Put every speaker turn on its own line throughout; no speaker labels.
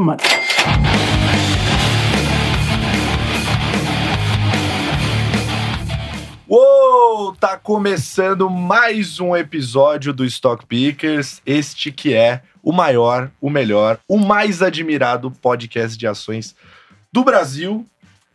money.
Uou! Tá começando mais um episódio do Stock Pickers. Este que é o maior, o melhor, o mais admirado podcast de ações do Brasil.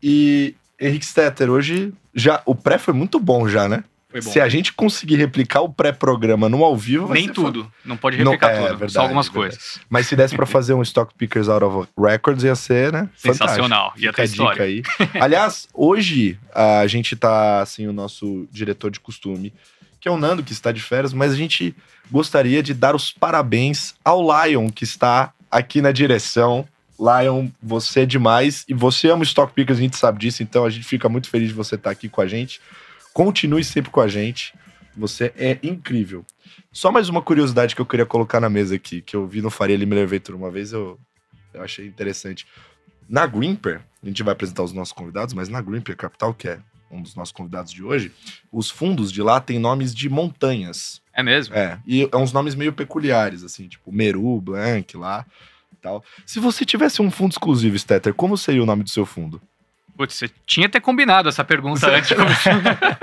E Henrique Stetter, hoje já o pré foi muito bom já, né? Se a gente conseguir replicar o pré-programa no ao vivo,
Nem tudo. Não pode
Não,
replicar
é,
tudo.
verdade,
só algumas
verdade.
coisas.
Mas se desse pra fazer um Stock Pickers out of records, ia ser, né?
Sensacional.
Fantástico.
Ia ter história.
aí. Aliás, hoje a gente tá, assim, o nosso diretor de costume, que é o Nando, que está de férias, mas a gente gostaria de dar os parabéns ao Lion, que está aqui na direção. Lion, você é demais. E você ama Stock Pickers, a gente sabe disso, então a gente fica muito feliz de você estar aqui com a gente. Continue sempre com a gente. Você é incrível. Só mais uma curiosidade que eu queria colocar na mesa aqui, que eu vi no Faria Lima Elevator uma vez, eu, eu achei interessante. Na Grimper, a gente vai apresentar os nossos convidados, mas na Grimper Capital, que é um dos nossos convidados de hoje, os fundos de lá têm nomes de montanhas.
É mesmo?
É, e é uns nomes meio peculiares, assim, tipo Meru, Blanc lá e tal. Se você tivesse um fundo exclusivo, Stetter, como seria o nome do seu fundo?
Putz, você tinha que ter combinado essa pergunta antes de começar.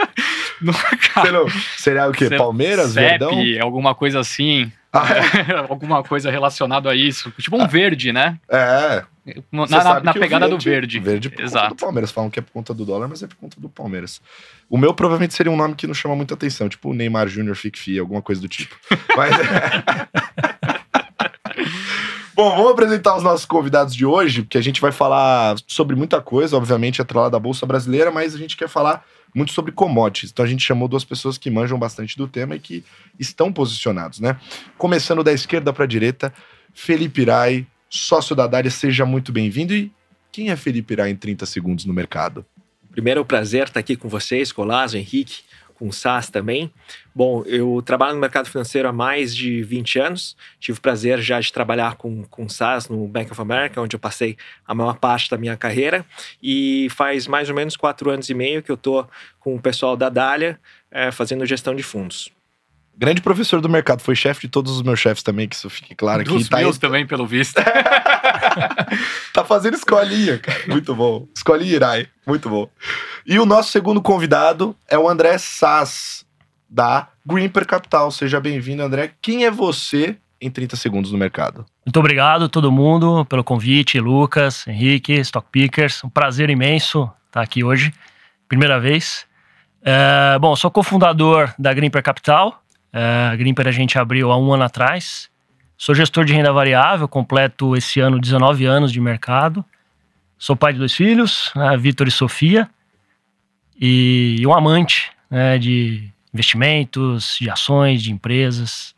Seria o quê?
Cê-
Palmeiras,
CEP,
Verdão?
alguma coisa assim.
Ah, é?
alguma coisa relacionada a isso. Tipo um verde, né?
É,
Na, na- na pegada do verde.
Verde por conta do
Exato.
Palmeiras. Falam que é por conta do dólar, mas é por conta do Palmeiras. O meu provavelmente seria um nome que não chama muita atenção, tipo Neymar Júnior Fique Fia, alguma coisa do tipo. Mas... Bom, vamos apresentar os nossos convidados de hoje, porque a gente vai falar sobre muita coisa, obviamente, atrelada à Bolsa Brasileira, mas a gente quer falar muito sobre commodities. Então a gente chamou duas pessoas que manjam bastante do tema e que estão posicionados, né? Começando da esquerda para a direita, Felipe Irai, sócio da Dália, seja muito bem-vindo. E quem é Felipe Irai em 30 segundos no mercado?
Primeiro, é um prazer estar aqui com vocês, com o Lázaro, Henrique, com o SAS também. Bom, eu trabalho no mercado financeiro há mais de 20 anos. Tive o prazer já de trabalhar com, com o SAS no Bank of America, onde eu passei a maior parte da minha carreira. E faz mais ou menos quatro anos e meio que eu estou com o pessoal da Dália eh, fazendo gestão de fundos.
Grande professor do mercado, foi chefe de todos os meus chefes também, que isso fique claro aqui.
Dos
Tá,
meus também, pelo visto.
tá fazendo escolinha, cara. Muito bom. Escolinha Irai, muito bom. E o nosso segundo convidado é o André Sass, da Greenper Capital. Seja bem-vindo, André. Quem é você em 30 segundos no mercado?
Muito obrigado a todo mundo pelo convite, Lucas, Henrique, Stock Pickers. Um prazer imenso estar aqui hoje, primeira vez. É, bom, sou cofundador da Grimper Capital. É, a Grimper a gente abriu há um ano atrás. Sou gestor de renda variável, completo esse ano 19 anos de mercado. Sou pai de dois filhos, né, Vitor e Sofia. E um amante né, de investimentos, de ações, de empresas.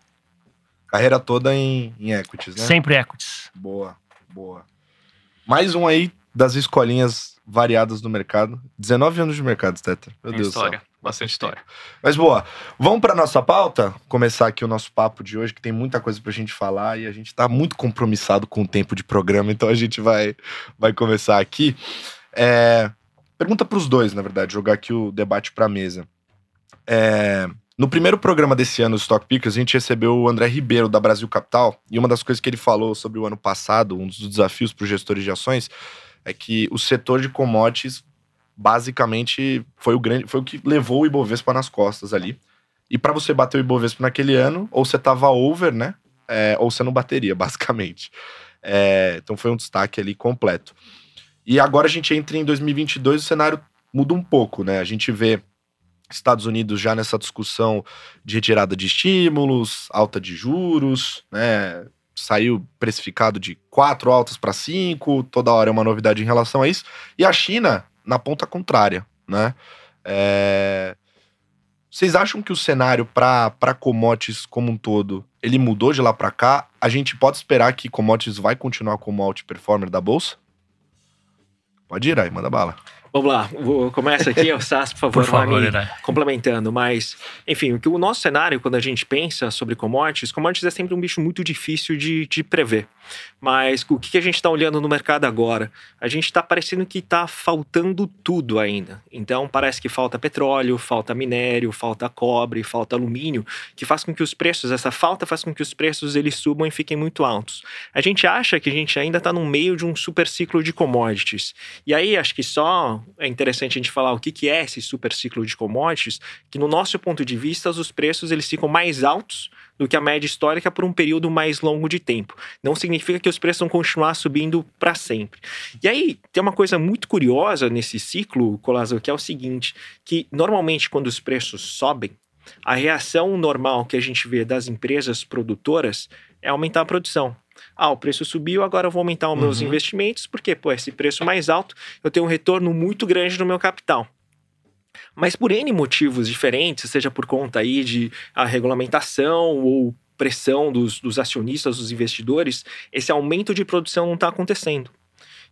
Carreira toda em, em equities, né?
Sempre equities.
Boa, boa. Mais um aí das escolinhas variadas do mercado. 19 anos de mercado, Stetter. Meu
Tem
Deus
história.
do céu.
Bastante história.
Mas boa, vamos para nossa pauta? Começar aqui o nosso papo de hoje, que tem muita coisa pra gente falar e a gente tá muito compromissado com o tempo de programa, então a gente vai, vai começar aqui. É, pergunta pros dois, na verdade, jogar aqui o debate pra mesa. É, no primeiro programa desse ano, o Stock Pickers, a gente recebeu o André Ribeiro, da Brasil Capital, e uma das coisas que ele falou sobre o ano passado, um dos desafios para os gestores de ações, é que o setor de commodities basicamente foi o grande, foi o que levou o Ibovespa nas costas ali. E para você bater o Ibovespa naquele ano, ou você tava over, né? É, ou você não bateria, basicamente. É, então foi um destaque ali completo. E agora a gente entra em 2022, o cenário muda um pouco, né? A gente vê Estados Unidos já nessa discussão de retirada de estímulos, alta de juros, né? Saiu precificado de quatro altas para cinco, toda hora é uma novidade em relação a isso. E a China na ponta contrária, né? É, Vocês acham que o cenário para commodities como um todo, ele mudou de lá para cá? A gente pode esperar que commodities vai continuar como outperformer da bolsa? Pode ir aí, manda bala.
Vamos lá, começa aqui, o Sas, por favor,
Por favor,
complementando. Mas, enfim, o nosso cenário, quando a gente pensa sobre commodities, commodities é sempre um bicho muito difícil de, de prever. Mas o que que a gente está olhando no mercado agora? A gente está parecendo que está faltando tudo ainda. Então, parece que falta petróleo, falta minério, falta cobre, falta alumínio, que faz com que os preços, essa falta faz com que os preços eles subam e fiquem muito altos. A gente acha que a gente ainda está no meio de um super ciclo de commodities. E aí, acho que só é interessante a gente falar o que, que é esse super ciclo de commodities, que no nosso ponto de vista, os preços eles ficam mais altos do que a média histórica por um período mais longo de tempo. Não significa que os preços vão continuar subindo para sempre. E aí, tem uma coisa muito curiosa nesse ciclo, Colazo, que é o seguinte, que normalmente quando os preços sobem, a reação normal que a gente vê das empresas produtoras é aumentar a produção. Ah, o preço subiu, agora eu vou aumentar os meus
Uhum.
investimentos, porque, pô, esse preço mais alto, eu tenho um retorno muito grande no meu capital. Mas por N motivos diferentes, seja por conta aí de a regulamentação ou pressão dos, dos acionistas, dos investidores, esse aumento de produção não está acontecendo.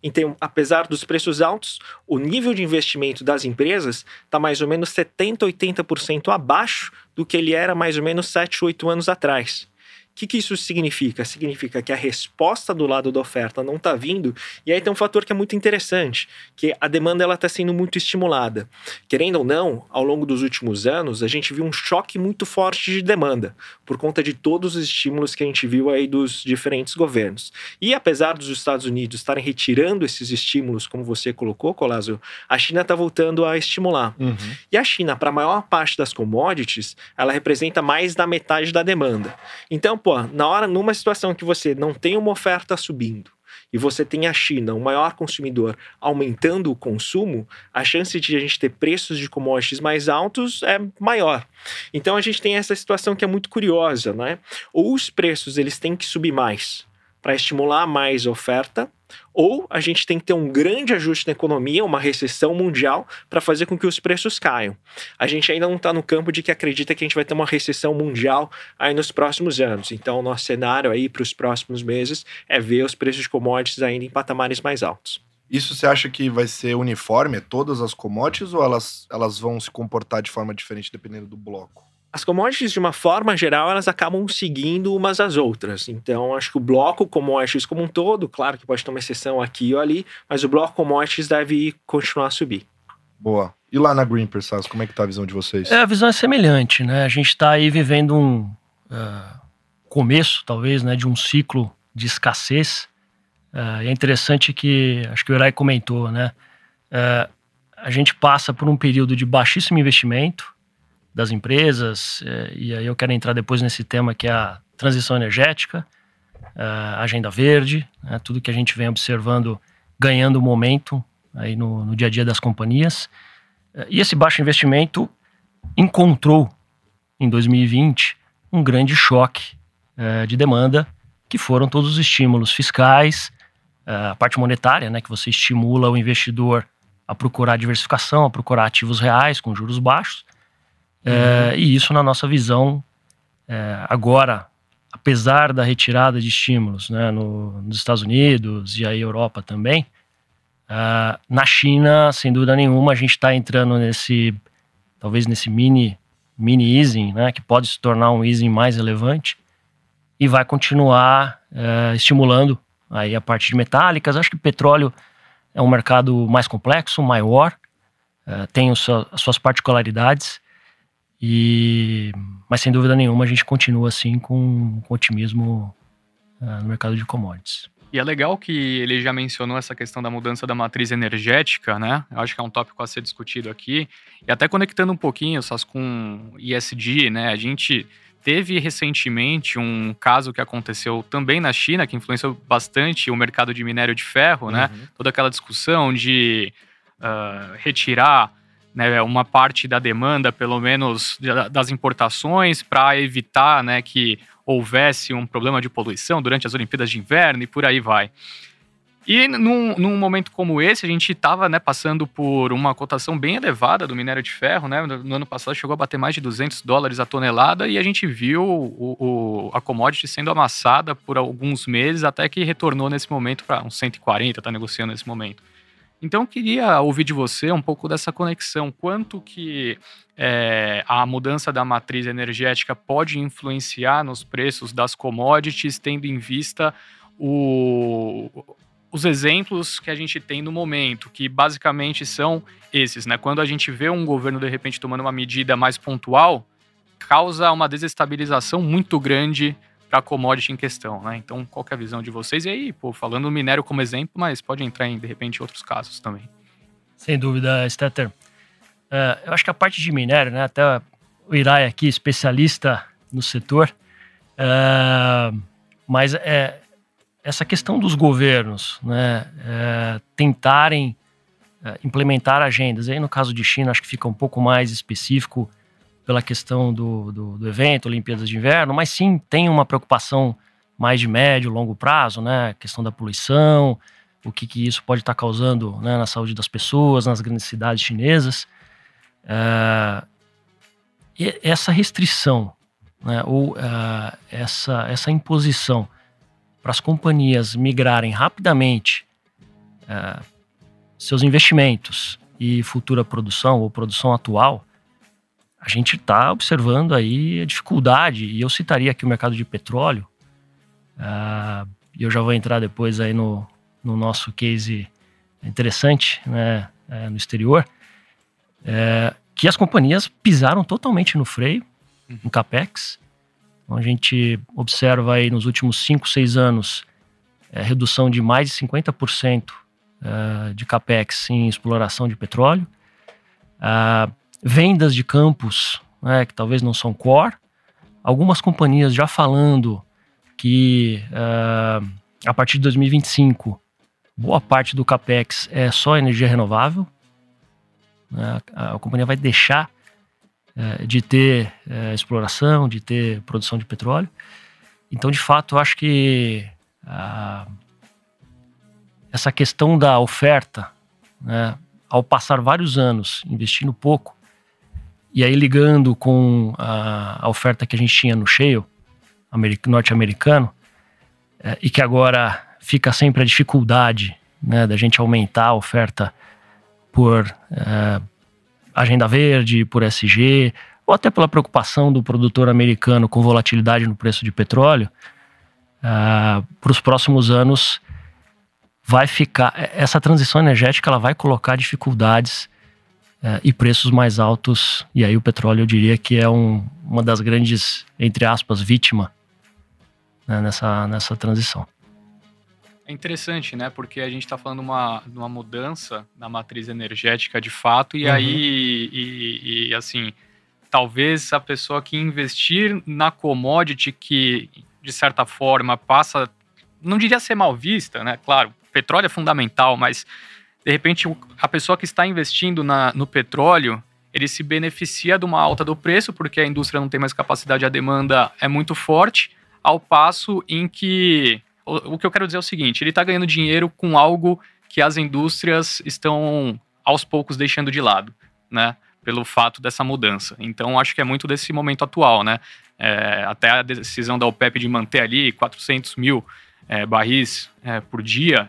Então, apesar dos preços altos, o nível de investimento das empresas está mais ou menos 70%, 80% abaixo do que ele era mais ou menos 7, 8 anos atrás. O que, que isso significa? Significa que a resposta do lado da oferta não está vindo, e aí tem um fator que é muito interessante, que a demanda ela está sendo muito estimulada. Querendo ou não, ao longo dos últimos anos, a gente viu um choque muito forte de demanda, por conta de todos os estímulos que a gente viu aí dos diferentes governos. E apesar dos Estados Unidos estarem retirando esses estímulos, como você colocou, Colazo, a China está voltando a estimular.
Uhum.
E a China, para a maior parte das commodities, ela representa mais da metade da demanda. Então, pô, na hora, numa situação que você não tem uma oferta subindo e você tem a China, o maior consumidor, aumentando o consumo, a chance de a gente ter preços de commodities mais altos é maior. Então a gente tem essa situação que é muito curiosa, né? Ou os preços eles têm que subir mais para estimular mais oferta, ou a gente tem que ter um grande ajuste na economia, uma recessão mundial, para fazer com que os preços caiam. A gente ainda não está no campo de que acredita que a gente vai ter uma recessão mundial aí nos próximos anos. Então, o nosso cenário aí para os próximos meses é ver os preços de commodities ainda em patamares mais altos.
Isso você acha que vai ser uniforme, todas as commodities, ou elas, elas vão se comportar de forma diferente dependendo do bloco?
As commodities, de uma forma geral, elas acabam seguindo umas às outras. Então, acho que o bloco commodities como um todo, claro que pode ter uma exceção aqui ou ali, mas o bloco commodities deve continuar a subir.
Boa. E lá na Green Persas, como é que tá a visão de vocês?
É, a visão é semelhante, né? A gente está aí vivendo um ah, começo, talvez, né, de um ciclo de escassez. E é interessante que, acho que o Irai comentou, né? Ah, a gente passa por um período de baixíssimo investimento das empresas, eh, e aí eu quero entrar depois nesse tema que é a transição energética, a agenda verde, né, tudo que a gente vem observando ganhando momento aí no, no dia a dia das companhias. Eh, E esse baixo investimento encontrou em 2020 um grande choque eh, de demanda, que foram todos os estímulos fiscais, eh, a parte monetária, né, que você estimula o investidor a procurar diversificação, a procurar ativos reais com juros baixos. Eh, e isso, na nossa visão, eh, agora, apesar da retirada de estímulos né, no- nos Estados Unidos e aí Europa também, ah, na China, sem dúvida nenhuma, a gente está entrando nesse, talvez nesse mini, mini easing, né, que pode se tornar um easing mais relevante e vai continuar eh, estimulando aí a parte de metálicas. Acho que petróleo é um mercado mais complexo, maior, eh, tem seu- as suas particularidades, e, mas sem dúvida nenhuma a gente continua assim com, com otimismo eh, no mercado de commodities.
E é legal que ele já mencionou essa questão da mudança da matriz energética, né? Eu acho que é um tópico a ser discutido aqui. E até conectando um pouquinho, Sas, com ESG, né? A gente teve recentemente um caso que aconteceu também na China, que influenciou bastante o mercado de minério de ferro, né?
Uhum.
Toda aquela discussão de ah, retirar né, uma parte da demanda, pelo menos da- das importações, para evitar né, que houvesse um problema de poluição durante as Olimpíadas de Inverno e por aí vai. E num, num momento como esse, a gente estava né, passando por uma cotação bem elevada do minério de ferro. Né? No, no ano passado chegou a bater mais de 200 dólares a tonelada e a gente viu o, o- a commodity sendo amassada por alguns meses até que retornou nesse momento para uns 140, está negociando nesse momento. Então eu queria ouvir de você um pouco dessa conexão, quanto que é, a mudança da matriz energética pode influenciar nos preços das commodities, tendo em vista o, os exemplos que a gente tem no momento, que basicamente são esses, né? Quando a gente vê um governo de repente tomando uma medida mais pontual, causa uma desestabilização muito grande para a commodity em questão, né? Então, qual é a visão de vocês? E aí, pô, falando o minério como exemplo, mas pode entrar em, de repente, outros casos também.
Sem dúvida, Stetter. Uh, eu acho que a parte de minério, né? Até o Irai aqui, especialista no setor, uh, mas é, essa questão dos governos, né? É, tentarem implementar agendas. Aí, no caso de China, acho que fica um pouco mais específico pela questão do, do, do, evento, Olimpíadas de Inverno, mas sim tem uma preocupação mais de médio, longo prazo, né? A questão da poluição, o que, que isso pode estar causando né, na saúde das pessoas, nas grandes cidades chinesas. É, essa restrição, né, ou uh, essa, essa imposição para as companhias migrarem rapidamente uh, seus investimentos e futura produção ou produção atual, a gente está observando aí a dificuldade, e eu citaria aqui o mercado de petróleo, uh, e eu já vou entrar depois aí no, no nosso case interessante né, é, no exterior, é, que as companhias pisaram totalmente no freio, no capex. Então a gente observa aí nos últimos 5, 6 anos é, redução de mais de 50% é, de capex em exploração de petróleo. Uh, vendas de campos né, que talvez não são core, algumas companhias já falando que uh, a partir de 2025 boa parte do capex é só energia renovável. Né, a, a, companhia vai deixar uh, de ter uh, exploração, de ter produção de petróleo. Então, de fato, eu acho que essa questão da oferta, né, ao passar vários anos investindo pouco, e aí, ligando com a, a oferta que a gente tinha no shale norte-americano, é, e que agora fica sempre a dificuldade né, da gente aumentar a oferta por é, agenda verde, por SG, ou até pela preocupação do produtor americano com volatilidade no preço de petróleo, é, para os próximos anos vai ficar essa transição energética ela vai colocar dificuldades é, e preços mais altos. E aí o petróleo eu diria que é um, uma das grandes, entre aspas, vítima né, nessa, nessa transição.
É interessante, né? Porque a gente está falando uma, uma mudança na matriz energética de fato, e uhum. aí, e, e, assim, talvez a pessoa que investir na commodity que, de certa forma, passa, não diria ser mal vista, né? Claro, petróleo é fundamental, mas de repente a pessoa que está investindo na, no petróleo ele se beneficia de uma alta do preço porque a indústria não tem mais capacidade, a demanda é muito forte, ao passo em que o, o que eu quero dizer é o seguinte, ele está ganhando dinheiro com algo que as indústrias estão aos poucos deixando de lado, né? Pelo fato dessa mudança. Então, acho que é muito desse momento atual, né? É, até a decisão da OPEP de manter ali 400 mil é, barris é, por dia,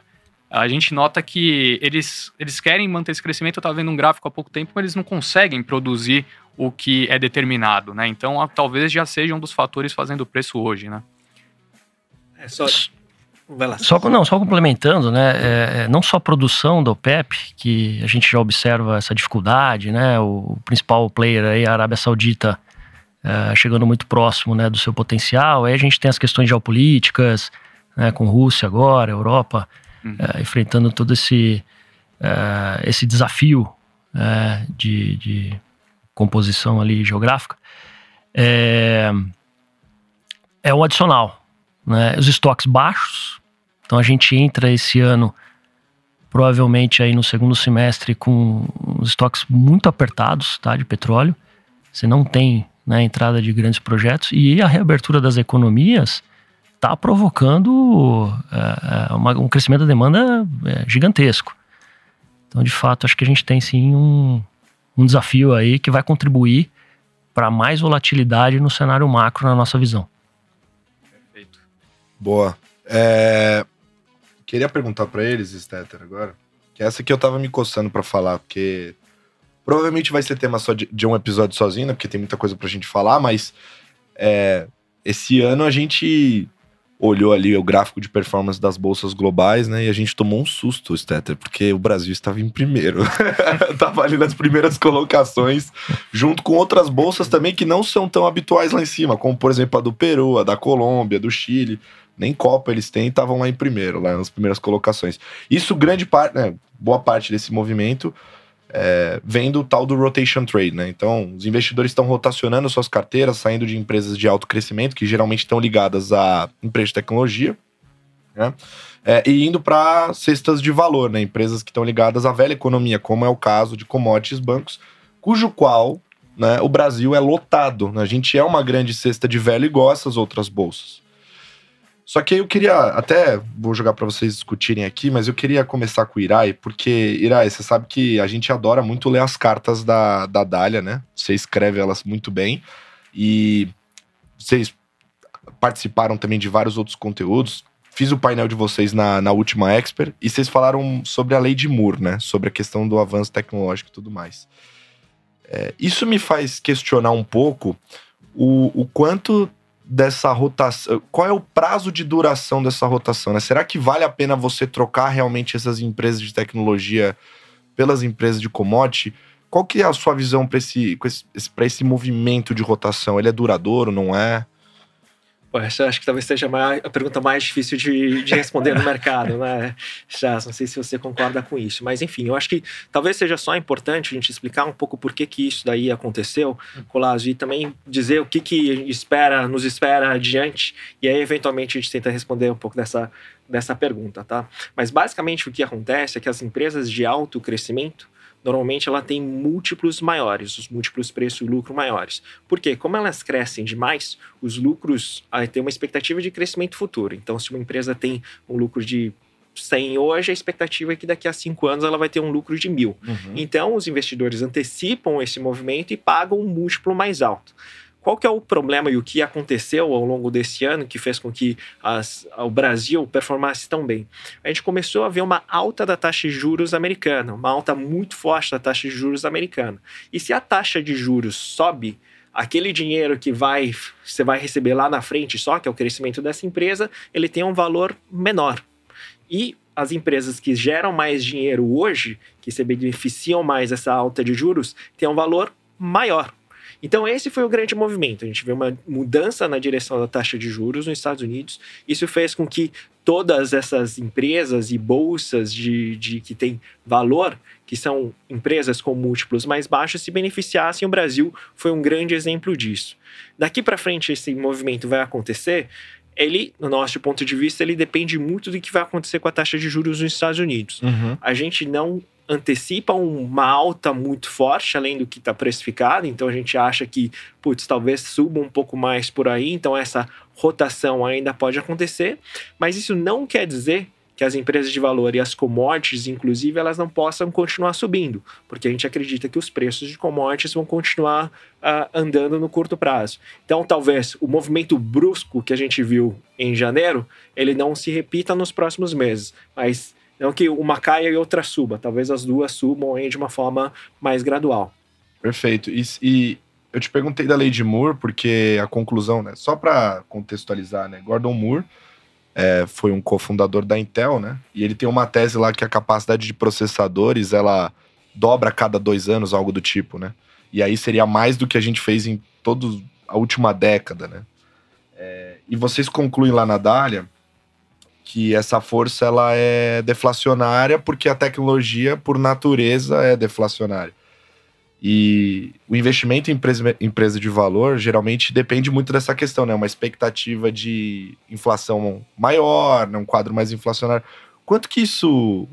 a gente nota que eles, eles querem manter esse crescimento. Eu estava vendo um gráfico há pouco tempo, mas eles não conseguem produzir o que é determinado, né? Então, talvez já seja um dos fatores fazendo o preço hoje, né?
É só... Vai lá. Só, não, só complementando, né? É, é, não só a produção da OPEP, que a gente já observa essa dificuldade, né? O, o principal player aí, a Arábia Saudita, é, chegando muito próximo né, do seu potencial. Aí a gente tem as questões geopolíticas, né, com Rússia agora, Europa uhum. é, enfrentando todo esse, é, esse desafio é, de, de, composição ali geográfica, é, é um adicional. Né? Os estoques baixos, então a gente entra esse ano provavelmente aí no segundo semestre com os estoques muito apertados tá, de petróleo. Você não tem né, entrada de grandes projetos e a reabertura das economias está provocando é, uma, um crescimento da demanda é, gigantesco. Então, de fato, acho que a gente tem sim um, um desafio aí que vai contribuir para mais volatilidade no cenário macro, na nossa visão.
Perfeito. Boa. É... Queria perguntar para eles, Stetter, agora. Que é essa que eu tava me coçando para falar, porque provavelmente vai ser tema só de, de, um episódio sozinho, né? Porque tem muita coisa pra gente falar, mas é, esse ano a gente olhou ali o gráfico de performance das bolsas globais, né? E a gente tomou um susto, Stetter, porque o Brasil estava em primeiro. Tava ali nas primeiras colocações, junto com outras bolsas também que não são tão habituais lá em cima, como por exemplo a do Peru, a da Colômbia, do Chile. Nem Copa eles têm, estavam lá em primeiro, lá nas primeiras colocações. Isso, grande parte, né? Boa parte desse movimento é, do tal do rotation trade, né? Então, os investidores estão rotacionando suas carteiras, saindo de empresas de alto crescimento, que geralmente estão ligadas a empresas de tecnologia, né? É, e indo para cestas de valor, né? Empresas que estão ligadas à velha economia, como é o caso de commodities bancos, cujo qual né, o Brasil é lotado. Né? A gente é uma grande cesta de velho igual essas outras bolsas. Só que eu queria, até vou jogar para vocês discutirem aqui, mas eu queria começar com o Irai, porque, Irai, você sabe que a gente adora muito ler as cartas da, da Dália, né? Você escreve elas muito bem. E vocês participaram também de vários outros conteúdos. Fiz o painel de vocês na, na última Expert e vocês falaram sobre a lei de Moore, né? Sobre a questão do avanço tecnológico e tudo mais. É, isso me faz questionar um pouco o, o quanto dessa rotação? Qual é o prazo de duração dessa rotação? Né? Será que vale a pena você trocar realmente essas empresas de tecnologia pelas empresas de commodity? Qual que é a sua visão para esse, esse, esse movimento de rotação? Ele é duradouro, não é?
Essa acho que talvez seja a pergunta mais difícil de, de responder no mercado, né? Já, não sei se você concorda com isso, mas enfim, eu acho que talvez seja só importante a gente explicar um pouco por que, que isso daí aconteceu, Colásio, e também dizer o que, que espera, nos espera adiante, e aí eventualmente a gente tenta responder um pouco dessa, dessa pergunta, tá? Mas basicamente o que acontece é que as empresas de alto crescimento normalmente ela tem múltiplos maiores, os múltiplos preço e lucro maiores. Porque como elas crescem demais, os lucros aí tem uma expectativa de crescimento futuro. Então, se uma empresa tem um lucro de 100 hoje, a expectativa é que daqui a 5 anos ela vai ter um lucro de mil. Uhum. Então, os investidores antecipam esse movimento e pagam um múltiplo mais alto. Qual que é o problema e o que aconteceu ao longo desse ano que fez com que as, o Brasil performasse tão bem? A gente começou a ver uma alta da taxa de juros americana, uma alta muito forte da taxa de juros americana. E se a taxa de juros sobe, aquele dinheiro que vai você vai receber lá na frente, só que é o crescimento dessa empresa, ele tem um valor menor. E as empresas que geram mais dinheiro hoje, que se beneficiam mais dessa alta de juros, têm um valor maior. Então, esse foi o grande movimento. A gente vê uma mudança na direção da taxa de juros nos Estados Unidos. Isso fez com que todas essas empresas e bolsas de, de que têm valor, que são empresas com múltiplos mais baixos, se beneficiassem. O Brasil foi um grande exemplo disso. Daqui para frente, esse movimento vai acontecer ele, no nosso ponto de vista, ele depende muito do que vai acontecer com a taxa de juros nos Estados Unidos. Uhum. A gente não antecipa uma alta muito forte, além do que está precificado, então a gente acha que, putz, talvez suba um pouco mais por aí, então essa rotação ainda pode acontecer, mas isso não quer dizer que as empresas de valor e as commodities, inclusive, elas não possam continuar subindo, porque a gente acredita que os preços de commodities vão continuar uh, andando no curto prazo. Então, talvez o movimento brusco que a gente viu em janeiro, ele não se repita nos próximos meses, mas não que uma caia e outra suba, talvez as duas subam de uma forma mais gradual.
Perfeito. E, e eu te perguntei da lei de Moore, porque a conclusão, né? Só para contextualizar, né? Gordon Moore é, foi um cofundador da Intel, né? E ele tem uma tese lá que a capacidade de processadores ela dobra a cada dois anos, algo do tipo, né? E aí seria mais do que a gente fez em toda a última década, né? É, e vocês concluem lá na Dália que essa força ela é deflacionária porque a tecnologia, por natureza, é deflacionária. E o investimento em empresa, empresa de valor geralmente depende muito dessa questão, né? Uma expectativa de inflação maior, né? um quadro mais inflacionário. Quanto que isso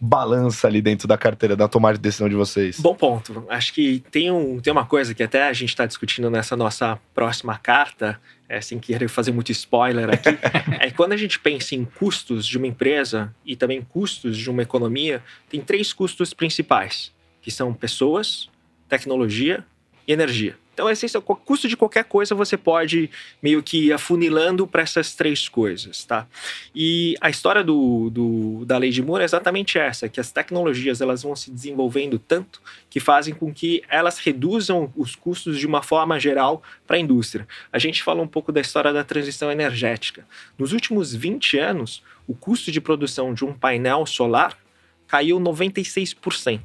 balança ali dentro da carteira da tomada de decisão de vocês?
Bom ponto. Acho que tem, um, tem uma coisa que até a gente está discutindo nessa nossa próxima carta, é, sem querer fazer muito spoiler aqui, é quando a gente pensa em custos de uma empresa e também custos de uma economia, tem três custos principais, que são pessoas, tecnologia e energia. Então, essência, o custo de qualquer coisa você pode meio que afunilando para essas três coisas, tá? E a história do, do, da lei de Moore é exatamente essa, que as tecnologias elas vão se desenvolvendo tanto que fazem com que elas reduzam os custos de uma forma geral para a indústria. A gente fala um pouco da história da transição energética. Nos últimos 20 anos, o custo de produção de um painel solar caiu 96%.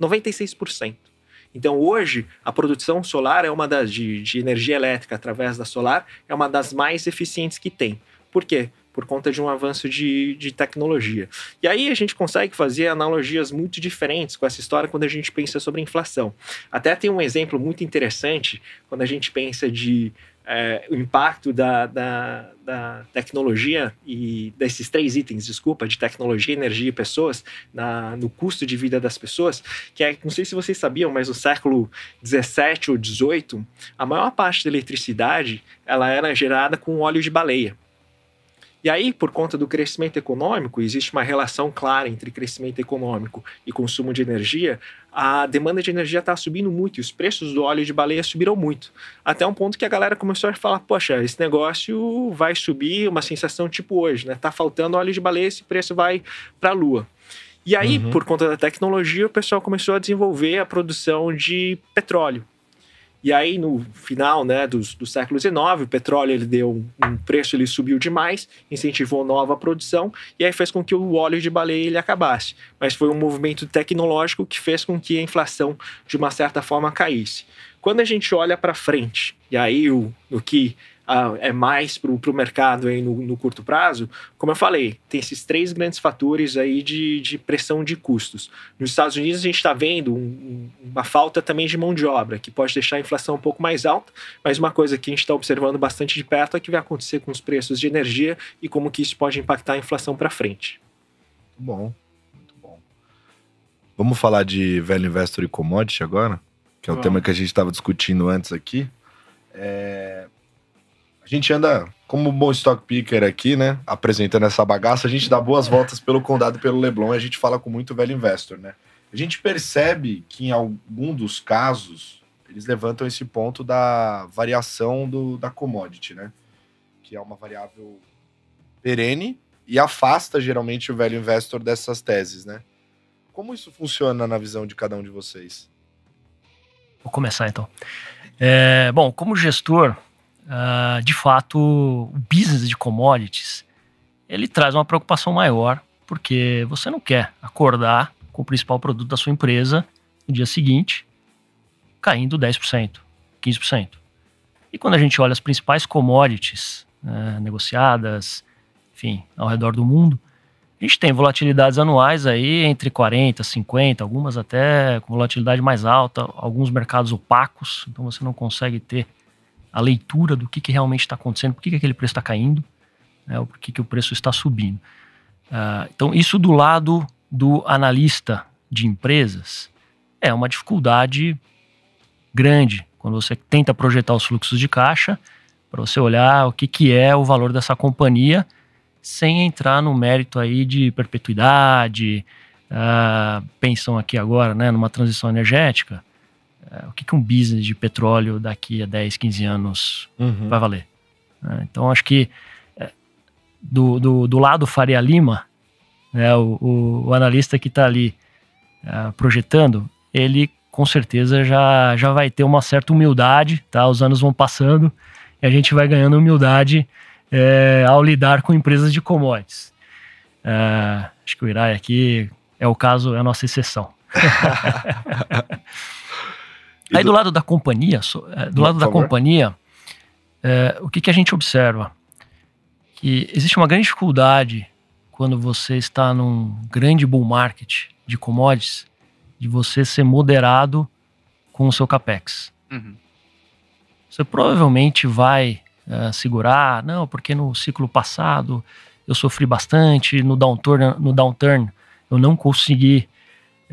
96%. Então, hoje, a produção solar é uma das de, de energia elétrica através da solar é uma das mais eficientes que tem. Por quê? por conta de um avanço de, de tecnologia. E aí a gente consegue fazer analogias muito diferentes com essa história quando a gente pensa sobre inflação. Até tem um exemplo muito interessante quando a gente pensa de é, o impacto da, da, da, tecnologia e desses três itens, desculpa, de tecnologia, energia e pessoas, na, no custo de vida das pessoas, que é, não sei se vocês sabiam, mas no século 17 ou 18, a maior parte da eletricidade ela era gerada com óleo de baleia. E aí, por conta do crescimento econômico, existe uma relação clara entre crescimento econômico e consumo de energia. A demanda de energia está subindo muito e os preços do óleo de baleia subiram muito. Até um ponto que a galera começou a falar: poxa, esse negócio vai subir, uma sensação tipo hoje, né? Tá faltando óleo de baleia, esse preço vai para a lua. E aí, uhum. por conta da tecnologia, o pessoal começou a desenvolver a produção de petróleo. E aí, no final né, do, do século XIX, o petróleo ele deu um, um, preço, ele subiu demais, incentivou nova produção, e aí fez com que o óleo de baleia ele acabasse. Mas foi um movimento tecnológico que fez com que a inflação, de uma certa forma, caísse. Quando a gente olha para frente, e aí o, o que é mais para o mercado aí no, no, curto prazo, como eu falei, tem esses três grandes fatores aí de, de pressão de custos. Nos Estados Unidos a gente está vendo um, uma falta também de mão de obra, que pode deixar a inflação um pouco mais alta, mas uma coisa que a gente está observando bastante de perto é o que vai acontecer com os preços de energia e como que isso pode impactar a inflação para frente.
Muito bom, muito bom. Vamos falar de velho investor e commodity agora? Que é o tema que a gente estava discutindo antes aqui. É, a gente anda, como bom stock picker aqui, né? Apresentando essa bagaça, a gente dá boas voltas pelo condado e pelo Leblon e a gente fala com muito velho investor, né? A gente percebe que em algum dos casos eles levantam esse ponto da variação do, da commodity, né? Que é uma variável perene e afasta geralmente o velho investor dessas teses, né? Como isso funciona na visão de cada um de vocês?
Vou começar então. É, bom, como gestor, uh, de fato, o business de commodities ele traz uma preocupação maior, porque você não quer acordar com o principal produto da sua empresa no dia seguinte caindo 10%, 15%. E quando a gente olha as principais commodities né, negociadas, enfim, ao redor do mundo, a gente tem volatilidades anuais aí entre 40, 50, algumas até com volatilidade mais alta, alguns mercados opacos, então você não consegue ter a leitura do que, que realmente está acontecendo, por que, que aquele preço está caindo, né, ou por que, que o preço está subindo. Uh, então, isso do lado do analista de empresas é uma dificuldade grande quando você tenta projetar os fluxos de caixa para você olhar o que, que é o valor dessa companhia sem entrar no mérito aí de perpetuidade, uh, aqui agora né, numa transição energética, é, o que, que um business de petróleo daqui a 10, 15 anos uhum. vai valer. É, então, acho que é, do, do, do, lado Faria Lima, né, o, o, o analista que está ali é, projetando, ele com certeza já, já vai ter uma certa humildade, tá? Os anos vão passando e a gente vai ganhando humildade é, ao lidar com empresas de commodities. É, acho que o Irai aqui é o caso, é a nossa exceção. Aí do... do lado da companhia, é, do lado da favor. companhia, é, o que, que a gente observa? Que existe uma grande dificuldade quando você está num grande bull market de commodities, de você ser moderado com o seu capex. Uhum. Você provavelmente vai uh, segurar, não, porque no ciclo passado eu sofri bastante, no downturn, no downturn eu não consegui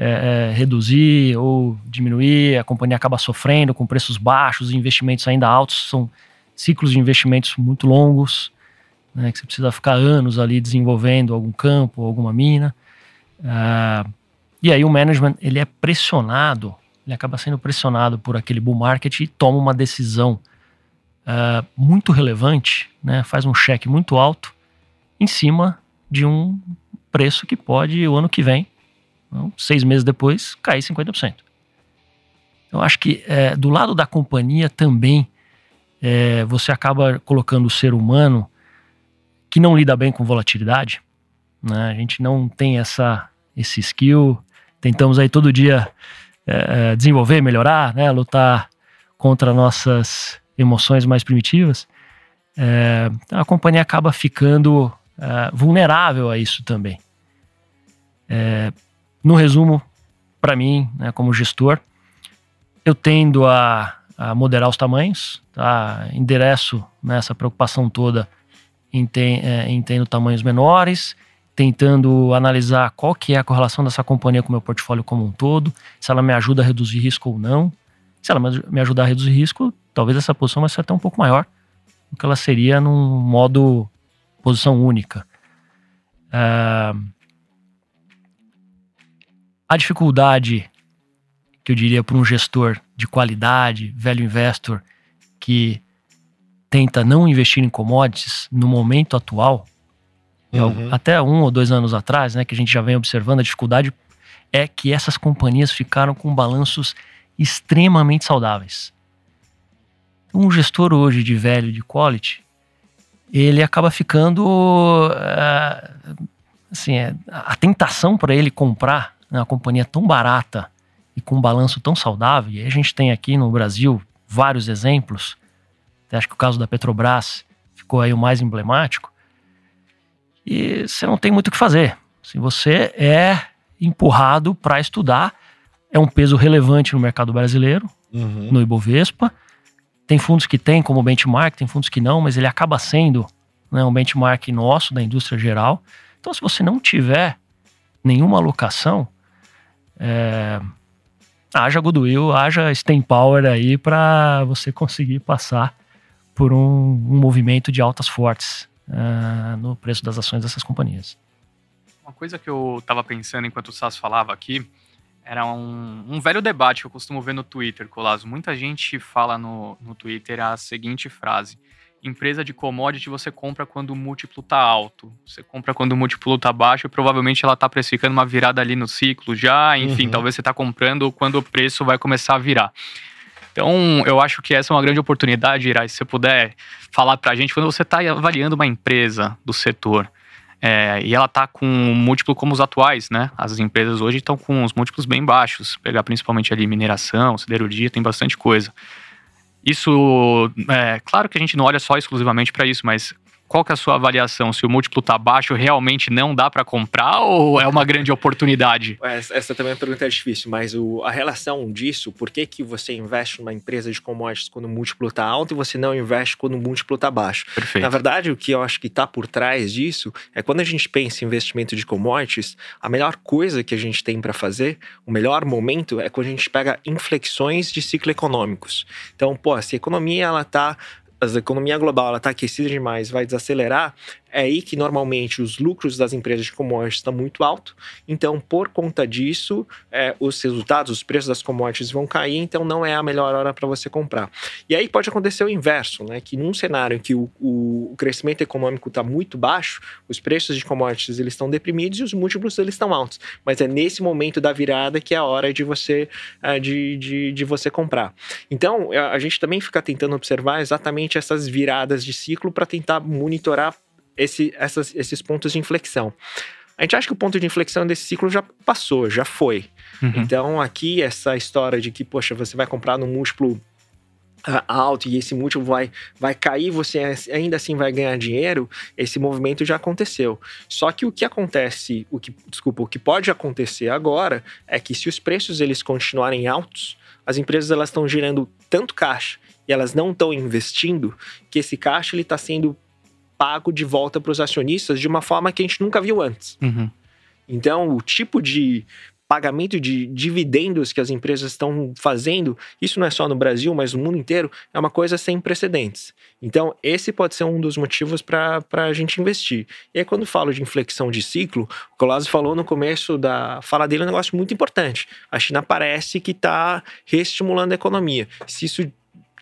é, é, reduzir ou diminuir, a companhia acaba sofrendo com preços baixos, investimentos ainda altos, são ciclos de investimentos muito longos, né, que você precisa ficar anos ali desenvolvendo algum campo, alguma mina. Uh, e aí o management ele é pressionado ele acaba sendo pressionado por aquele bull market e toma uma decisão uh, muito relevante, né, faz um cheque muito alto em cima de um preço que pode, o ano que vem, então, seis meses depois, cair 50%. Eu acho que é, do lado da companhia também é, você acaba colocando o ser humano que não lida bem com volatilidade. Né? A gente não tem essa, esse skill. Tentamos aí todo dia é, é, desenvolver, melhorar, né? lutar contra nossas emoções mais primitivas. É, a companhia acaba ficando é, vulnerável a isso também. No resumo, para mim, né, como gestor, eu tendo a, a moderar os tamanhos, tá? endereço nessa preocupação toda em, ter, é, em tendo tamanhos menores, tentando analisar qual que é a correlação dessa companhia com o meu portfólio como um todo, se ela me ajuda a reduzir risco ou não. Se ela me ajudar a reduzir risco, talvez essa posição vai ser até um pouco maior do que ela seria num modo posição única. Uh, a dificuldade que eu diria para um gestor de qualidade, velho investor, que tenta não investir em commodities no momento atual, uhum. até um ou dois anos atrás, né, que a gente já vem observando, a dificuldade é que essas companhias ficaram com balanços extremamente saudáveis. Um gestor hoje de velho de quality, ele acaba ficando uh, assim, é, a tentação para ele comprar né, uma companhia tão barata e com um balanço tão saudável, e a gente tem aqui no Brasil vários exemplos, acho que o caso da Petrobras ficou aí o mais emblemático, e você não tem muito o que fazer. Se você é empurrado para estudar, é um peso relevante no mercado brasileiro, uhum. no Ibovespa. Tem fundos que tem como benchmark, tem fundos que não, mas ele acaba sendo né, um benchmark nosso, da indústria geral. Então, se você não tiver nenhuma alocação, é, haja goodwill, haja staying power aí para você conseguir passar por um, um movimento de altas fortes uh, no preço das ações dessas companhias.
Uma coisa que eu estava pensando enquanto o Sas falava aqui era um, um, velho debate que eu costumo ver no Twitter, Colasso. Muita gente fala no, no Twitter a seguinte frase: empresa de commodity você compra quando o múltiplo tá alto. Você compra quando o múltiplo tá baixo e provavelmente ela tá precificando uma virada ali no ciclo já. Enfim, uhum. talvez você tá comprando quando o preço vai começar a virar. Então, eu acho que essa é uma grande oportunidade, Ira, se você puder falar para a gente, quando você está avaliando uma empresa do setor, é, e ela está com um múltiplo como os atuais, né? As empresas hoje estão com os múltiplos bem baixos, pegar principalmente ali mineração, siderurgia, tem bastante coisa. Isso, é claro que a gente não olha só exclusivamente para isso, mas qual que é a sua avaliação? Se o múltiplo está baixo, realmente não dá para comprar ou é uma grande oportunidade?
Essa, essa, também é uma pergunta difícil, mas o, a relação disso, por que, que você investe numa empresa de commodities quando o múltiplo está alto e você não investe quando o múltiplo está baixo?
Perfeito.
Na verdade, o que eu acho que está por trás disso é quando a gente pensa em investimento de commodities, a melhor coisa que a gente tem para fazer, o melhor momento é quando a gente pega inflexões de ciclo econômicos. Então, pô, se a economia ela está a economia global está aquecida demais, vai desacelerar, é aí que normalmente os lucros das empresas de commodities estão muito altos. Então, por conta disso, é, os resultados, os preços das commodities vão cair, então não é a melhor hora para você comprar. E aí pode acontecer o inverso, né? Que num cenário em que o, o, o crescimento econômico está muito baixo, os preços de commodities eles estão deprimidos e os múltiplos eles estão altos. Mas é nesse momento da virada que é a hora de você, é, de, de, de você comprar. Então, a gente também fica tentando observar exatamente essas viradas de ciclo para tentar monitorar esse, essas, esses pontos de inflexão. A gente acha que o ponto de inflexão desse ciclo já passou, já foi. Uhum. Então, aqui, essa história de que, poxa, você vai comprar no múltiplo Uh, alto e esse múltiplo vai, vai cair, você ainda assim vai ganhar dinheiro, esse movimento já aconteceu. Só que o que acontece, o que, desculpa, o que pode acontecer agora é que se os preços eles continuarem altos, as empresas elas estão gerando tanto caixa e elas não estão investindo, que esse caixa ele está sendo pago de volta para os acionistas de uma forma que a gente nunca viu antes. Uhum. Então, o tipo de pagamento de dividendos que as empresas estão fazendo, isso não é só no Brasil, mas no mundo inteiro, é uma coisa sem precedentes. Então, esse pode ser um dos motivos para a gente investir. E aí, quando falo de inflexão de ciclo, o Colazzi falou no começo da fala dele um negócio muito importante. A China parece que está reestimulando a economia. Se isso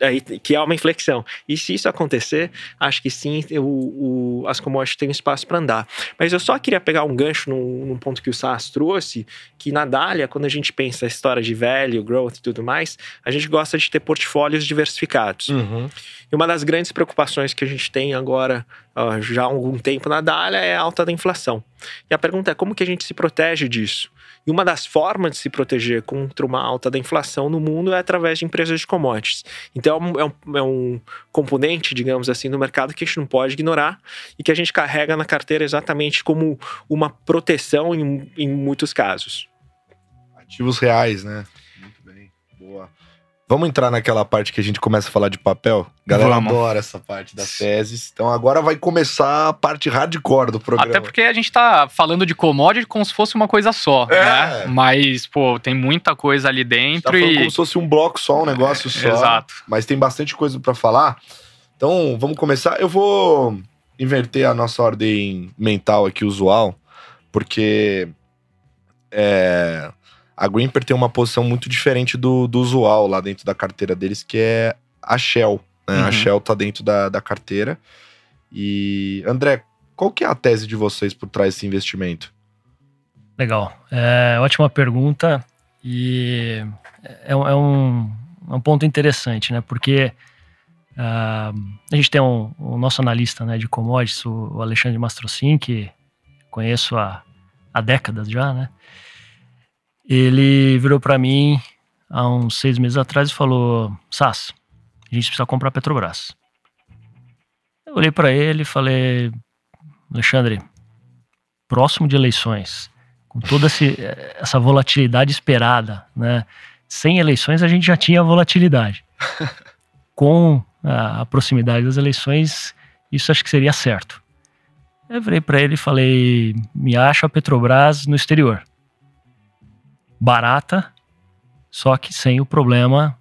aí, que é uma inflexão. E se isso acontecer, acho que sim, o, o as commodities têm espaço para andar. Mas eu só queria pegar um gancho num, num, ponto que o Sass trouxe, que na Dália, quando a gente pensa a história de value, growth e tudo mais, a gente gosta de ter portfólios diversificados.
Uhum.
E uma das grandes preocupações que a gente tem agora, já há algum tempo na Dália, é a alta da inflação. E a pergunta é como que a gente se protege disso? E uma das formas de se proteger contra uma alta da inflação no mundo é através de empresas de commodities. Então é um, é um componente, digamos assim, do mercado que a gente não pode ignorar e que a gente carrega na carteira exatamente como uma proteção em, em muitos casos.
Ativos reais, né? Muito bem. Boa. Vamos entrar naquela parte que a gente começa a falar de papel? Galera Vamos. adora essa parte das teses. Então agora vai começar a parte hardcore do programa.
Até porque a gente tá falando de commodity como se fosse uma coisa só, é. né? Mas, pô, tem muita coisa ali dentro
tá
e...
como se fosse um bloco só, um negócio só.
Exato.
Mas tem bastante coisa para falar. Então, vamos começar. Eu vou inverter a nossa ordem mental aqui usual, porque... É a Greenper tem uma posição muito diferente do, do usual lá dentro da carteira deles, que é a Shell. Né? Uhum. A Shell tá dentro da, da carteira. E, André, qual que é a tese de vocês por trás desse investimento?
Legal. É, ótima pergunta. E é, é, um, é um ponto interessante, né? Porque uh, a gente tem um, o nosso analista né, de commodities, o Alexandre Mastrocin, que conheço há, há décadas já, né? Ele virou para mim há uns seis meses atrás e falou: Sass, a gente precisa comprar Petrobras. Eu olhei para ele e falei: Alexandre, próximo de eleições, com toda essa volatilidade esperada, né? Sem eleições a gente já tinha volatilidade. com a proximidade das eleições, isso acho que seria certo. Eu virei para ele e falei: me acha a Petrobras no exterior barata, só que sem o problema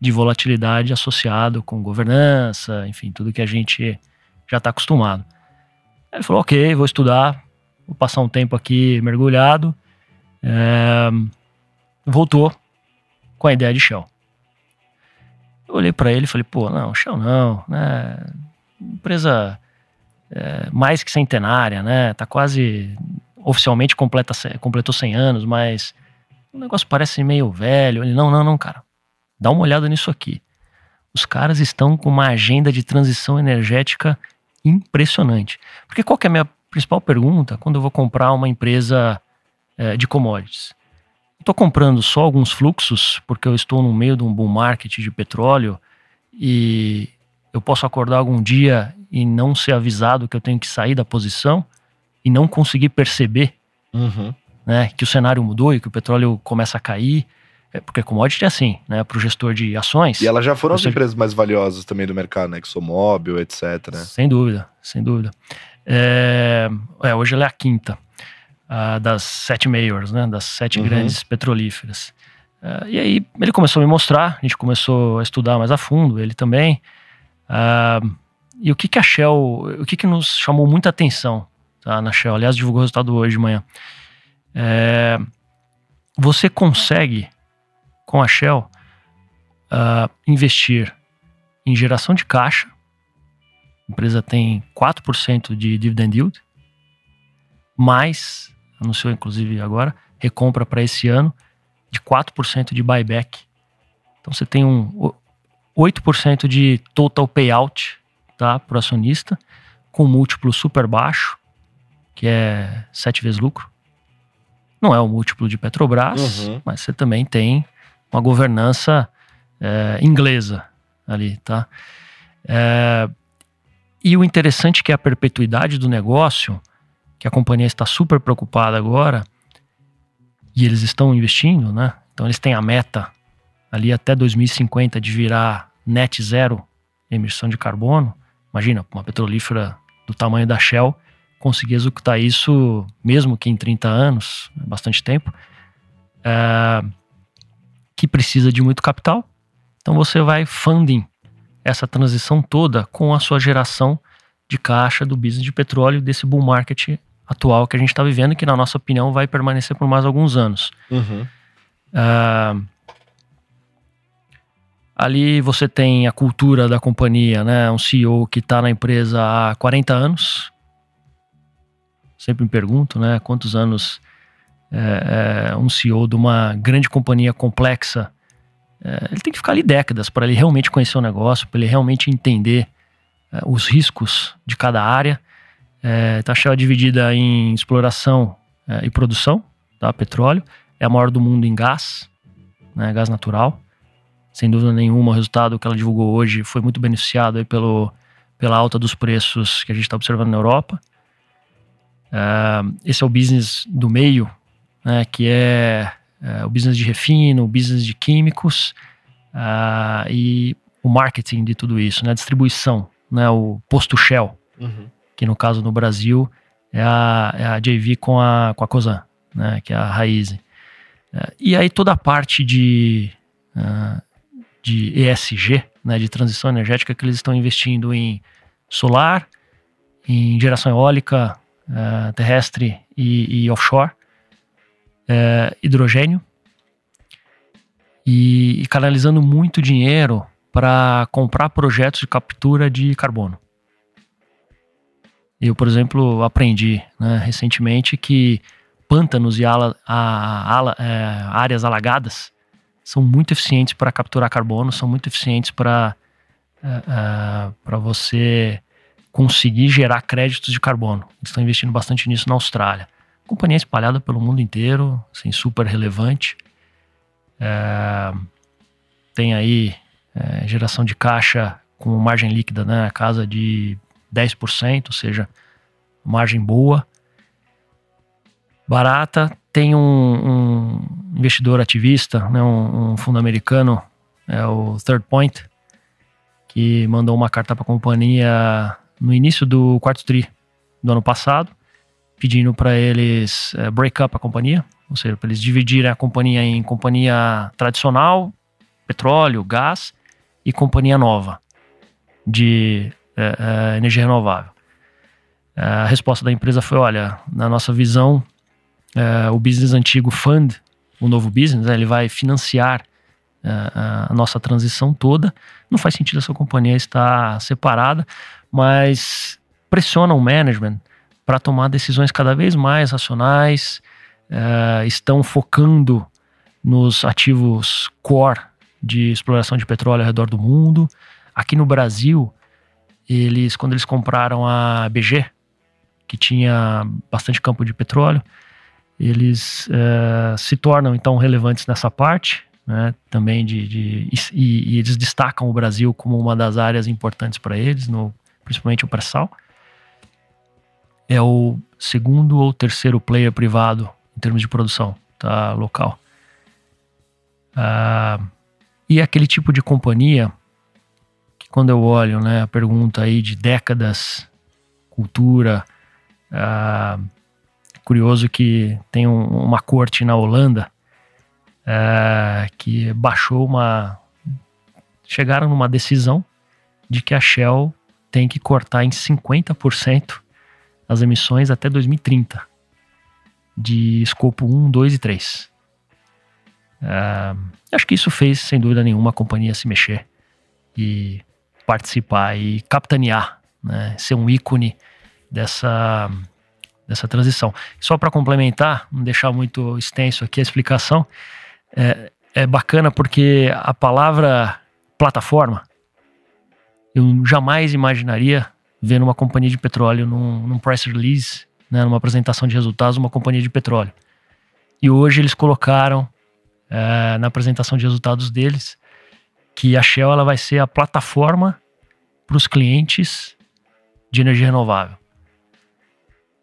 de volatilidade associado com governança, enfim, tudo que a gente já está acostumado. Ele falou: ok, vou estudar, vou passar um tempo aqui mergulhado. É, voltou com a ideia de Shell. Eu olhei para ele e falei: pô, não, Shell não, né? Empresa é, mais que centenária, né? Tá quase oficialmente completa, completou 100 anos, mas o negócio parece meio velho. Ele, não, não, não, cara. Dá uma olhada nisso aqui. Os caras estão com uma agenda de transição energética impressionante. Porque qual que é a minha principal pergunta quando eu vou comprar uma empresa é, de commodities? Estou comprando só alguns fluxos porque eu estou no meio de um bull market de petróleo e eu posso acordar algum dia e não ser avisado que eu tenho que sair da posição? E não conseguir perceber
uhum.
né, que o cenário mudou e que o petróleo começa a cair. É porque commodity é assim, né? Para o gestor de ações.
E elas já foram as empresas mais valiosas também do mercado, né? ExxonMobil, etc. Né?
Sem dúvida, sem dúvida. É, é, hoje ela é a quinta das sete majors, né? Das sete uhum. grandes petrolíferas. É, e aí ele começou a me mostrar, a gente começou a estudar mais a fundo, ele também. e o que que a Shell, o que que nos chamou muita atenção tá? na Shell. Aliás, divulgou o resultado hoje de manhã. É, você consegue, com a Shell, uh, investir em geração de caixa. A empresa tem 4% de dividend yield, mais, anunciou inclusive agora, recompra para esse ano de 4% de buyback. Então você tem um 8% de total payout tá, para o acionista, com múltiplo super baixo, que é sete vezes lucro. Não é o múltiplo de Petrobras, uhum. mas você também tem uma governança é, inglesa ali, tá? É, e o interessante é que é a perpetuidade do negócio, que a companhia está super preocupada agora, e eles estão investindo, né? Então eles têm a meta ali até 2050 de virar net zero emissão de carbono. Imagina, uma petrolífera do tamanho da Shell conseguir executar isso, mesmo que em 30 anos, bastante tempo, é, que precisa de muito capital. Então você vai funding essa transição toda com a sua geração de caixa do business de petróleo desse bull market atual que a gente está vivendo, que na nossa opinião vai permanecer por mais alguns anos. Uhum. Uh, ali você tem a cultura da companhia, né? Um CEO que está na empresa há 40 anos. Sempre me pergunto, né? Quantos anos é, é, um CEO de uma grande companhia complexa é, ele tem que ficar ali décadas para ele realmente conhecer o negócio, para ele realmente entender é, os riscos de cada área. É, a Shell é dividida em exploração é, e produção, tá? Petróleo é a maior do mundo em gás, né? Gás natural. Sem dúvida nenhuma, o resultado que ela divulgou hoje foi muito beneficiado aí pelo, pela alta dos preços que a gente está observando na Europa. É, esse é o business do meio, né? Que é, é o business de refino, o business de químicos uh, e o marketing de tudo isso, né? A distribuição, né? O posto Shell. Uhum que no caso no Brasil é a, é a JV com a, com a Cosan, né, que é a Raiz. É, e aí toda a parte de, uh, de ESG, né, de transição energética, que eles estão investindo em solar, em geração eólica, uh, terrestre e, e offshore, uh, hidrogênio, e, e canalizando muito dinheiro para comprar projetos de captura de carbono. Eu, por exemplo, aprendi né, recentemente que pântanos e ala, a, é, áreas alagadas são muito eficientes para capturar carbono, são muito eficientes para para você conseguir gerar créditos de carbono. Eles estão investindo bastante nisso na Austrália. Companhia espalhada pelo mundo inteiro, assim, super relevante. É, tem aí é, geração de caixa com margem líquida, né? Casa de 10%, ou seja, margem boa, barata. Tem um, um investidor ativista, né, um, um fundo americano, é o Third Point, que mandou uma carta para a companhia no início do quarto tri do ano passado, pedindo para eles é, break up a companhia, ou seja, para eles dividirem a companhia em companhia tradicional, petróleo, gás, e companhia nova de é, é, energia renovável. A resposta da empresa foi: olha, na nossa visão, o business antigo fund, o novo business, né, ele vai financiar a nossa transição toda. Não faz sentido essa companhia estar separada, mas pressiona o management para tomar decisões cada vez mais racionais, é, estão focando nos ativos core de exploração de petróleo ao redor do mundo. Aqui no Brasil, eles quando eles compraram a BG, que tinha bastante campo de petróleo, eles é, se tornam então relevantes nessa parte, né, também de, de e, e, eles destacam o Brasil como uma das áreas importantes para eles, no, principalmente o pré-sal. É o segundo ou terceiro player privado em termos de produção, tá, local. Ah, e é aquele tipo de companhia quando eu olho né, a pergunta aí de décadas, cultura, ah, curioso que tem um, uma corte na Holanda ah, que baixou uma. chegaram numa decisão de que a Shell tem que cortar em 50% as emissões até 2030 de escopo 1, 2 e 3. Ah, acho que isso fez, sem dúvida nenhuma, a companhia se mexer e participar e capitanear, né? ser um ícone dessa, dessa transição. Só para complementar, não deixar muito extenso aqui a explicação, é, é bacana porque a palavra plataforma eu jamais imaginaria ver numa companhia de petróleo, num, num press release, né, numa apresentação de resultados, uma companhia de petróleo. E hoje eles colocaram é, na apresentação de resultados deles que a Shell ela vai ser a plataforma para os clientes de energia renovável.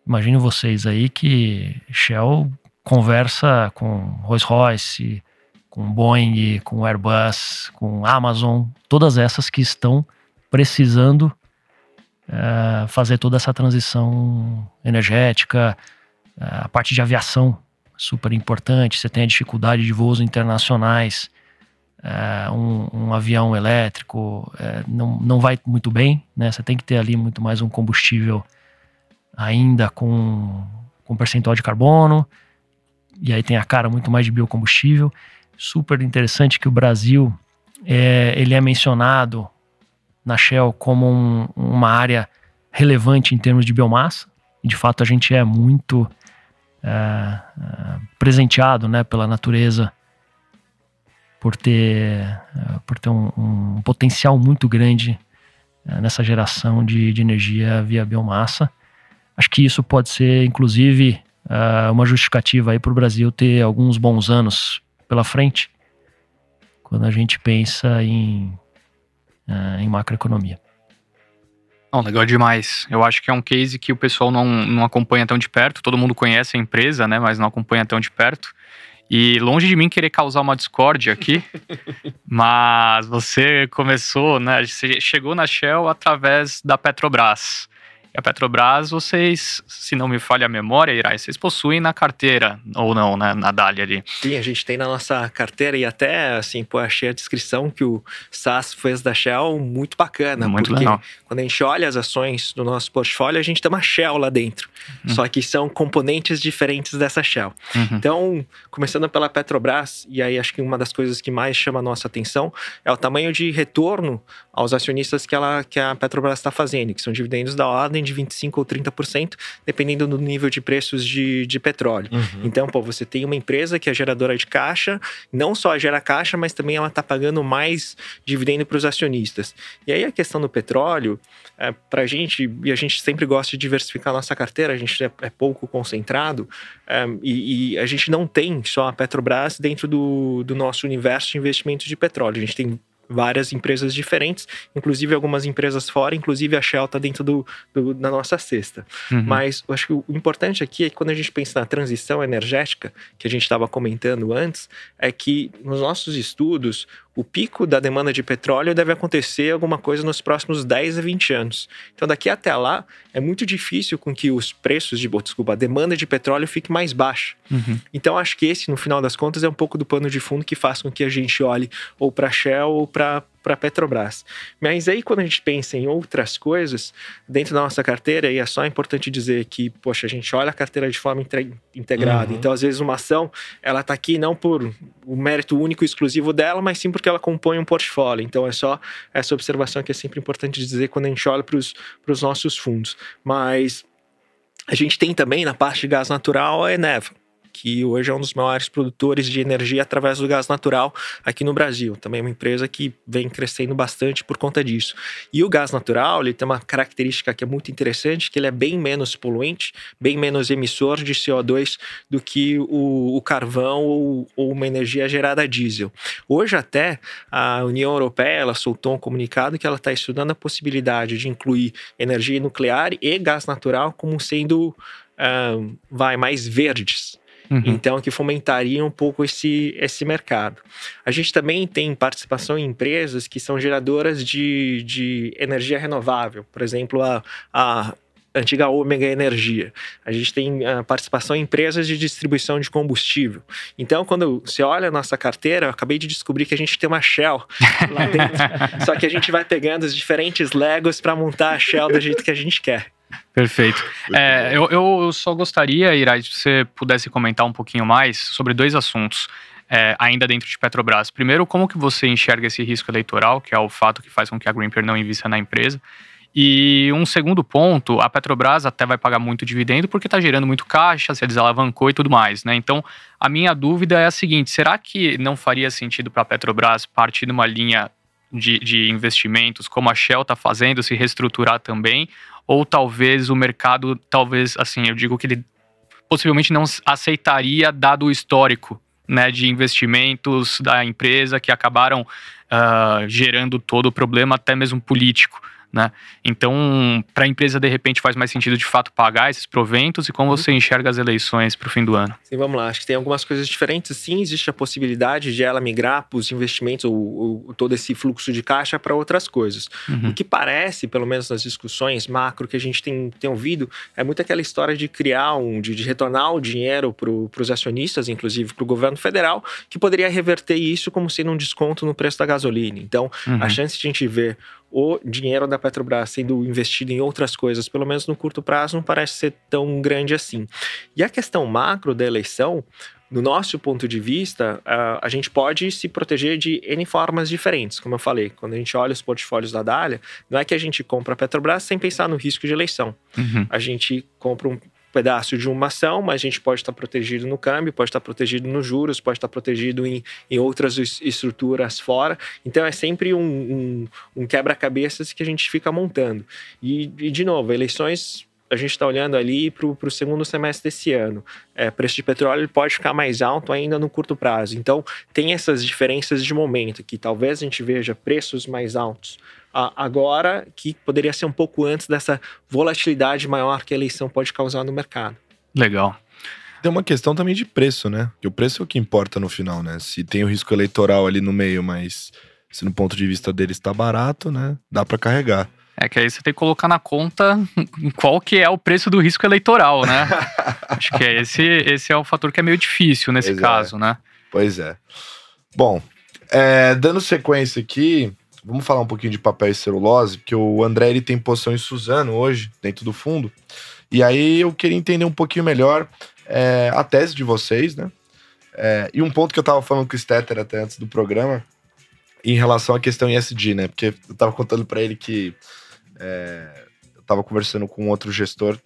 Imaginem vocês aí que Shell conversa com Rolls-Royce, com Boeing, com Airbus, com Amazon, todas essas que estão precisando é, fazer toda essa transição energética, é, a parte de aviação super importante. Você tem a dificuldade de voos internacionais, é, um, um, avião elétrico não, não vai muito bem, né? Você tem que ter ali muito mais um combustível ainda com, com percentual de carbono, e aí tem a cara muito mais de biocombustível. Super interessante que o Brasil é, ele é mencionado na Shell como um, uma área relevante em termos de biomassa. E de fato a gente é muito é, é, presenteado né, pela natureza por ter, é, por ter um, um potencial muito grande é, nessa geração de, de, energia via biomassa. Acho que isso pode ser, inclusive, é, uma justificativa para o Brasil ter alguns bons anos pela frente quando a gente pensa em, em macroeconomia.
Não, legal demais. Eu acho que é um case que o pessoal não, não acompanha tão de perto. Todo mundo conhece a empresa, né? Mas não acompanha tão de perto. E longe de mim querer causar uma discórdia aqui, mas você começou, né? Você chegou na Shell através da Petrobras. E a Petrobras, vocês, se não me falha a memória, Irai, vocês possuem na carteira, ou não, né, na Dália ali?
Sim, a gente tem na nossa carteira e até, assim, pô, achei a descrição que o SAS fez da Shell muito bacana.
Muito
porque
legal.
quando a gente olha as ações do nosso portfólio, a gente tem uma Shell lá dentro. Uhum. Só que são componentes diferentes dessa Shell. Uhum. Então, começando pela Petrobras, e aí acho que uma das coisas que mais chama a nossa atenção é o tamanho de retorno aos acionistas que, ela, que a Petrobras está fazendo, que são dividendos da ordem de 25% ou 30%, dependendo do nível de preços de, de petróleo. Uhum. Então, pô, você tem uma empresa que é geradora de caixa, não só gera caixa, mas também ela está pagando mais dividendo para os acionistas. E aí a questão do petróleo, é, para a gente, e a gente sempre gosta de diversificar a nossa carteira, a gente é, é pouco concentrado, é, e, e, a gente não tem só a Petrobras dentro do, do nosso universo de investimentos de petróleo. A gente tem várias empresas diferentes, inclusive algumas empresas fora, inclusive a Shell está dentro do, do, da nossa cesta. Uhum. Mas eu acho que o importante aqui é que quando a gente pensa na transição energética, que a gente estava comentando antes, é que nos nossos estudos, o pico da demanda de petróleo deve acontecer alguma coisa nos próximos 10 a 20 anos. Então, daqui até lá, é muito difícil com que os preços de, desculpa, a demanda de petróleo fique mais baixa. Uhum. Então, acho que esse, no final das contas, é um pouco do pano de fundo que faz com que a gente olhe ou para Shell ou para para a Petrobras. Mas aí, quando a gente pensa em outras coisas dentro da nossa carteira, e é só importante dizer que, poxa, a gente olha a carteira de forma integrada. Uhum. Então, às vezes, uma ação, ela está aqui não por o mérito único e exclusivo dela, mas sim porque ela compõe um portfólio. Então, é só essa observação que é sempre importante dizer quando a gente olha para os nossos fundos. Mas a gente tem também na parte de gás natural a Eneva que hoje é um dos maiores produtores de energia através do gás natural aqui no Brasil. Também é uma empresa que vem crescendo bastante por conta disso. E o gás natural, ele tem uma característica que é muito interessante, que ele é bem menos poluente, bem menos emissor de CO2 do que o, o carvão ou, ou, uma energia gerada a diesel. Hoje até a União Europeia ela soltou um comunicado que ela está estudando a possibilidade de incluir energia nuclear e gás natural como sendo um, vai mais verdes Uhum. Então, que fomentaria um pouco esse, esse mercado. A gente também tem participação em empresas que são geradoras de, de energia renovável. Por exemplo, a, a antiga Ômega Energia. A gente tem a ah, participação em empresas de distribuição de combustível. Então, quando você olha a nossa carteira, eu acabei de descobrir que a gente tem uma Shell lá dentro. Só que a gente vai pegando os diferentes Legos para montar a Shell do jeito que a gente quer.
Perfeito. É, eu, eu só gostaria, Irai, se você pudesse comentar um pouquinho mais sobre dois assuntos. É, ainda dentro de Petrobras. Primeiro, como que você enxerga esse risco eleitoral, que é o fato que faz com que a Greenpeer não invista na empresa? E um segundo ponto, a Petrobras até vai pagar muito dividendo porque está gerando muito caixa, se desalavancou e tudo mais, né? Então, a minha dúvida é a seguinte: será que não faria sentido para a Petrobras partir de uma linha de, de investimentos, como a Shell está fazendo, se reestruturar também? Ou talvez o mercado, talvez, assim, eu digo que ele possivelmente não aceitaria dado o histórico né, de investimentos da empresa que acabaram uh, gerando todo o problema, até mesmo político. Né? Então, para a empresa, de repente, faz mais sentido de fato pagar esses proventos e como você enxerga as eleições para o fim do ano?
Sim, vamos lá. Acho que tem algumas coisas diferentes. Sim, existe a possibilidade de ela migrar para os investimentos ou, ou, todo esse fluxo de caixa para outras coisas. Uhum. O que parece, pelo menos nas discussões macro que a gente tem, tem ouvido, é muito aquela história de criar um, de, de retornar o dinheiro para os acionistas, inclusive para o governo federal, que poderia reverter isso como sendo um desconto no preço da gasolina. Então, uhum. a chance de a gente ver o dinheiro da Petrobras sendo investido em outras coisas, pelo menos no curto prazo, não parece ser tão grande assim. E a questão macro da eleição, no nosso ponto de vista, a gente pode se proteger de N formas diferentes. Como eu falei, quando a gente olha os portfólios da Dália, não é que a gente compra a Petrobras sem pensar no risco de eleição. Uhum. A gente compra um pedaço de uma ação, mas a gente pode estar protegido no câmbio, pode estar protegido nos juros, pode estar protegido em, em outras estruturas fora. Então é sempre um, um, um quebra-cabeças que a gente fica montando. E, e de novo, eleições a gente está olhando ali para o segundo semestre desse ano. É, preço de petróleo pode ficar mais alto ainda no curto prazo. Então, tem essas diferenças de momento, que talvez a gente veja preços mais altos agora, que poderia ser um pouco antes dessa volatilidade maior que a eleição pode causar no mercado.
Legal.
Tem uma questão também de preço, né? Que o preço é o que importa no final, né? Se tem o risco eleitoral ali no meio, mas se no ponto de vista dele está barato, né? Dá para carregar.
É que aí você tem que colocar na conta qual que é o preço do risco eleitoral, né? Acho que é esse, esse é o fator que é meio difícil nesse pois caso,
é.
né?
Pois é. Bom, é, dando sequência aqui, Vamos falar um pouquinho de papel e celulose, porque o André ele tem posição em Suzano hoje, dentro do fundo. E aí eu queria entender um pouquinho melhor é, a tese de vocês, né? É, e um ponto que eu tava falando com o Stetter até antes do programa, em relação à questão ESG, né? Porque eu tava contando para ele que é, eu tava conversando com outro gestor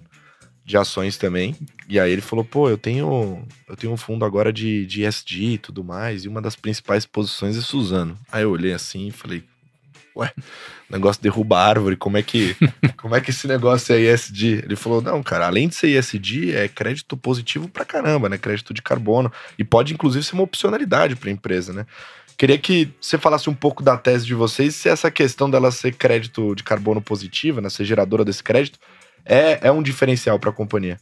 de ações também. E aí ele falou, pô, eu tenho, eu tenho um fundo agora de, de ESG e tudo mais, e uma das principais posições é Suzano. Aí eu olhei assim e falei, ué, negócio derruba árvore, como é que como é que esse negócio é ESG? Ele falou, não, cara, além de ser ESG, é crédito positivo pra caramba, né? Crédito de carbono. E pode, inclusive, ser uma opcionalidade pra empresa, né? Queria que você falasse um pouco da tese de vocês, se essa questão dela ser crédito de carbono positiva, né, ser geradora desse crédito, é, é um diferencial para a companhia.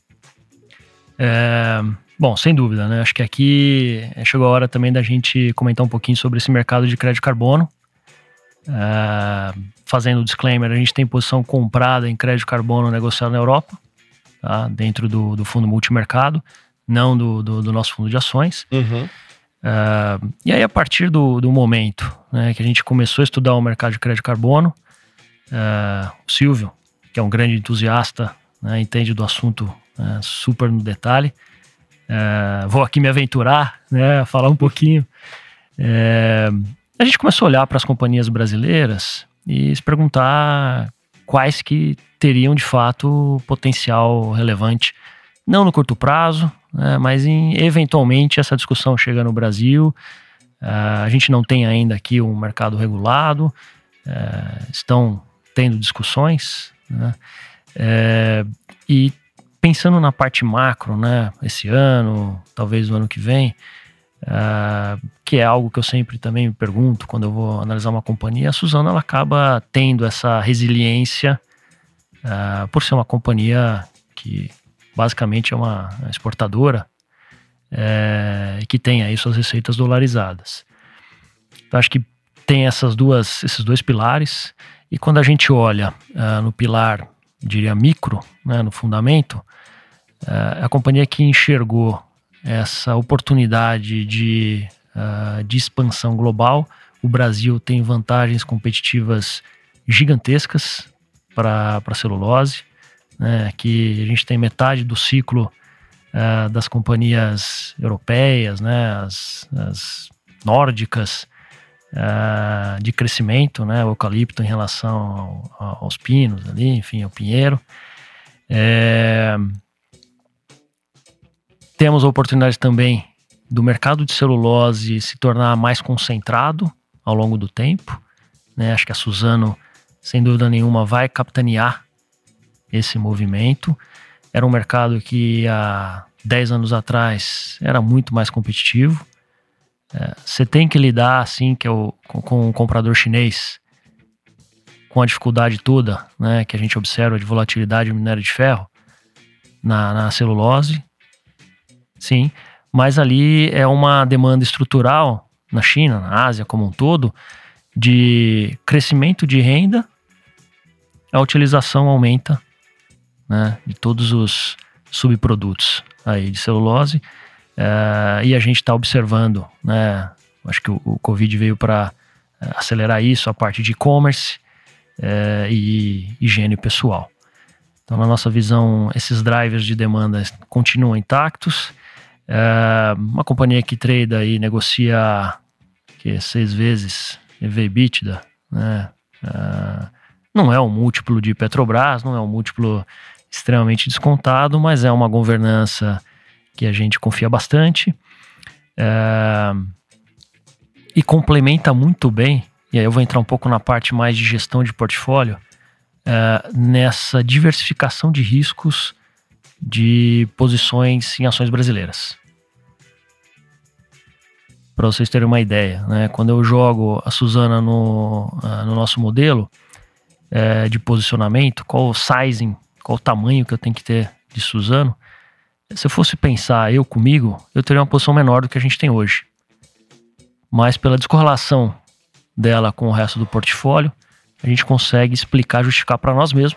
É, bom, sem dúvida, né? Acho que aqui chegou a hora também da gente comentar um pouquinho sobre esse mercado de crédito carbono. Uh, fazendo o disclaimer, a gente tem posição comprada em crédito carbono negociado na Europa, tá? dentro do, do fundo multimercado, não do, do, do, nosso fundo de ações. Uhum. Uh, e aí, a partir do, do momento né, que a gente começou a estudar o mercado de crédito carbono, uh, o Silvio, que é um grande entusiasta, né, entende do assunto super no detalhe, vou aqui me aventurar, né, falar um pouquinho a gente começou a olhar para as companhias brasileiras e se perguntar quais que teriam de fato potencial relevante, não no curto prazo, né, mas em, eventualmente essa discussão chega no Brasil. Uh, a gente não tem ainda aqui um mercado regulado, uh, estão tendo discussões, né, uh, e pensando na parte macro, né, esse ano, talvez no ano que vem, Uh, que é algo que eu sempre também me pergunto quando eu vou analisar uma companhia. A Suzano ela acaba tendo essa resiliência uh, por ser uma companhia que basicamente é uma exportadora uh, que tem aí suas receitas dolarizadas. Então acho que tem essas duas, esses dois pilares e quando a gente olha uh, no pilar, diria micro, né, no fundamento, é a companhia que enxergou essa oportunidade de, uh, de expansão global. O Brasil tem vantagens competitivas gigantescas para a celulose, né, que a gente tem metade do ciclo uh, das companhias europeias, né, as, as nórdicas, uh, de crescimento, né, o eucalipto em relação ao, aos pinos ali, enfim, ao pinheiro. É, temos a oportunidade também do mercado de celulose se tornar mais concentrado ao longo do tempo. Né? Acho que a Suzano, sem dúvida nenhuma, vai capitanear esse movimento. Era um mercado que há 10 anos atrás era muito mais competitivo. É, você tem que lidar assim que é o, com, com o comprador chinês com a dificuldade toda né, que a gente observa de volatilidade do minério de ferro na, na celulose, sim, mas ali é uma demanda estrutural na China, na Ásia como um todo, de crescimento de renda, a utilização aumenta né, de todos os subprodutos aí de celulose uh, e a gente está observando, né, acho que o, o Covid veio para eh, acelerar isso, a parte de e-commerce uh, e higiene pessoal. Então, na nossa visão, esses drivers de demanda continuam intactos. Uh, uma companhia que trade e negocia que seis vezes EV/EBITDA, né? não é um múltiplo de Petrobras, não é um múltiplo extremamente descontado, mas é uma governança que a gente confia bastante é, e complementa muito bem. E aí eu vou entrar um pouco na parte mais de gestão de portfólio, é, nessa diversificação de riscos de posições em ações brasileiras. Para vocês terem uma ideia, né? quando eu jogo a Suzana no, uh, no nosso modelo é, de posicionamento, qual o sizing qual o tamanho que eu tenho que ter de Suzano, se eu fosse pensar eu comigo, eu teria uma posição menor do que a gente tem hoje. Mas pela descorrelação dela com o resto do portfólio, a gente consegue explicar, justificar para nós mesmos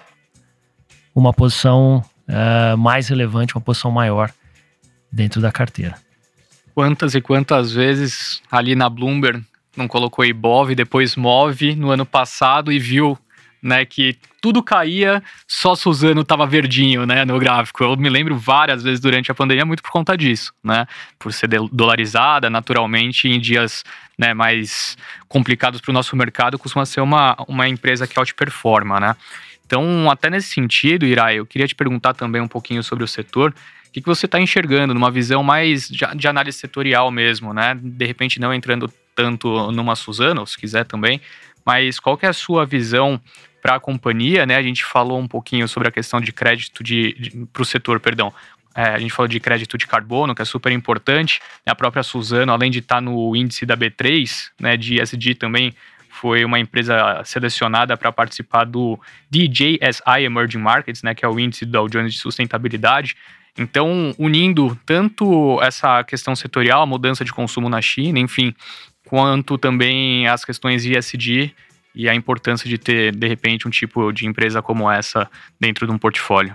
uma posição é, mais relevante, uma posição maior dentro da carteira.
Quantas e quantas vezes ali na Bloomberg não colocou IBOV, depois MOVE no ano passado e viu né, que tudo caía, só Suzano tava verdinho, né, no gráfico. Eu me lembro várias vezes durante a pandemia muito por conta disso, né, por ser dolarizada, naturalmente, em dias né, mais complicados para o nosso mercado, costuma ser uma, uma empresa que outperforma, né. Então, até nesse sentido, Irai, eu queria te perguntar também um pouquinho sobre o setor. O que, que você está enxergando numa visão mais de, análise setorial mesmo, né? De repente não entrando tanto numa Suzano, se quiser também, mas qual que é a sua visão para a companhia, né? A gente falou um pouquinho sobre a questão de crédito de, de para o setor, perdão. É, a gente falou de crédito de carbono, que é super importante. A própria Suzano, além de estar tá no índice da B3, né, de ESG também foi uma empresa selecionada para participar do DJSI Emerging Markets, né, que é o índice do Dow Jones de sustentabilidade. Então, unindo tanto essa questão setorial, a mudança de consumo na China, enfim, quanto também as questões ISD e a importância de ter, de repente, um tipo de empresa como essa dentro de um portfólio.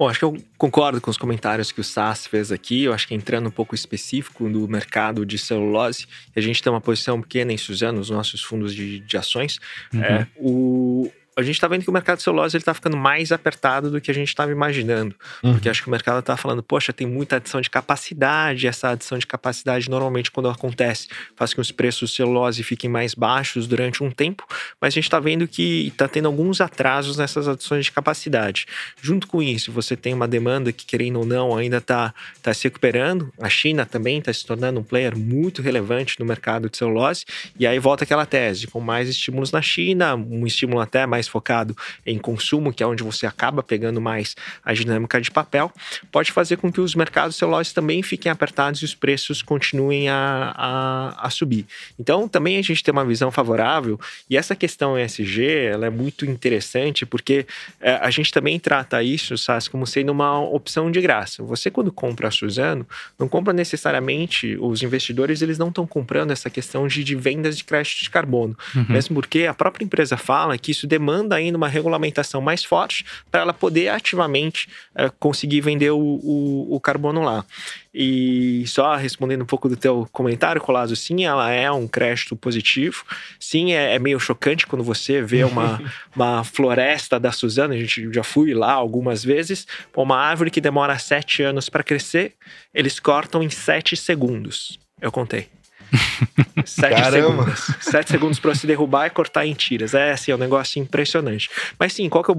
Bom, acho que eu concordo com os comentários que o SAS fez aqui. Eu acho que entrando um pouco específico no mercado de celulose, a gente tem uma posição pequena em Suzano, os nossos fundos de, de ações. Uhum. É, o, a gente está vendo que o mercado de celulose está ficando mais apertado do que a gente estava imaginando. Uhum. Porque acho que o mercado está falando, poxa, tem muita adição de capacidade. Essa adição de capacidade, normalmente, quando acontece, faz com que os preços de celulose fiquem mais baixos durante um tempo. Mas a gente está vendo que está tendo alguns atrasos nessas adições de capacidade. Junto com isso, você tem uma demanda que, querendo ou não, ainda está tá se recuperando. A China também está se tornando um player muito relevante no mercado de celulose. E aí volta aquela tese, com mais estímulos na China, um estímulo até mais focado em consumo, que é onde você acaba pegando mais a dinâmica de papel, pode fazer com que os mercados celulose também fiquem apertados e os preços continuem a, a, a subir. Então, também a gente tem uma visão favorável e essa questão ESG ela é muito interessante porque é, a gente também trata isso, sabe, como sendo uma opção de graça. Você, quando compra a Suzano, não compra necessariamente, os investidores eles não estão comprando essa questão de, de vendas de crédito de carbono, uhum. mesmo porque a própria empresa fala que isso demanda demanda ainda uma regulamentação mais forte para ela poder ativamente uh, conseguir vender o, o, o, carbono lá. E só respondendo um pouco do teu comentário, Colasso, sim, ela é um crédito positivo. Sim, é, é meio chocante quando você vê uma, uma floresta da Suzana, a gente já fui lá algumas vezes, uma árvore que demora sete anos para crescer, eles cortam em sete segundos. Eu contei. Sete Caramba. segundos. Sete segundos para se derrubar e cortar em tiras. É assim, é um negócio impressionante. Mas sim, qual que é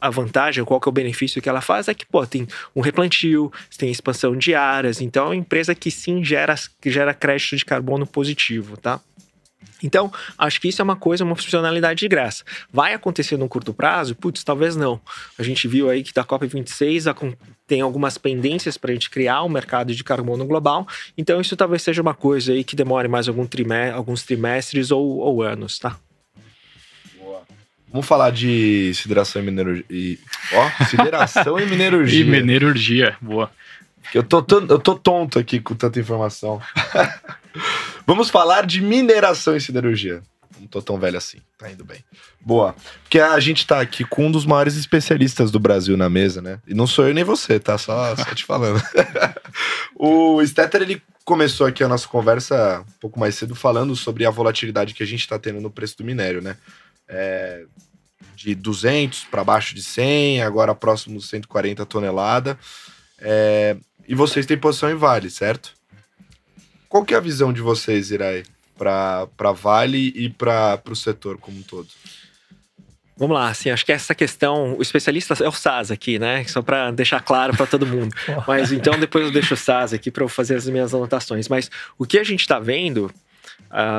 a vantagem, qual que é o benefício que ela faz? É que, pô, tem um replantio, tem expansão de áreas. Então é uma empresa que sim gera, gera crédito de carbono positivo, tá? Então, acho que isso é uma coisa, uma funcionalidade de graça. Vai acontecer no curto prazo? Putz, talvez não. A gente viu aí que da COP26 tem algumas pendências para a gente criar um mercado de carbono global. Então, isso talvez seja uma coisa aí que demore mais algum trimestre, alguns trimestres ou, ou anos, tá?
Boa. Vamos falar de sideração e minerurgia. Ó, sideração e minerurgia.
E minerurgia, boa.
Eu tô, eu tô tonto aqui com tanta informação. Vamos falar de mineração e siderurgia. Não tô tão velho assim, tá indo bem. Boa. Porque a gente tá aqui com um dos maiores especialistas do Brasil na mesa, né? E não sou eu nem você, tá? Só, só te falando. o Stetter, ele começou aqui a nossa conversa um pouco mais cedo falando sobre a volatilidade que a gente tá tendo no preço do minério, né? É, de 200 para baixo de 100, agora próximo de 140 tonelada. É, e vocês têm posição em Vale, certo? Qual que é a visão de vocês, Irai, para Vale e para o setor como um todo?
Vamos lá, assim, acho que essa questão, o especialista é o SAS aqui, né? Só para deixar claro para todo mundo. Mas então depois eu deixo o SAS aqui para eu fazer as minhas anotações. Mas o que a gente está vendo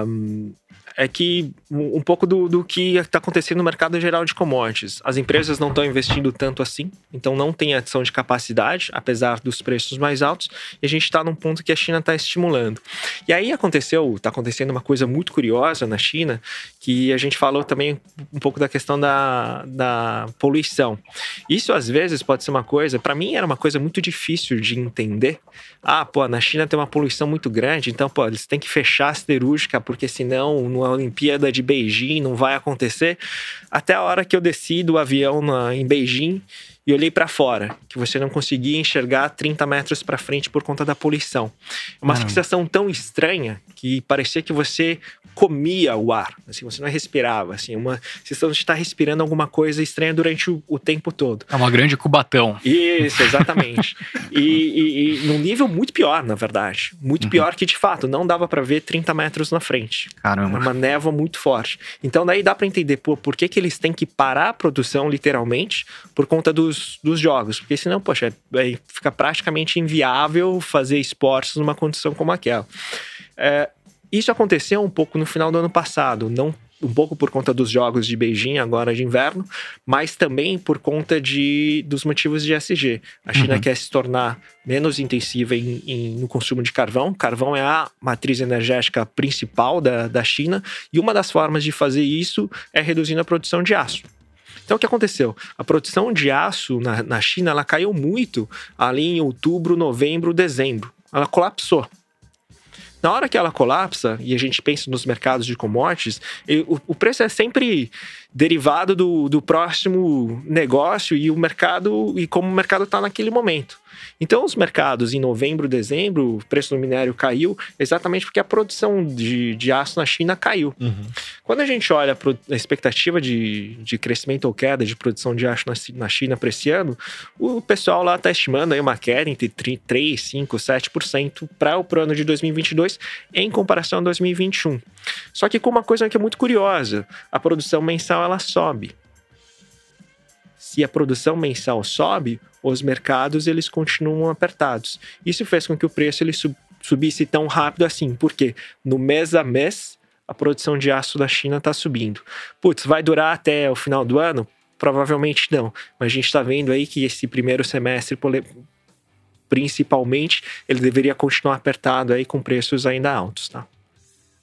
um, é que um pouco do, do que está acontecendo no mercado geral de commodities. As empresas não estão investindo tanto assim, então não tem adição de capacidade, apesar dos preços mais altos, e a gente está num ponto que a China está estimulando. E aí aconteceu, está acontecendo uma coisa muito curiosa na China, que a gente falou também um pouco da questão da, da poluição. Isso às vezes pode ser uma coisa, para mim era uma coisa muito difícil de entender. Ah, pô, na China tem uma poluição muito grande, então, pô, eles têm que fechar a siderúrgica, porque senão a Olimpíada de Beijing não vai acontecer. Até a hora que eu desci do avião na, em Beijing e olhei para fora, que você não conseguia enxergar 30 metros para frente por conta da poluição. É uma sensação tão estranha que parecia que você comia o ar, assim, você não respirava, assim, uma sensação de estar respirando alguma coisa estranha durante o, o tempo todo.
É uma grande cubatão.
Isso, exatamente. e, e, e num nível muito pior, na verdade. Muito uhum. pior que, de fato, não dava para ver 30 metros na frente.
Caramba.
Uma névoa muito forte. Então daí dá para entender por, por que, que eles têm que parar a produção, literalmente, por conta dos, dos jogos. Porque senão, poxa, é, fica praticamente inviável fazer esportes numa condição como aquela. É, isso aconteceu um pouco no final do ano passado, não um pouco por conta dos jogos de Beijing agora de inverno, mas também por conta de, dos motivos de SG. A China uhum. quer se tornar menos intensiva em, em, no consumo de carvão. Carvão é a matriz energética principal da, da China e uma das formas de fazer isso é reduzindo a produção de aço. Então, o que aconteceu? A produção de aço na, na China ela caiu muito ali em outubro, novembro, dezembro. Ela colapsou. Na hora que ela colapsa, e a gente pensa nos mercados de commodities, o, o preço é sempre derivado do, do próximo negócio e o mercado e como o mercado está naquele momento. Então, os mercados em novembro, dezembro, o preço do minério caiu exatamente porque a produção de, de aço na China caiu. Uhum. Quando a gente olha a expectativa de, de crescimento ou queda de produção de aço na, na China para esse ano, o pessoal lá está estimando aí uma queda entre 3, 5, 7% para o ano de 2022 em comparação a 2021. Só que com uma coisa que é muito curiosa, a produção mensal ela sobe. Se a produção mensal sobe, os mercados eles continuam apertados. Isso fez com que o preço ele subisse tão rápido assim, porque no mês a mês a produção de aço da China está subindo. Putz, vai durar até o final do ano? Provavelmente não. Mas a gente está vendo aí que esse primeiro semestre, principalmente, ele deveria continuar apertado aí com preços ainda altos, tá?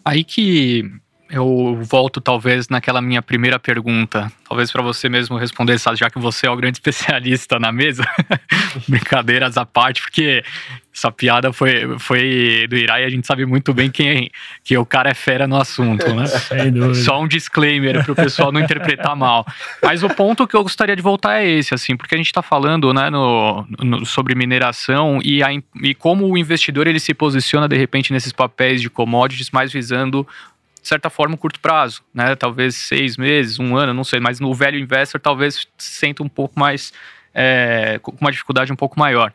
Aí que eu volto talvez naquela minha primeira pergunta, talvez para você mesmo responder, já que você é o grande especialista na mesa. Brincadeiras à parte, porque essa piada foi, foi do Irai e a gente sabe muito bem quem que o cara é fera no assunto, né? Só um disclaimer para o pessoal não interpretar mal. Mas o ponto que eu gostaria de voltar é esse, assim, porque a gente está falando, né, no, no, sobre mineração e, a, e como o investidor ele se posiciona de repente nesses papéis de commodities, mais visando de certa forma, um curto prazo, né? Talvez seis meses, um ano, não sei, mas no velho investor talvez sinta um pouco mais, é, com uma dificuldade um pouco maior.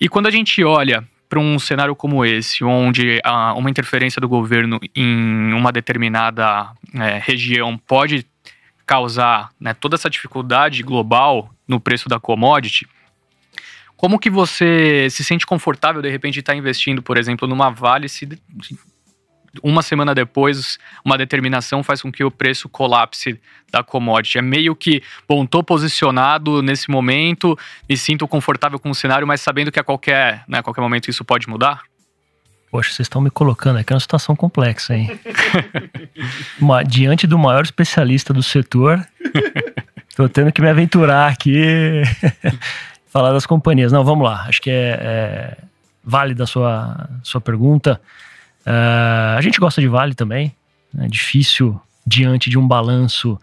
E quando a gente olha para um cenário como esse, onde a, uma interferência do governo em uma determinada é, região pode causar né, toda essa dificuldade global no preço da commodity, como que você se sente confortável de repente estar investindo, por exemplo, numa Vale se uma semana depois, uma determinação faz com que o preço colapse da commodity. É meio que, bom, estou posicionado nesse momento, me sinto confortável com o cenário, mas sabendo que a qualquer, né, a qualquer momento isso pode mudar?
Poxa, vocês estão me colocando aqui numa situação complexa, hein? Uma, diante do maior especialista do setor, tô tendo que me aventurar aqui, falar das companhias. Não, vamos lá. Acho que é, é válida a sua, sua pergunta. Uh, a gente gosta de Vale também. É difícil diante de um balanço,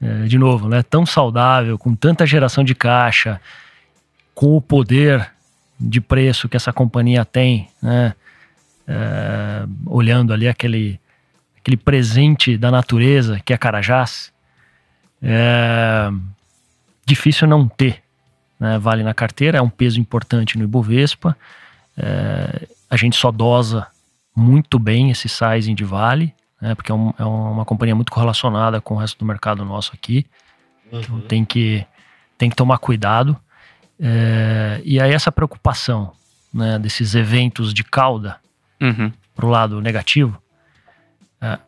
é, de novo, né, tão saudável, com tanta geração de caixa, com o poder de preço que essa companhia tem, né, é, olhando ali aquele, aquele presente da natureza que é Carajás, é difícil não ter né, Vale na carteira, é um peso importante no Ibovespa, é, a gente só dosa muito bem esse sizing de Vale, né, porque é, um, é, uma companhia muito correlacionada com o resto do mercado nosso aqui, então uhum. então tem que, tem que tomar cuidado. É, e aí essa preocupação né, desses eventos de cauda uhum. para o lado negativo, é,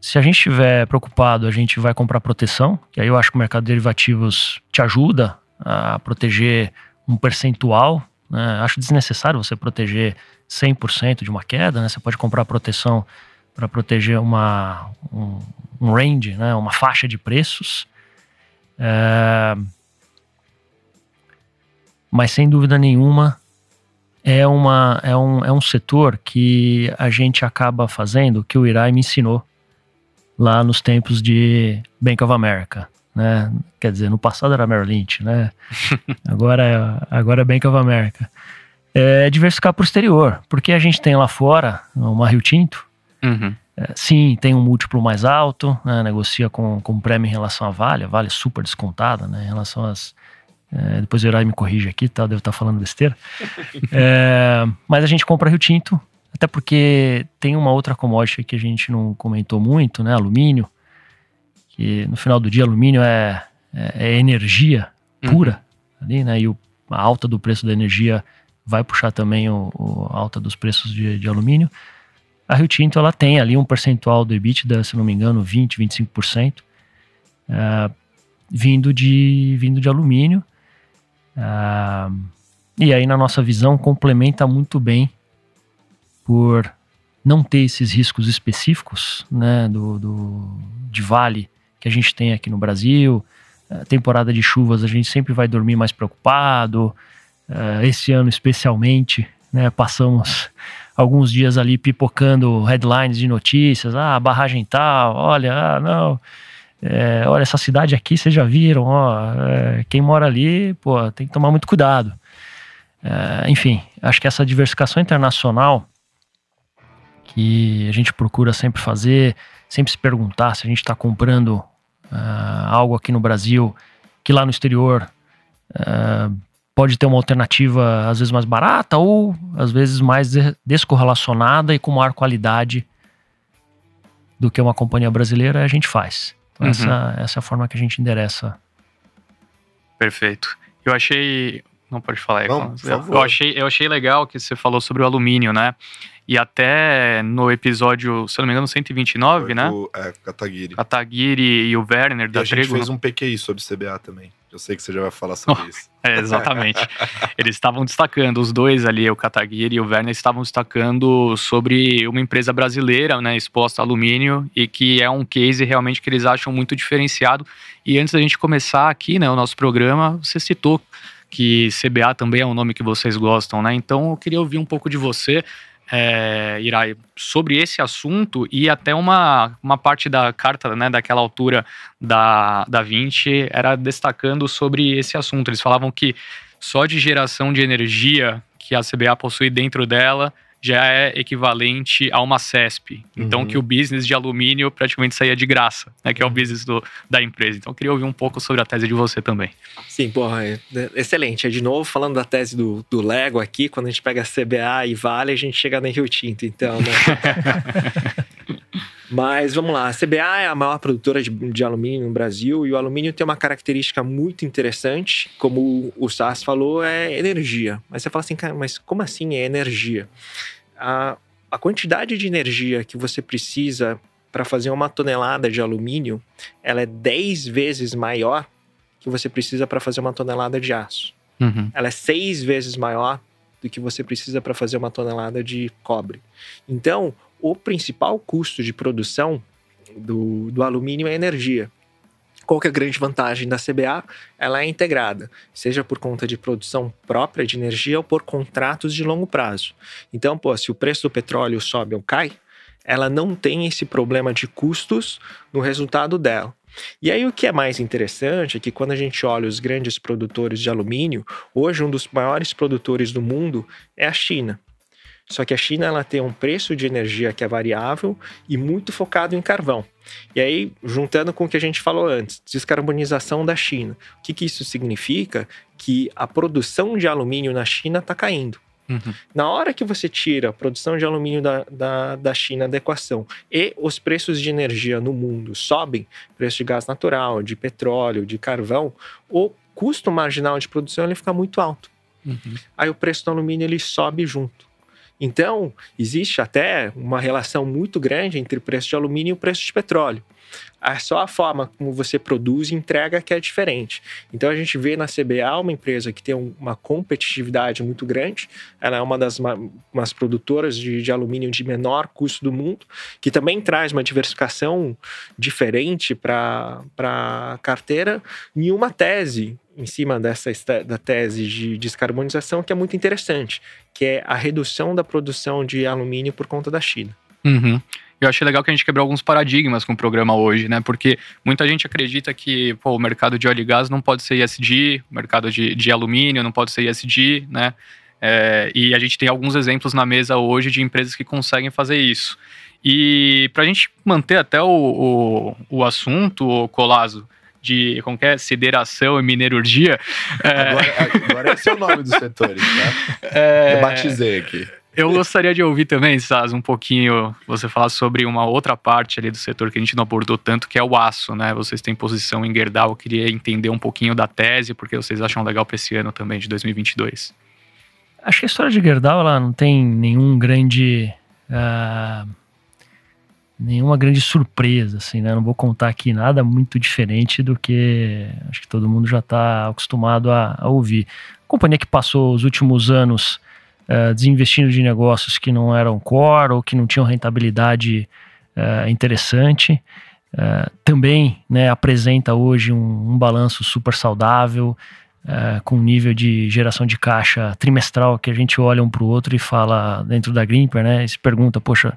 se a gente estiver preocupado, a gente vai comprar proteção, que aí eu acho que o mercado de derivativos te ajuda a proteger um percentual. Né? Acho desnecessário você proteger 100% de uma queda, né? Você pode comprar proteção para proteger uma, um, um, range, né? uma faixa de preços. É... Mas sem dúvida nenhuma, é, uma, é, um, é um setor que a gente acaba fazendo, que o Irai me ensinou lá nos tempos de Bank of America. Né? Quer dizer, no passado era Merrill Lynch, né? agora, é, agora é Bank of America. É diversificar para o exterior, porque a gente tem lá fora uma Rio Tinto, uhum. é, sim, tem um múltiplo mais alto, né? negocia com, com prêmio em relação à Vale, a Vale é super descontada né? em relação às, é, depois o Herói me corrige aqui, tá? Devo estar tá falando besteira. É, mas a gente compra Rio Tinto, até porque tem uma outra commodity que a gente não comentou muito, né? Alumínio. Que no final do dia, alumínio é, é, é energia pura uhum. ali, né? E o, a alta do preço da energia vai puxar também o, o alta dos preços de, de, alumínio. A Rio Tinto ela tem ali um percentual do EBITDA, se não me engano, 20, 25%, é, vindo de vindo de alumínio. Ah, e aí, na nossa visão, complementa muito bem por não ter esses riscos específicos né, do, do, de vale que a gente tem aqui no Brasil. A temporada de chuvas a gente sempre vai dormir mais preocupado. Uh, esse ano, especialmente, né, passamos alguns dias ali pipocando headlines de notícias. Ah, barragem tal, olha, ah, não é, olha, essa cidade aqui, vocês já viram, ó, é, quem mora ali, pô, tem que tomar muito cuidado. É, enfim, acho que essa diversificação internacional que a gente procura sempre fazer, sempre se perguntar se a gente está comprando uh, algo aqui no Brasil que lá no exterior uh, pode ter uma alternativa às vezes mais barata ou às vezes mais descorrelacionada e com maior qualidade do que uma companhia brasileira, a gente faz. Então, uhum. essa, essa é a forma que a gente endereça.
Perfeito. Eu achei. Não pode falar aí. Não, eu, eu, achei, eu achei legal que você falou sobre o alumínio, né? E até no episódio, se eu não me engano, 129, Foi né?
O, é, Kataguiri.
Kataguiri e o Werner e da
a gente fez um PQI sobre CBA também. Eu sei que você já vai falar sobre isso.
É, exatamente. Eles estavam destacando, os dois ali, o Kataguiri e o Werner, estavam destacando sobre uma empresa brasileira, né, exposta a alumínio, e que é um case realmente que eles acham muito diferenciado. E antes da gente começar aqui, né, o nosso programa, você citou que CBA também é um nome que vocês gostam, né? Então eu queria ouvir um pouco de você é, Irai, sobre esse assunto e até uma, uma parte da carta, né, daquela altura da, da 20 era destacando sobre esse assunto. Eles falavam que só de geração de energia que a CBA possui dentro dela já é equivalente a uma CESP. Então, uhum. que o business de alumínio praticamente saía de graça, né? Que é o business do, da empresa. Então, eu queria ouvir um pouco sobre a tese de você também.
Sim, porra, é, é excelente. É de novo falando da tese do, do Lego aqui, quando a gente pega CBA e Vale, a gente chega na Rio Tinto, então, né? Mas vamos lá, a CBA é a maior produtora de, de, alumínio no Brasil e o alumínio tem uma característica muito interessante, como o Sass falou, é energia. Mas você fala assim, cara, mas como assim é energia? A, a quantidade de energia que você precisa para fazer uma tonelada de alumínio, ela é 10 vezes maior que você precisa para fazer uma tonelada de aço. Uhum. Ela é seis vezes maior do que você precisa para fazer uma tonelada de cobre. Então, o principal custo de produção do, do alumínio é energia. Qual que é a grande vantagem da CBA? Ela é integrada, seja por conta de produção própria de energia ou por contratos de longo prazo. Então, pô, se o preço do petróleo sobe ou cai, ela não tem esse problema de custos no resultado dela. E aí o que é mais interessante é que quando a gente olha os grandes produtores de alumínio, hoje um dos maiores produtores do mundo é a China. Só que a China ela tem um preço de energia que é variável e muito focado em carvão. E aí, juntando com o que a gente falou antes, descarbonização da China. O que, que isso significa? Que a produção de alumínio na China está caindo. Uhum. Na hora que você tira a produção de alumínio da, da, da China da equação e os preços de energia no mundo sobem, preço de gás natural, de petróleo, de carvão, o custo marginal de produção ele fica muito alto. Uhum. Aí o preço do alumínio ele sobe junto. Então, existe até uma relação muito grande entre o preço de alumínio e o preço de petróleo. Só a forma como você produz e entrega que é diferente. Então a gente vê na CBA uma empresa que tem uma competitividade muito grande. Ela é uma das umas produtoras de, de alumínio de menor custo do mundo, que também traz uma diversificação diferente para a carteira e uma tese em cima dessa da tese de descarbonização que é muito interessante, que é a redução da produção de alumínio por conta da China.
Uhum. Eu achei legal que a gente quebrou alguns paradigmas com o programa hoje, né? Porque muita gente acredita que pô, o mercado de óleo e gás não pode ser ISD, o mercado de, de alumínio não pode ser ISD, né? É, e a gente tem alguns exemplos na mesa hoje de empresas que conseguem fazer isso. E para a gente manter até o, o, o assunto, o Colazo, de como é, sideração e minerurgia.
É... Agora, agora esse é o nome dos setores, tá? É... Eu batizei aqui.
Eu gostaria de ouvir também, Saz, um pouquinho você falar sobre uma outra parte ali do setor que a gente não abordou tanto, que é o aço, né? Vocês têm posição em Gerdau, eu queria entender um pouquinho da tese, porque vocês acham legal para esse ano também, de 2022.
Acho que a história de Gerdau, ela não tem nenhum grande... Uh, nenhuma grande surpresa, assim, né? Não vou contar aqui nada muito diferente do que acho que todo mundo já está acostumado a, a ouvir. companhia que passou os últimos anos uh, desinvestindo de negócios que não eram core ou que não tinham rentabilidade uh, interessante. Uh, também né, apresenta hoje um, um, balanço super saudável, com um nível de geração de caixa trimestral que a gente olha um para o outro e fala dentro da Grimper, né? E se pergunta, poxa,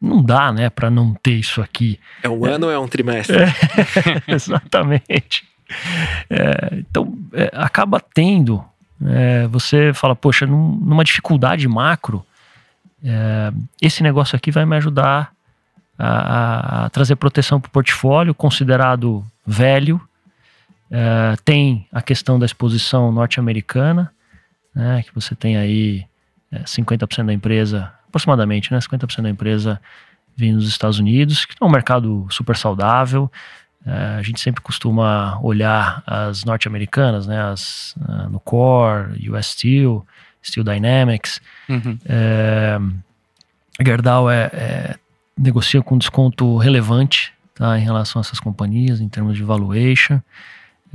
não dá, né, para não ter isso aqui.
É um ano ou é um trimestre?
É, exatamente. É, então, é, acaba tendo é, você fala, poxa, num, numa dificuldade macro, é, esse negócio aqui vai me ajudar a, a trazer proteção para o portfólio, considerado velho. É, tem a questão da exposição norte-americana, né, que você tem aí 50% é, da empresa, aproximadamente, né, 50% da empresa vindo dos Estados Unidos, que é um mercado super saudável, a gente sempre costuma olhar as norte-americanas, né, as, uh, no Core, US Steel, Steel Dynamics. Uhum. É, Gerdau é, é, negocia com desconto relevante tá, em relação a essas companhias, em termos de valuation.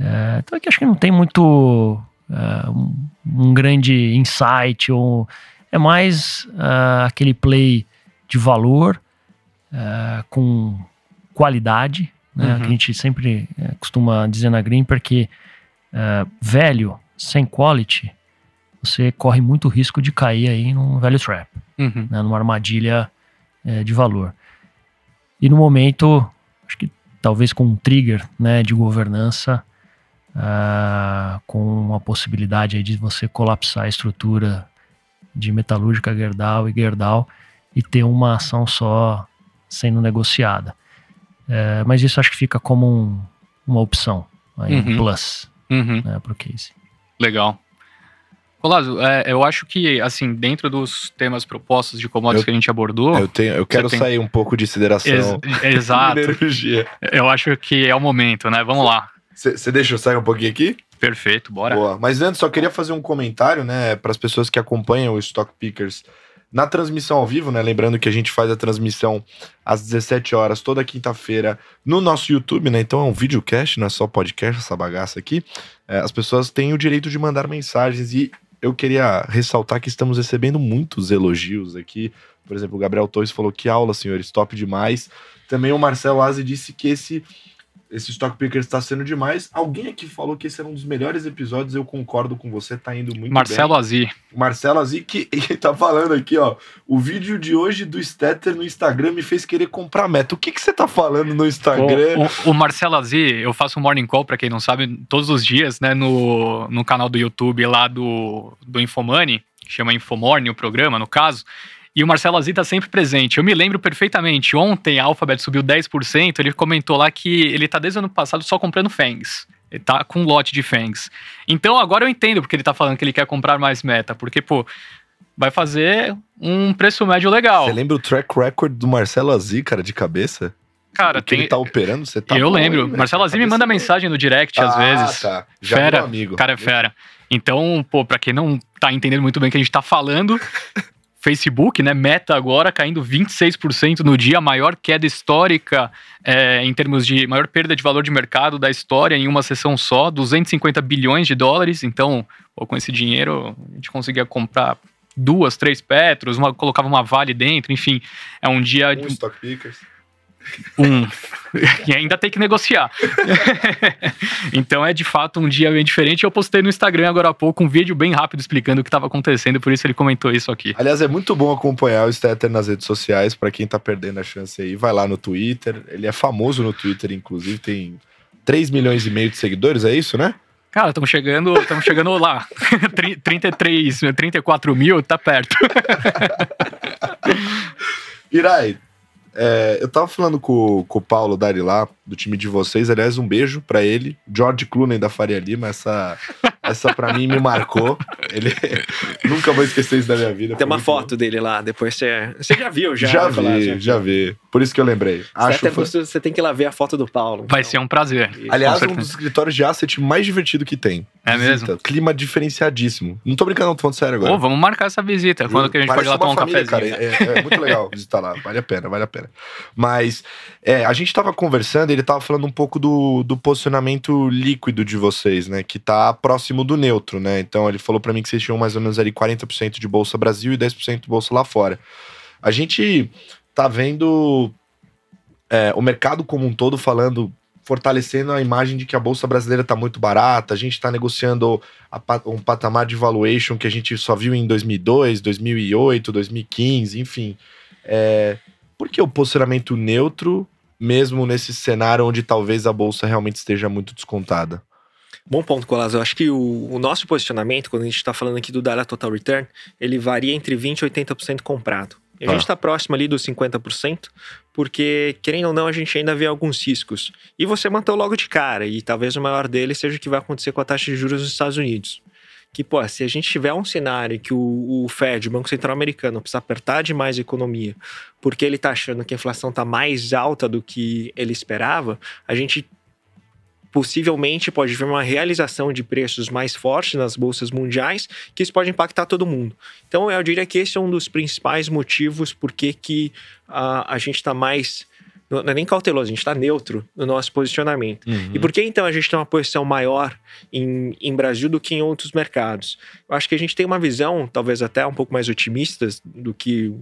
É, então aqui acho que não tem muito é, um, um, grande insight, ou é mais uh, aquele play de valor uh, com qualidade, né? Uhum. Que a gente sempre é, costuma dizer na Grimper que é, velho, sem quality, você corre muito risco de cair aí num velho trap, uhum. né? numa armadilha é, de valor. E no momento, acho que talvez com um trigger né, de governança, uh, com a possibilidade aí de você colapsar a estrutura de metalúrgica Gerdau e Gerdau e ter uma ação só sendo negociada. É, mas isso acho que fica como um, uma opção, aí, uhum. um plus uhum. né, para o case.
Legal. Colazo, é, eu acho que, assim, dentro dos temas propostos de commodities eu, que a gente abordou...
Eu, tenho, eu quero sair um pouco de sideração.
Ex exato. eu acho que é o momento, né? Vamos lá.
Você deixa eu sair um pouquinho aqui?
Perfeito, bora.
Boa. Mas antes, só queria fazer um comentário, né, para as pessoas que acompanham o Stock Pickers na transmissão ao vivo, né? Lembrando que a gente faz a transmissão às 17 horas toda quinta-feira no nosso YouTube, né? Então é um videocast, não é só podcast, essa bagaça aqui. É, as pessoas têm o direito de mandar mensagens e eu queria ressaltar que estamos recebendo muitos elogios aqui. Por exemplo, o Gabriel Torres falou que aula, senhores, top demais. Também o Marcelo Aze disse que esse esse Stock Picker está sendo demais. Alguém aqui falou que esse era um dos melhores episódios, eu concordo com você, tá indo muito
Marcelo
bem.
Azi.
Marcelo Azi, que tá falando aqui, ó. O vídeo de hoje do Stetter no Instagram me fez querer comprar meta. O que, que você tá falando no Instagram?
O, o, o Marcelo Azi, eu faço um morning call, para quem não sabe, todos os dias, né, no, no canal do YouTube lá do, do Infomoney, que chama Infomorning, o programa, no caso. E o Marcelo Azi tá sempre presente. Eu me lembro perfeitamente. Ontem a Alphabet subiu 10%. Ele comentou lá que ele tá desde o ano passado só comprando FANGs. Ele tá com um lote de FANGs. Então agora eu entendo porque ele tá falando que ele quer comprar mais meta. Porque, pô, vai fazer um preço médio legal.
Você lembra o track record do Marcelo Azi, cara, de cabeça?
Cara,
o que
tem...
ele tá operando, você tá
Eu lembro.
hein,
Marcelo Azi me manda mensagem no direct às
ah,
vezes.
Tá. Já
fera,
amigo.
cara é fera. Então, pô, pra quem não tá entendendo muito bem o que a gente tá falando, Facebook, né? Meta agora caindo 26% no dia, a maior queda histórica é, em termos de maior perda de valor de mercado da história em uma sessão só, 250 bilhões de dólares. Então, pô, com esse dinheiro, a gente conseguia comprar duas, três Petros, uma, colocava uma Vale dentro, enfim, é um dia.
Um Stock Pickers.
Um. e ainda tem que negociar. então é de fato um dia bem diferente. Eu postei no Instagram agora há pouco um vídeo bem rápido explicando o que estava acontecendo, por isso ele comentou isso aqui.
Aliás, é muito bom acompanhar o Stetter nas redes sociais, para quem tá perdendo a chance aí, vai lá no Twitter. Ele é famoso no Twitter, inclusive, tem 3 milhões e meio de seguidores, é isso, né?
Cara, estamos chegando, estamos chegando lá. 33, 34 mil, tá perto.
Irai, é, eu tava falando com, com o Paulo Dari lá, do time de vocês. Aliás, um beijo para ele. George Clooney da Faria Lima. Essa, essa para mim me marcou. Ele nunca vou esquecer isso da minha vida.
Tem uma foto dele lá, depois você. Você já viu, já?
Já vi,
falar, já,
já vi. Por isso que eu lembrei. Acho
Acho você, você tem que ir lá ver a foto do Paulo.
Vai
então.
ser um prazer.
Aliás,
Com
um dos escritórios de asset mais divertido que tem.
É
Visita.
mesmo?
Clima diferenciadíssimo. Não tô brincando, não tô falando sério agora.
Ô, vamos marcar essa visita. Quando que a gente pode ir lá tomar um
família,
cafezinho?
Cara, é, é muito legal visitar lá. Vale a pena, vale a pena. Mas é, a gente tava conversando, ele tava falando um pouco do, do posicionamento líquido de vocês, né? Que tá próximo do neutro, né? Então ele falou para mim que vocês tinham mais ou menos ali 40% de Bolsa Brasil e 10% de Bolsa lá fora. A gente tá vendo é, o mercado como um todo falando fortalecendo a imagem de que a bolsa brasileira está muito barata. A gente está negociando a um patamar de valuation que a gente só viu em 2002, 2008, 2015, enfim. É, por que o posicionamento neutro, mesmo nesse cenário onde talvez a bolsa realmente esteja muito descontada?
Bom ponto, Colas. Eu acho que o, o nosso posicionamento, quando a gente está falando aqui do Data Total Return, ele varia entre 20% e 80% comprado. E a
Tá.
gente está próximo ali dos 50%, porque, querendo ou não, a gente ainda vê alguns riscos. E você mantém logo de cara, e talvez o maior deles seja o que vai acontecer com a taxa de juros nos Estados Unidos. Que, pô, se a gente tiver um cenário que o, o Fed, o Banco Central Americano, precisa apertar demais a economia, porque ele está achando que a inflação está mais alta do que ele esperava, a gente possivelmente pode ver uma realização de preços mais fortes nas bolsas mundiais, que isso pode impactar todo mundo. Então, eu diria que esse é um dos principais motivos por que que, ah, a gente está mais. Não é nem cauteloso, a gente está neutro no nosso posicionamento. E por que então a gente tem uma posição maior em, em Brasil do que em outros mercados? Eu acho que a gente tem uma visão, talvez até um pouco mais otimista do que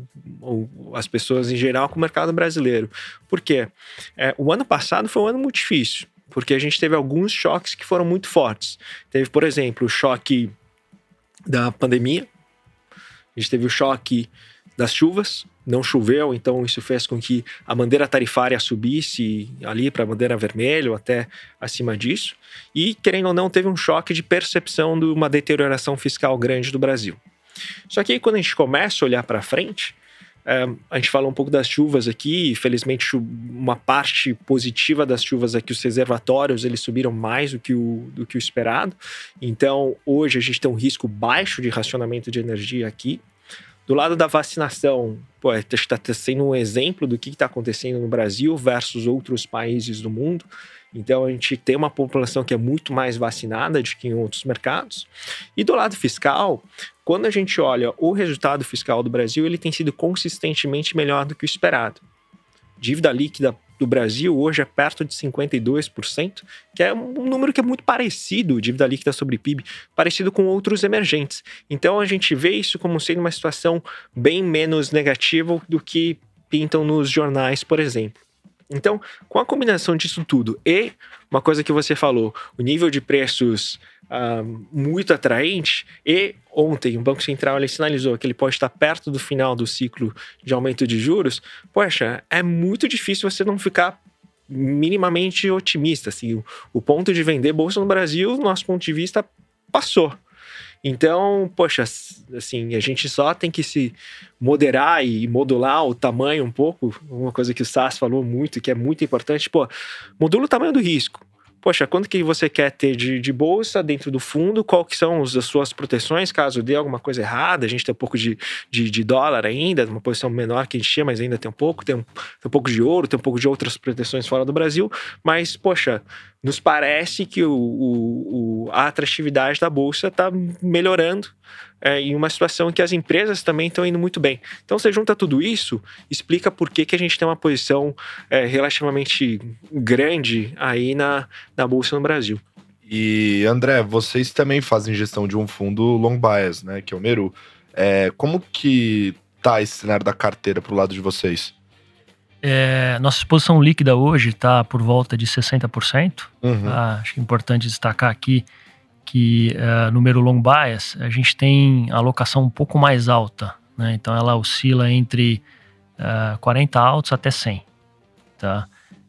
as pessoas em geral com o mercado brasileiro. Por quê? É, o ano passado foi um ano muito difícil, porque a gente teve alguns choques que foram muito fortes. Teve, por exemplo, o choque da pandemia, a gente teve o choque das chuvas, não choveu, então isso fez com que a bandeira tarifária subisse ali para a bandeira vermelha ou até acima disso. E, querendo ou não, teve um choque de percepção de uma deterioração fiscal grande do Brasil. Só que aí, quando a gente começa a olhar para frente, é, a gente fala um pouco das chuvas aqui, felizmente uma parte positiva das chuvas aqui, os reservatórios, eles subiram mais do que o, do que o esperado. Então, hoje a gente tem um risco baixo de racionamento de energia aqui. Do lado da vacinação, pô, está sendo um exemplo do que está acontecendo no Brasil versus outros países do mundo. Então, a gente tem uma população que é muito mais vacinada do que em outros mercados. E do lado fiscal, quando a gente olha o resultado fiscal do Brasil, ele tem sido consistentemente melhor do que o esperado. Dívida líquida do Brasil hoje é perto de 52%, que é um número que é muito parecido, dívida líquida sobre PIB, parecido com outros emergentes. Então a gente vê isso como sendo uma situação bem menos negativa do que pintam nos jornais, por exemplo. Então, com a combinação disso tudo e uma coisa que você falou, o nível de preços uh, muito atraente, e ontem o Banco Central ele sinalizou que ele pode estar perto do final do ciclo de aumento de juros, poxa, é muito difícil você não ficar minimamente otimista. Assim, o, o ponto de vender bolsa no Brasil, do nosso ponto de vista, passou. Então, poxa, assim, a gente só tem que se moderar e modular o tamanho um pouco. Uma coisa que o SAS falou muito, que é muito importante, pô, modula o tamanho do risco poxa, quanto que você quer ter de, de bolsa dentro do fundo, qual que são as suas proteções caso dê alguma coisa errada, a gente tem um pouco de, de, de dólar ainda, uma posição menor que a gente tinha, mas ainda tem um pouco, tem um, tem um pouco de ouro, tem um pouco de outras proteções fora do Brasil, mas, poxa, nos parece que o, o, o a atratividade da bolsa está melhorando é, em uma situação em que as empresas também estão indo muito bem. Então você junta tudo isso, explica por que, que a gente tem uma posição é, relativamente grande aí na, na Bolsa no Brasil.
E André, vocês também fazem gestão de um fundo long bias, né? Que é o Meru. É, como que tá esse cenário da carteira pro lado de vocês?
É, nossa exposição líquida hoje está por volta de 60%. Uhum. Ah, acho que é importante destacar aqui que uh, número long bias, a gente tem alocação um pouco mais alta, né? Então ela oscila entre uh, eh, 40 altos até 100, tá?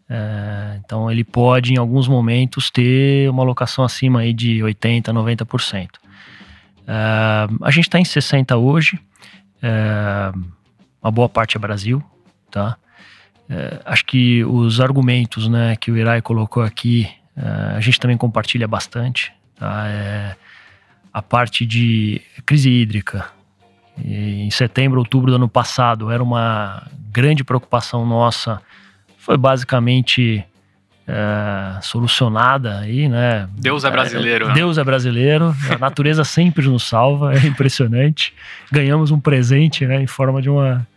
Uh, então ele pode em alguns momentos ter uma alocação acima aí de 80, 90%. Uh, a gente está em 60 hoje, uma boa parte é Brasil, tá? Acho que os argumentos, né, que o Irai colocou aqui, a gente também compartilha bastante. Tá? É a parte de crise hídrica. E em setembro, outubro do ano passado, era uma grande preocupação nossa. Foi basicamente é, solucionada aí, né?
Deus é brasileiro. É,
Deus é brasileiro. A natureza sempre nos salva, é impressionante. Ganhamos um presente, né, em forma de uma,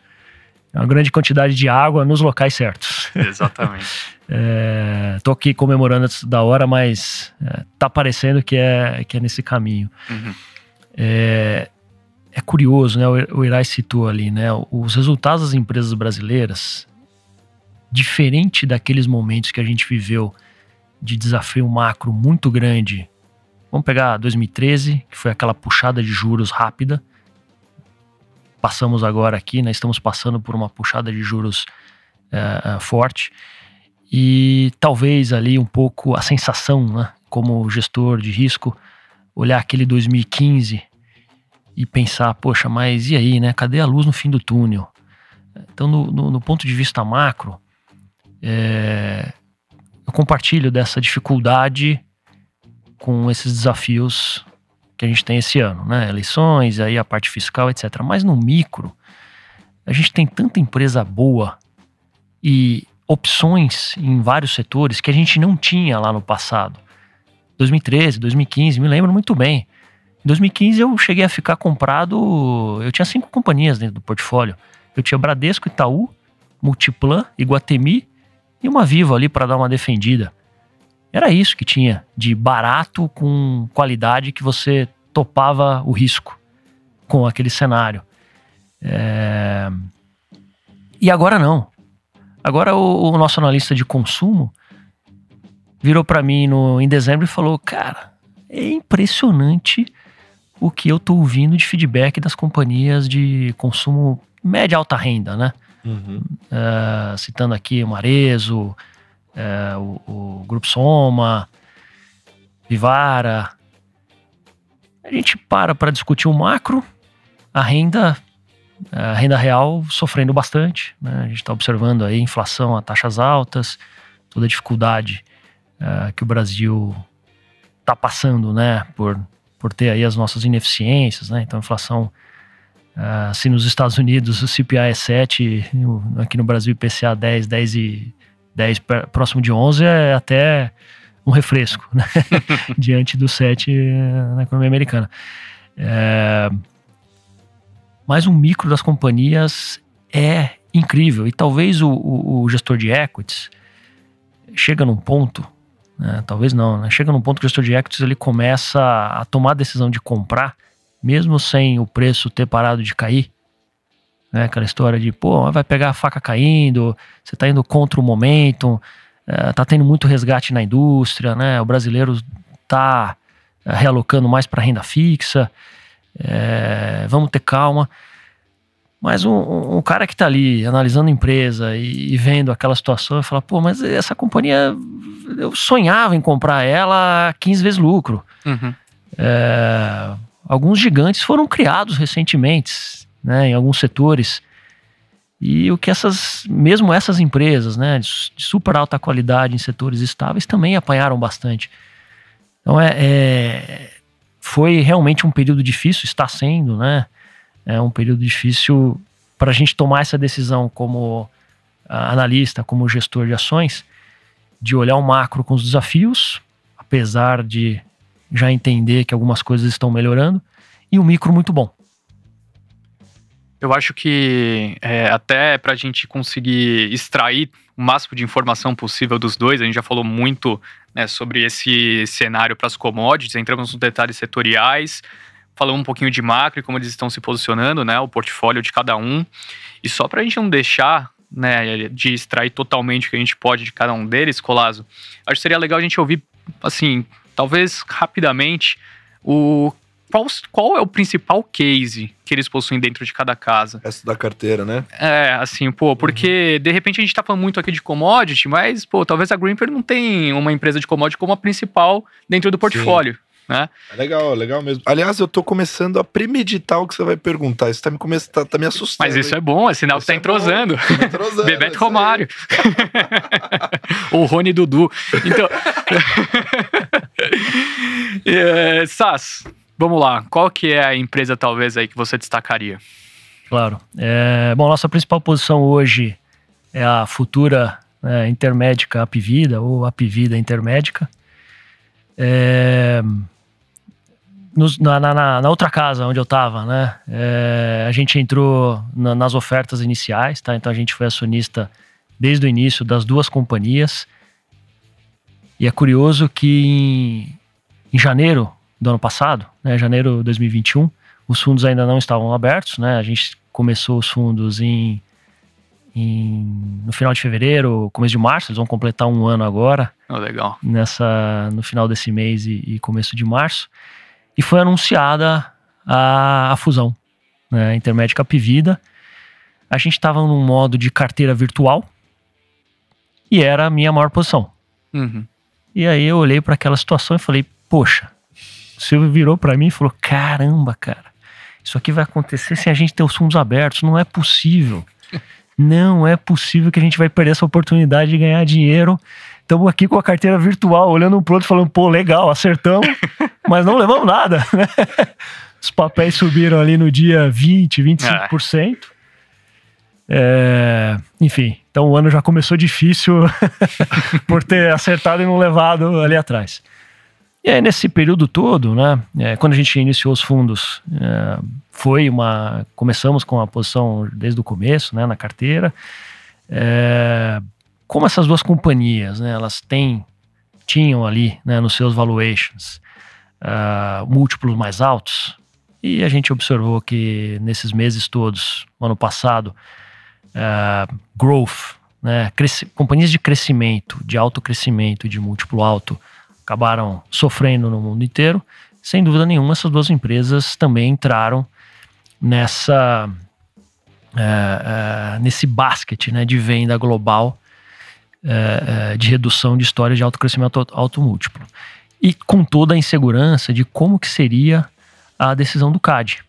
uma grande quantidade de água nos locais certos.
Exatamente.
É, tô aqui comemorando da hora, mas é, tá parecendo que é, que é nesse caminho. Uhum. É, é, curioso, né? O, o Irai citou ali, né? Os resultados das empresas brasileiras, diferente daqueles momentos que a gente viveu de desafio macro muito grande. Vamos pegar 2013, que foi aquela puxada de juros rápida. Passamos agora aqui, né? Estamos passando por uma puxada de juros é, forte e talvez ali um pouco a sensação, né, como gestor de risco, olhar aquele 2015 e pensar, poxa, mas e aí, né? Cadê a luz no fim do túnel? Então, no, no, no ponto de vista macro, é, eu compartilho dessa dificuldade com esses desafios que a gente tem esse ano, né? Eleições, aí a parte fiscal, etc. Mas no micro, a gente tem tanta empresa boa e opções em vários setores que a gente não tinha lá no passado. 2013, 2015, me lembro muito bem. Em 2015 eu cheguei a ficar comprado, eu tinha cinco companhias dentro do portfólio. Eu tinha Bradesco, Itaú, Multiplan, Iguatemi e uma Viva ali para dar uma defendida. Era isso que tinha de barato com qualidade que você topava o risco com aquele cenário. É... E agora não. Agora o, o nosso analista de consumo virou para mim no, em dezembro e falou: Cara, é impressionante o que eu tô ouvindo de feedback das companhias de consumo média alta renda, né? Uhum. Uh, citando aqui o Marezo, uh, o, o, Grupo Soma, Vivara. A gente para para discutir o macro, a renda a renda real sofrendo bastante. Né? A gente está observando aí inflação a taxas altas, toda a dificuldade uh, que o Brasil está passando, né, por, por ter aí as nossas ineficiências, né? Então, inflação, uh, se nos Estados Unidos o CPI é 7, aqui no Brasil IPCA 10, 10 e 10 próximo de 11 é até um refresco, né? diante do 7 na economia americana. É, mas o micro das companhias é incrível. E talvez o, o, o gestor de equities chega num ponto, né, talvez não, né, chega num ponto que o gestor de equities ele começa a tomar a decisão de comprar, mesmo sem o preço ter parado de cair, né, aquela história de, pô, vai pegar a faca caindo, você está indo contra o momento, está é, tendo muito resgate na indústria, né, o brasileiro está é, realocando mais para renda fixa, é, vamos ter calma. Mas um, um cara que está ali analisando a empresa e, e, vendo aquela situação, fala, pô, mas essa companhia, eu sonhava em comprar ela a 15 vezes lucro. Uhum. É, alguns gigantes foram criados recentemente, né, em alguns setores. E o que essas, mesmo essas empresas, né, de super alta qualidade em setores estáveis, também apanharam bastante. Então é, é foi realmente um período difícil, está sendo, né? é um período difícil para a gente tomar essa decisão como ah, analista, como gestor de ações, de olhar o macro com os desafios, apesar de já entender que algumas coisas estão melhorando, e o micro muito bom.
Eu acho que é, até para a gente conseguir extrair o máximo de informação possível dos dois, a gente já falou muito né, sobre esse cenário para as commodities, entramos nos detalhes setoriais, falamos um pouquinho de macro e como eles estão se posicionando, né, o portfólio de cada um. E só para a gente não deixar né, de extrair totalmente o que a gente pode de cada um deles, Colazo, acho que seria legal a gente ouvir, assim, talvez rapidamente, o qual, qual é o principal case que eles possuem dentro de cada casa?
Essa da carteira, né?
É, assim, pô, porque uhum. de repente a gente tá falando muito aqui de commodity, mas, pô, talvez a Greenper não tem uma empresa de commodity como a principal dentro do portfólio. Sim né?
É legal, legal mesmo. Aliás, eu tô começando a premeditar o que você vai perguntar. Isso tá me, come... tá, tá me assustando.
Mas isso hein? é bom, é sinal isso que tá é entrosando. Tá entrosando Bebeto Romário. o Rony Dudu. Então. é, Sass, vamos lá. Qual que é a empresa, talvez, aí que você destacaria?
Claro. É, bom, nossa principal posição hoje é a futura é, intermédica Apivida, ou Apivida Intermédica. É, nos, na, na, na, outra casa onde eu estava, né? É, a gente entrou na, nas ofertas iniciais, tá? Então a gente foi acionista desde o início das duas companhias. E é curioso que em, em janeiro do ano passado, né, janeiro de 2021, os fundos ainda não estavam abertos, né? A gente começou os fundos em, em, no final de fevereiro, começo de março, eles vão completar um ano agora.
Oh, legal.
Nessa, no final desse mês e, e começo de março e foi anunciada a, a fusão, né, Intermédica Apivida. A gente estava num modo de carteira virtual e era a minha maior posição. Uhum. E aí eu olhei para aquela situação e falei, poxa, o Silvio virou para mim e falou, caramba, cara, isso aqui vai acontecer sem a gente ter os fundos abertos, não é possível. não é possível que a gente vai perder essa oportunidade de ganhar dinheiro Estamos aqui com a carteira virtual, olhando um pro outro, falando, pô, legal, acertamos, mas não levamos nada? Os papéis subiram ali no dia 20, 25%. É, enfim, então o ano já começou difícil por ter acertado e não levado ali atrás. E aí, nesse período todo, né, é, quando a gente iniciou os fundos, é, foi uma. Começamos com a posição desde o começo, né, na carteira. É, como essas duas companhias, né, elas têm, tinham ali, né, nos seus valuations, uh, múltiplos mais altos, e a gente observou que nesses meses todos, ano passado, uh, growth, né, companhias de crescimento, de alto crescimento, de múltiplo alto, acabaram sofrendo no mundo inteiro. Sem dúvida nenhuma, essas duas empresas também entraram nessa uh, uh, nesse basket né, de venda global é, é, de redução de histórias de alto crescimento alto múltiplo. E com toda a insegurança de como que seria a decisão do CAD.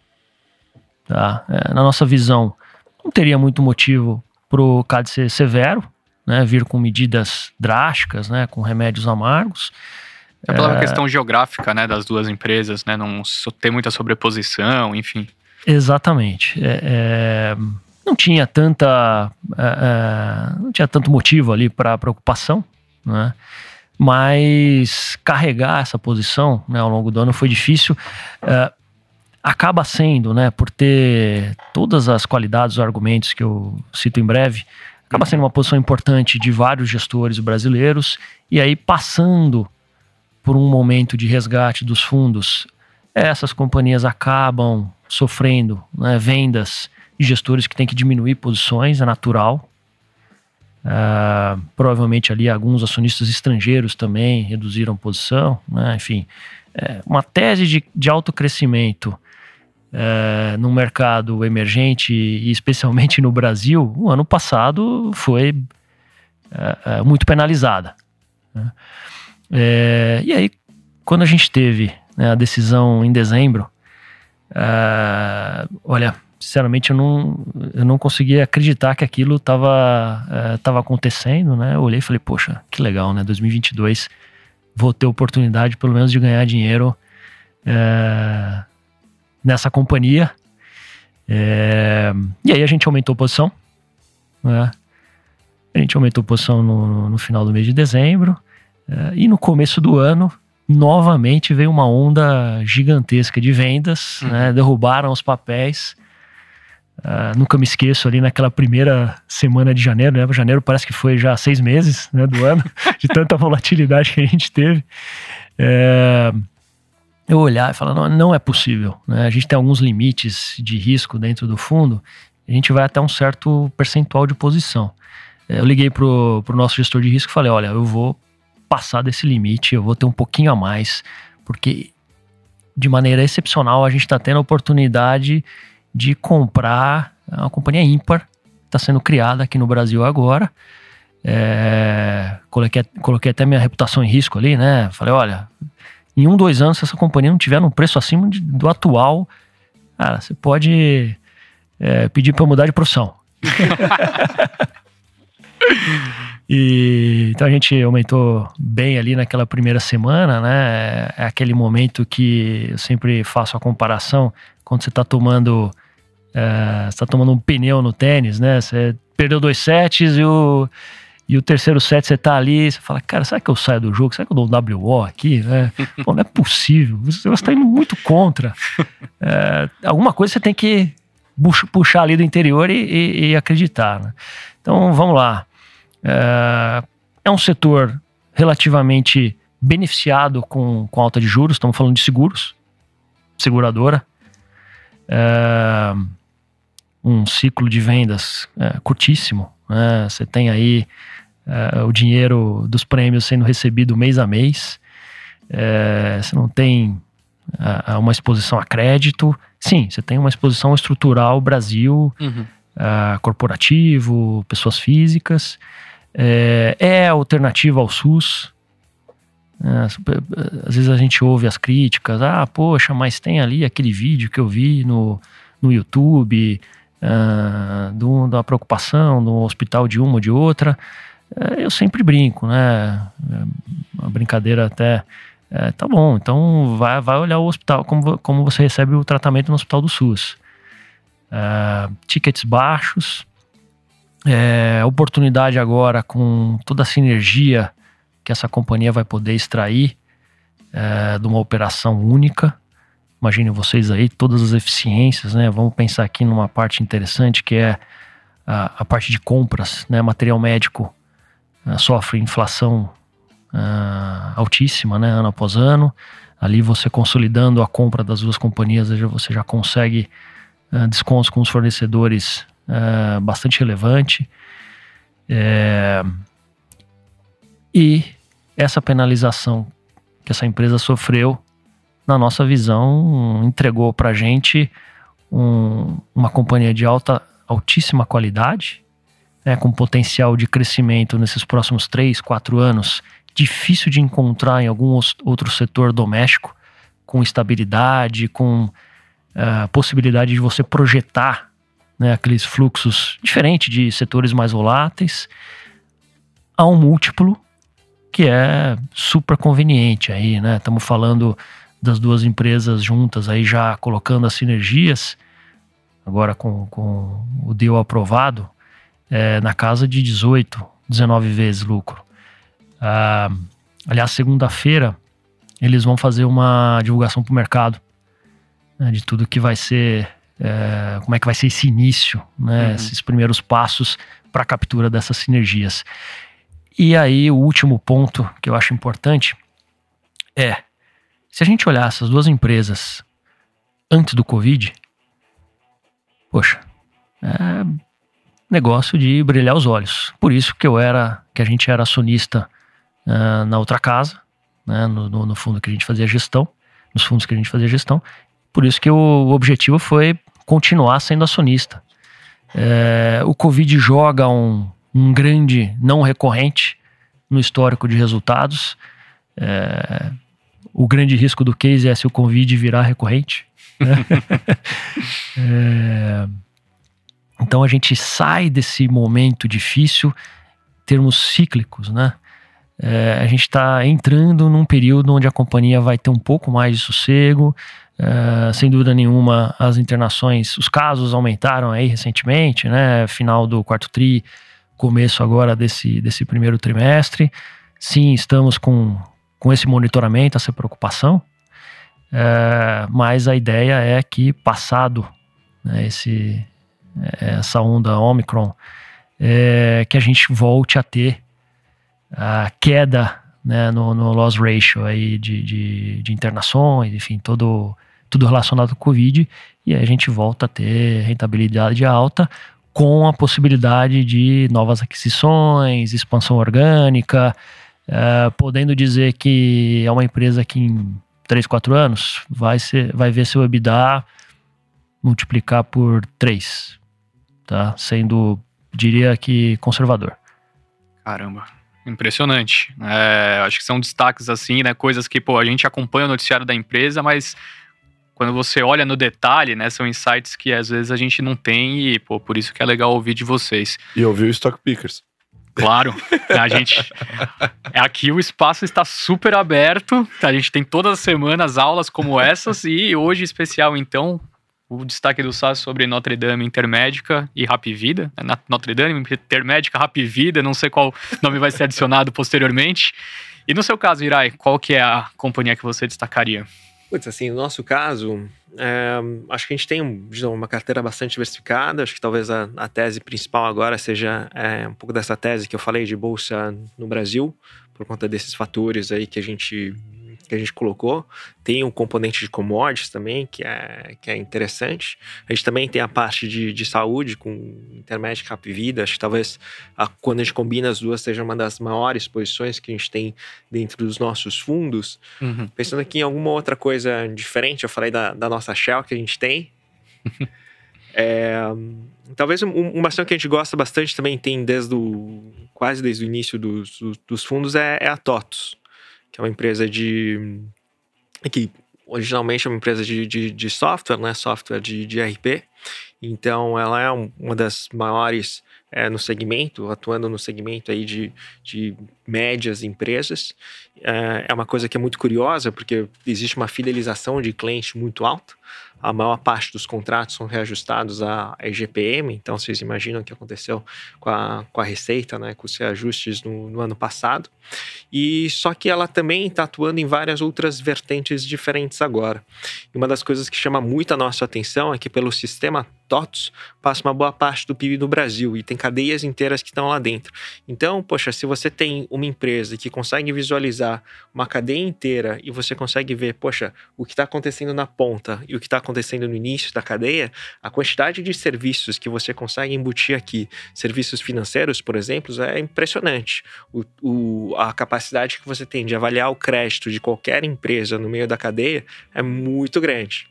Tá? É, na nossa visão, não teria muito motivo para o CAD ser severo, né, vir com medidas drásticas, né, com remédios amargos.
É pela é, questão geográfica né, das duas empresas, né, não ter muita sobreposição, enfim.
Exatamente. É, é, não tinha tanta uh, não tinha tanto motivo ali para preocupação, né? Mas carregar essa posição né, ao longo do ano foi difícil. Uh, acaba sendo, né, por ter todas as qualidades, os argumentos que eu cito em breve, acaba sendo uma posição importante de vários gestores brasileiros, e aí passando por um momento de resgate dos fundos, essas companhias acabam sofrendo né, vendas de gestores que têm que diminuir posições, é natural. Uh, provavelmente ali alguns acionistas estrangeiros também reduziram posição, né? enfim, é uma tese de, de alto crescimento é, no mercado emergente e especialmente no Brasil, o ano passado foi é, é muito penalizada. Né? É, e aí, quando a gente teve né, a decisão em dezembro, é, olha, sinceramente eu não, eu não conseguia acreditar que aquilo estava é, tava acontecendo, né? Eu olhei e falei, poxa, que legal, né? 2022 vou ter oportunidade pelo menos de ganhar dinheiro é, nessa companhia. É, e aí a gente aumentou a posição, né? A gente aumentou a posição no, no final do mês de dezembro. É, e no começo do ano, novamente veio uma onda gigantesca de vendas, uhum. né? derrubaram os papéis. Uh, nunca me esqueço ali naquela primeira semana de janeiro, né? Janeiro parece que foi já seis meses né, do ano, de tanta volatilidade que a gente teve. É, eu olhar e falar, não, não é possível. Né? A gente tem alguns limites de risco dentro do fundo, a gente vai até um certo percentual de posição. É, eu liguei pro, pro nosso gestor de risco e falei, olha, eu vou passar desse limite, eu vou ter um pouquinho a mais, porque de maneira excepcional a gente está tendo a oportunidade de comprar uma companhia ímpar, está sendo criada aqui no Brasil agora. É, coloquei, coloquei até minha reputação em risco ali, né? Falei, olha, em um, dois anos, se essa companhia não tiver num preço acima de, do atual, cara, você pode é, pedir para mudar de profissão. E, então a gente aumentou bem ali naquela primeira semana, né? É aquele momento que eu sempre faço a comparação quando você está tomando é, você tá tomando um pneu no tênis, né? Você perdeu dois sets e o, e o terceiro set você tá ali, você fala, cara, será que eu saio do jogo? Será que eu dou um WO aqui? Né? Pô, não é possível, você está indo muito contra. É, alguma coisa você tem que puxar ali do interior e, e, e acreditar. Né? Então vamos lá. É, é um setor relativamente beneficiado com, com alta de juros, estamos falando de seguros, seguradora. É, um ciclo de vendas é, curtíssimo. Né? Você tem aí é, o dinheiro dos prêmios sendo recebido mês a mês. É, você não tem é, uma exposição a crédito. Sim, você tem uma exposição estrutural Brasil, uhum. Corporativo, pessoas físicas é, é alternativa ao SUS. É, às vezes a gente ouve as críticas, ah, poxa, mas tem ali aquele vídeo que eu vi no, no YouTube, uh, do, da preocupação no hospital de uma ou de outra. Uh, eu sempre brinco, né? Uma brincadeira até. Uh, tá bom, então vai, vai olhar o hospital, como, como você recebe o tratamento no hospital do SUS. tickets baixos, é, oportunidade agora com toda a sinergia que essa companhia vai poder extrair é, de uma operação única. Imaginem vocês aí todas as eficiências, né? Vamos pensar aqui numa parte interessante que é a, a parte de compras, né? Material médico uh, sofre inflação uh, altíssima, né? Ano após ano. Ali você consolidando a compra das duas companhias, você já consegue uh, descontos com os fornecedores é, bastante relevante. É, e essa penalização que essa empresa sofreu, na nossa visão, entregou para a gente um, uma companhia de alta, altíssima qualidade, né, com potencial de crescimento nesses próximos 3, 4 anos, difícil de encontrar em algum outro setor doméstico, com estabilidade, com uh, possibilidade de você projetar né, aqueles fluxos diferentes de setores mais voláteis, a um múltiplo que é super conveniente aí, né? Estamos falando das duas empresas juntas aí já colocando as sinergias, agora com, com o deal aprovado, é, na casa de 18, 19 vezes lucro. Ah, aliás, segunda-feira eles vão fazer uma divulgação para o mercado né, de tudo que vai ser é, como é que vai ser esse início, né,
Uhum.
esses primeiros passos para a captura dessas sinergias. E aí, o último ponto que eu acho importante é: se a gente olhar essas duas empresas antes do Covid, poxa, é negócio de brilhar os olhos. Por isso que eu era, que a gente era acionista ah, na outra casa, né, no, no- no fundo que a gente fazia gestão, nos fundos que a gente fazia gestão. Por isso que o objetivo foi continuar sendo acionista. É, o Covid joga um, um grande não recorrente no histórico de resultados. É, o grande risco do case é se o Covid virar recorrente. né? É, então a gente sai desse momento difícil, termos cíclicos, né? É, a gente está entrando num período onde a companhia vai ter um pouco mais de sossego. É, sem dúvida nenhuma, as internações, os casos aumentaram aí recentemente, né? Final do quarto tri, começo agora desse, desse primeiro trimestre. Sim, estamos com, com esse monitoramento, essa preocupação. É, mas a ideia é que, passado né, esse, essa onda Omicron, é, que a gente volte a ter a queda né, no, no loss ratio aí de, de, de internações, enfim, todo, tudo relacionado ao Covid, e aí a gente volta a ter rentabilidade alta com a possibilidade de novas aquisições, expansão orgânica, é, podendo dizer que é uma empresa que em 3, 4 anos vai, ser, vai ver seu EBITDA multiplicar por 3, tá? Sendo, diria que, conservador.
Caramba. Impressionante. É, acho que são destaques assim, né? Coisas que, pô, a gente acompanha o noticiário da empresa, mas quando você olha no detalhe, né? São insights que às vezes a gente não tem e, pô, por isso que é legal ouvir de vocês.
E ouviu o Stock Pickers.
Claro, a gente. Aqui o espaço está super aberto. A gente tem todas as semanas aulas como essas e hoje especial, então, o destaque do SAS sobre Notre Dame Intermédica e Rap Vida. Na- Notre Dame Intermédica, Rap Vida, não sei qual nome vai ser adicionado posteriormente. E no seu caso, Irai, qual que é a companhia que você destacaria?
Putz, assim, no nosso caso, é, acho que a gente tem novo, uma carteira bastante diversificada. Acho que talvez a, a tese principal agora seja é, um pouco dessa tese que eu falei de bolsa no Brasil, por conta desses fatores aí que a gente que a gente colocou. Tem um componente de commodities também, que é, que é interessante. A gente também tem a parte de, de saúde com Intermédica Rap Vida. Acho que talvez a- quando a gente combina as duas seja uma das maiores posições que a gente tem dentro dos nossos fundos.
Uhum.
Pensando aqui em alguma outra coisa diferente, eu falei da, da nossa Shell que a gente tem. É, talvez um- uma ação que a gente gosta bastante também tem desde o, quase desde o início dos, dos- dos fundos é, é a TOTUS, que é uma empresa de que originalmente é uma empresa de, de, de software, né? Software de, de RP. Então ela é um- uma das maiores é, no segmento, atuando no segmento aí de, de médias empresas. É, é uma coisa que é muito curiosa, porque existe uma fidelização de cliente muito alta. A maior parte dos contratos são reajustados à IGPM, então vocês imaginam o que aconteceu com a, com a Receita, né, com os reajustes no, no ano passado. E só que ela também está atuando em várias outras vertentes diferentes agora. E uma das coisas que chama muito a nossa atenção é que pelo sistema TOTS passa uma boa parte do PIB do Brasil e tem cadeias inteiras que estão lá dentro. Então, poxa, se você tem uma empresa que consegue visualizar uma cadeia inteira e você consegue ver, poxa, o que está acontecendo na ponta e o que está acontecendo no início da cadeia, a quantidade de serviços que você consegue embutir aqui, serviços financeiros, por exemplo, é impressionante. O, o- a capacidade que você tem de avaliar o crédito de qualquer empresa no meio da cadeia é muito grande.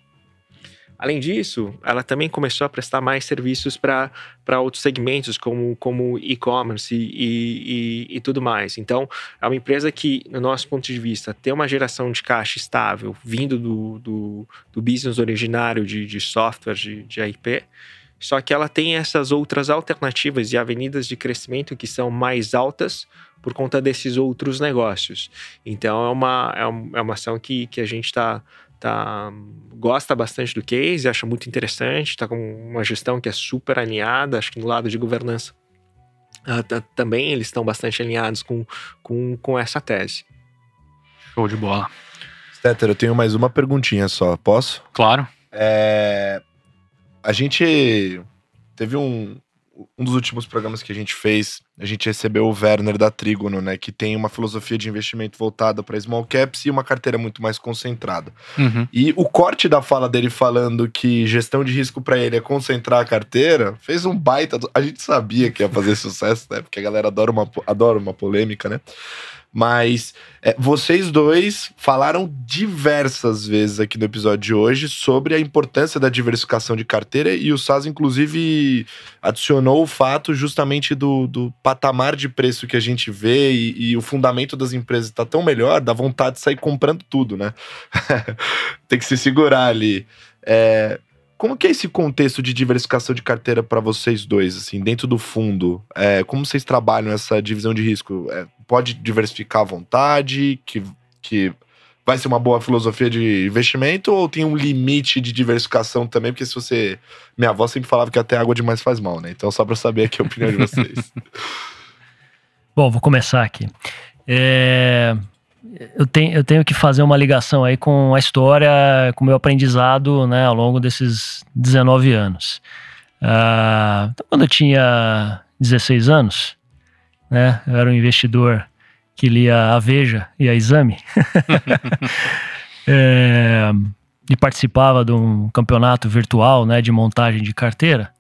Além disso, ela também começou a prestar mais serviços para outros segmentos, como, como e-commerce e, e- e- e tudo mais. Então, é uma empresa que, no nosso ponto de vista, tem uma geração de caixa estável, vindo do, do, do business originário de, de software, de, de IP, só que ela tem essas outras alternativas e avenidas de crescimento que são mais altas por conta desses outros negócios. Então, é uma, é é uma ação que, que a gente está tá, gosta bastante do case, acha muito interessante, está com uma gestão que é super alinhada, acho que no lado de governança ah, tá- também eles estão bastante alinhados com, com, com essa tese.
Show de bola.
Stetter, eu tenho mais uma perguntinha só, posso?
Claro.
É... a gente teve um, um dos últimos programas que a gente fez, a gente recebeu o Werner da Trígono, né, que tem uma filosofia de investimento voltada para small caps e uma carteira muito mais concentrada.
Uhum.
E o corte da fala dele falando que gestão de risco para ele é concentrar a carteira, fez um baita. A gente sabia que ia fazer sucesso, né? Porque a galera adora uma, adora uma polêmica, né? Mas é, vocês dois falaram diversas vezes aqui no episódio de hoje sobre a importância da diversificação de carteira e o SAS, inclusive, adicionou o fato justamente do, do patamar de preço que a gente vê e, e o fundamento das empresas está tão melhor, dá vontade de sair comprando tudo, né? Tem que se segurar ali. É, como que é esse contexto de diversificação de carteira para vocês dois, assim, dentro do fundo? É, como vocês trabalham essa divisão de risco? É, pode diversificar à vontade, que, que vai ser uma boa filosofia de investimento, ou tem um limite de diversificação também? Porque se você... Minha avó sempre falava que até água demais faz mal, né? Então, só para saber aqui a opinião de vocês.
Bom, vou começar aqui. É eu tenho, eu tenho que fazer uma ligação aí com a história, com o meu aprendizado né, ao longo desses 19 anos. Uh, então, quando eu tinha 16 anos, né, eu era um investidor que lia a Veja e a Exame. é, e participava de um campeonato virtual né, de montagem de carteira.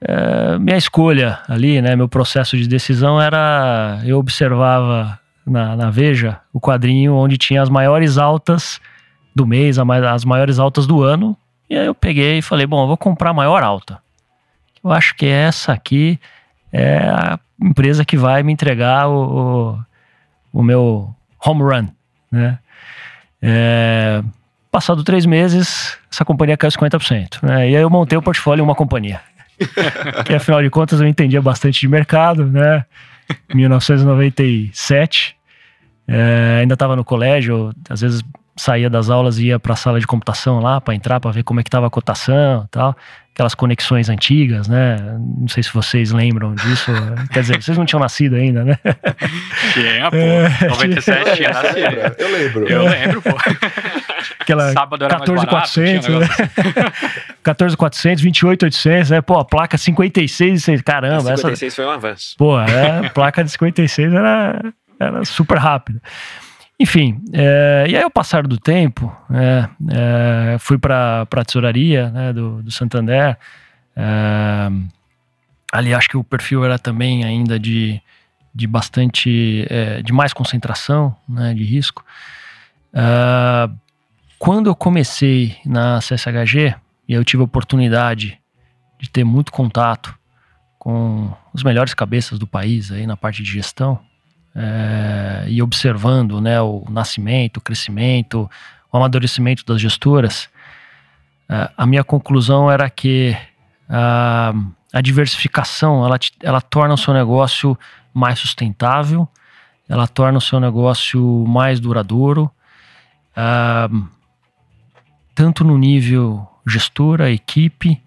É, minha escolha ali, né, meu processo de decisão era eu observava na, na Veja o quadrinho onde tinha as maiores altas do mês, as maiores altas do ano. E aí eu peguei e falei, bom, eu vou comprar a maior alta. Eu acho que essa aqui é a empresa que vai me entregar o, o, o meu home run, né? É, passado três meses, essa companhia caiu 50%. Né? E aí eu montei o portfólio em uma companhia. que afinal de contas eu entendia bastante de mercado, né? 1997. É, ainda estava no colégio, às vezes saía das aulas e ia para a sala de computação lá para entrar para ver como é que estava a cotação, tal, aquelas conexões antigas, né? Não sei se vocês lembram disso. Quer dizer, vocês não tinham nascido ainda, né?
Tinha, pô. É, 97 tinha nascido.
Eu lembro.
Eu lembro, pô.
Aquela Sábado era 14400, né? 14400, 28800, né? Pô, a placa 56, caramba,
a 56
essa
foi um avanço.
Pô, é, a placa de 56 era era super rápida. Enfim, é, e aí ao passar do tempo, é, é, fui para a tesouraria né, do, do Santander. É, ali acho que o perfil era também ainda de, de bastante, de mais concentração né, de risco. Quando eu comecei na CSHG, e eu tive a oportunidade de ter muito contato com os melhores cabeças do país aí na parte de gestão, é, e observando né, o nascimento, o crescimento, o amadurecimento das gestoras, é, a minha conclusão era que a, a diversificação ela, ela torna o seu negócio mais sustentável, ela torna o seu negócio mais duradouro, tanto no nível gestora, equipe,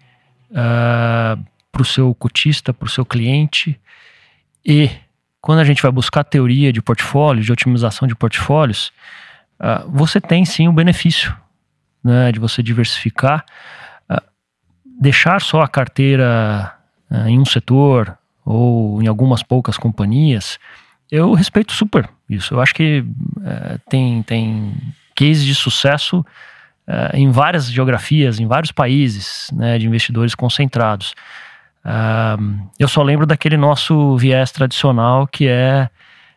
para o seu cotista, para o seu cliente e quando a gente vai buscar teoria de portfólios, de otimização de portfólios, uh, você tem sim o benefício né, de você diversificar, uh, deixar só a carteira uh, em um setor ou em algumas poucas companhias. Eu respeito super isso. Eu acho que eh, tem, tem cases de sucesso eh, em várias geografias, em vários países, né, de investidores concentrados. Uh, eu só lembro daquele nosso viés tradicional que é,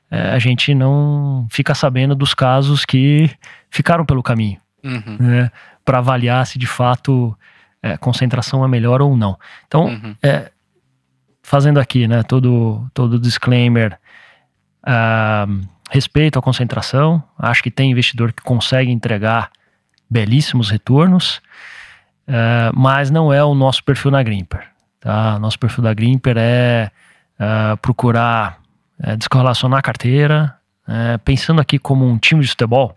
é, a gente não fica sabendo dos casos que ficaram pelo caminho, uhum. né, para avaliar se de fato é, concentração é melhor ou não. Então, uhum. é, fazendo aqui, né, todo todo disclaimer, uh, respeito à concentração, acho que tem investidor que consegue entregar belíssimos retornos, uh, mas não é o nosso perfil na Grimper. Tá? Nosso perfil da Grimper é uh, procurar é, descorrelacionar a carteira, é, pensando aqui como um time de futebol,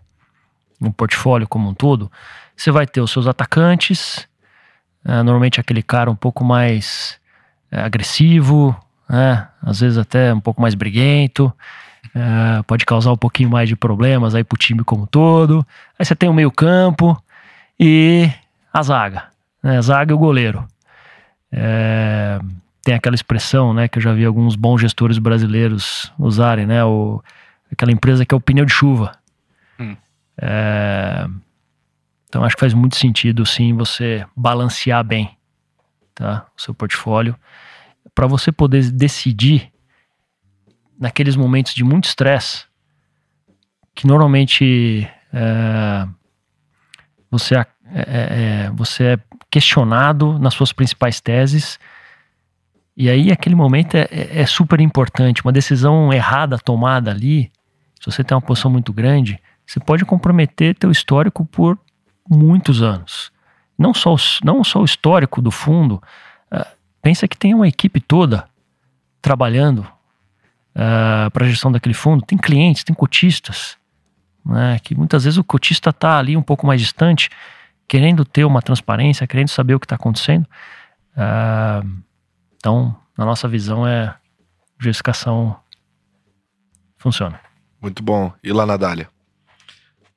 um portfólio como um todo, você vai ter os seus atacantes, é, normalmente aquele cara um pouco mais é, agressivo, né? às vezes até um pouco mais briguento, é, pode causar um pouquinho mais de problemas aí pro time como um todo. Aí você tem o meio campo e a zaga. né? Zaga e o goleiro. É, tem aquela expressão, né, que eu já vi alguns bons gestores brasileiros usarem, né, o, aquela empresa que é o pneu de chuva. Hum. É, então acho que faz muito sentido, sim, você balancear bem, tá, o seu portfólio, para você poder decidir naqueles momentos de muito estresse, que normalmente é, você, é, é, é, você é questionado nas suas principais teses. E aí, aquele momento é, é, é, super importante. Uma decisão errada tomada ali, se você tem uma posição muito grande, você pode comprometer teu histórico por muitos anos. Não só, não só o histórico do fundo, uh, pensa que tem uma equipe toda trabalhando uh, para a gestão daquele fundo. Tem clientes, tem cotistas, né, que muitas vezes o cotista está ali um pouco mais distante, querendo ter uma transparência, querendo saber o que está acontecendo. Uh, então, na nossa visão, é diversificação funciona.
Muito bom. E lá na Dália?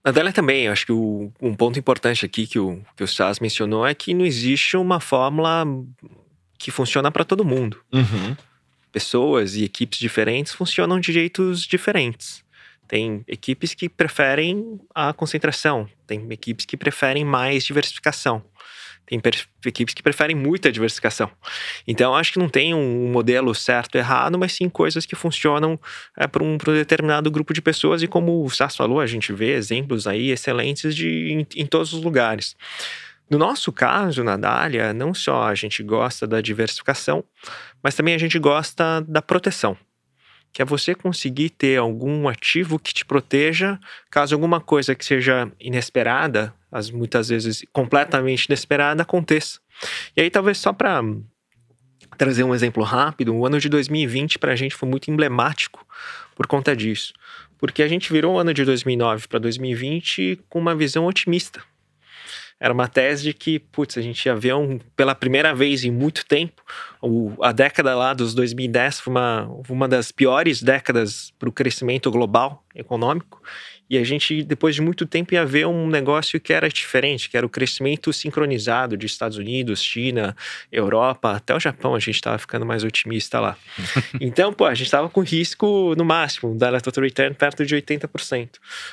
Na Dália também, eu acho que o, um ponto importante aqui que o, que o Stas mencionou é que não existe uma fórmula que funciona para todo mundo.
Uhum.
Pessoas e equipes diferentes funcionam de jeitos diferentes. Tem equipes que preferem a concentração, tem equipes que preferem mais diversificação, tem equipes que preferem muita diversificação. Então, acho que não tem um modelo certo ou errado, mas sim coisas que funcionam é, para um, um, determinado grupo de pessoas. E como o Sass falou, a gente vê exemplos aí excelentes de, em, em todos os lugares. No nosso caso, na Dália, não só a gente gosta da diversificação, mas também a gente gosta da proteção que é você conseguir ter algum ativo que te proteja caso alguma coisa que seja inesperada, as muitas vezes completamente inesperada, aconteça. E aí, talvez só para trazer um exemplo rápido, o ano de 2020 para a gente foi muito emblemático por conta disso. Porque a gente virou o ano de 2009 para 2020 com uma visão otimista era uma tese de que, putz, a gente ia ver um, pela primeira vez em muito tempo, o, a década lá dos 2010 foi uma, uma das piores décadas para o crescimento global econômico, e a gente, depois de muito tempo, ia ver um negócio que era diferente, que era o crescimento sincronizado de Estados Unidos, China, Europa, até o Japão, a gente estava ficando mais otimista lá. então, pô, a gente estava com risco no máximo, da total return perto de 80%.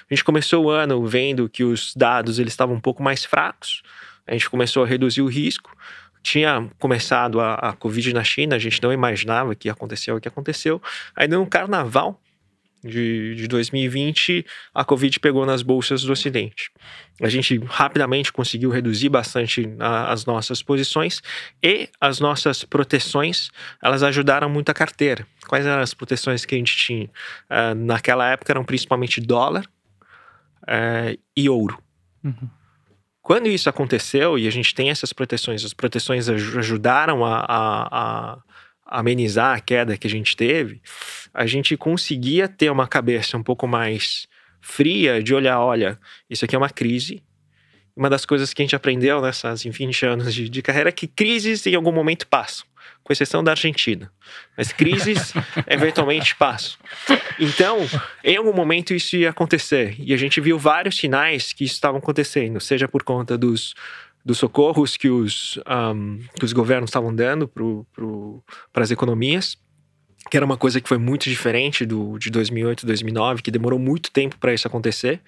A gente começou o ano vendo que os dados eles estavam um pouco mais fracos, a gente começou a reduzir o risco, tinha começado a, a Covid na China, a gente não imaginava que ia acontecer o que aconteceu. Aí no carnaval, de, de 2020, a Covid pegou nas bolsas do Ocidente. A gente rapidamente conseguiu reduzir bastante a, as nossas posições e as nossas proteções, elas ajudaram muito a carteira. Quais eram as proteções que a gente tinha? Uh, naquela época eram principalmente dólar uh, e ouro. Uhum. Quando isso aconteceu e a gente tem essas proteções, as proteções ajudaram a, a, a amenizar a queda que a gente teve, a gente conseguia ter uma cabeça um pouco mais fria de olhar, olha, isso aqui é uma crise. Uma das coisas que a gente aprendeu nessas 20 anos de, de carreira é que crises em algum momento passam, com exceção da Argentina. Mas crises eventualmente passam. Então, em algum momento isso ia acontecer. E a gente viu vários sinais que isso estava acontecendo, seja por conta dos dos socorros que os, um, que os governos estavam dando para as economias, que era uma coisa que foi muito diferente do, de 2008 2009, que demorou muito tempo para isso acontecer.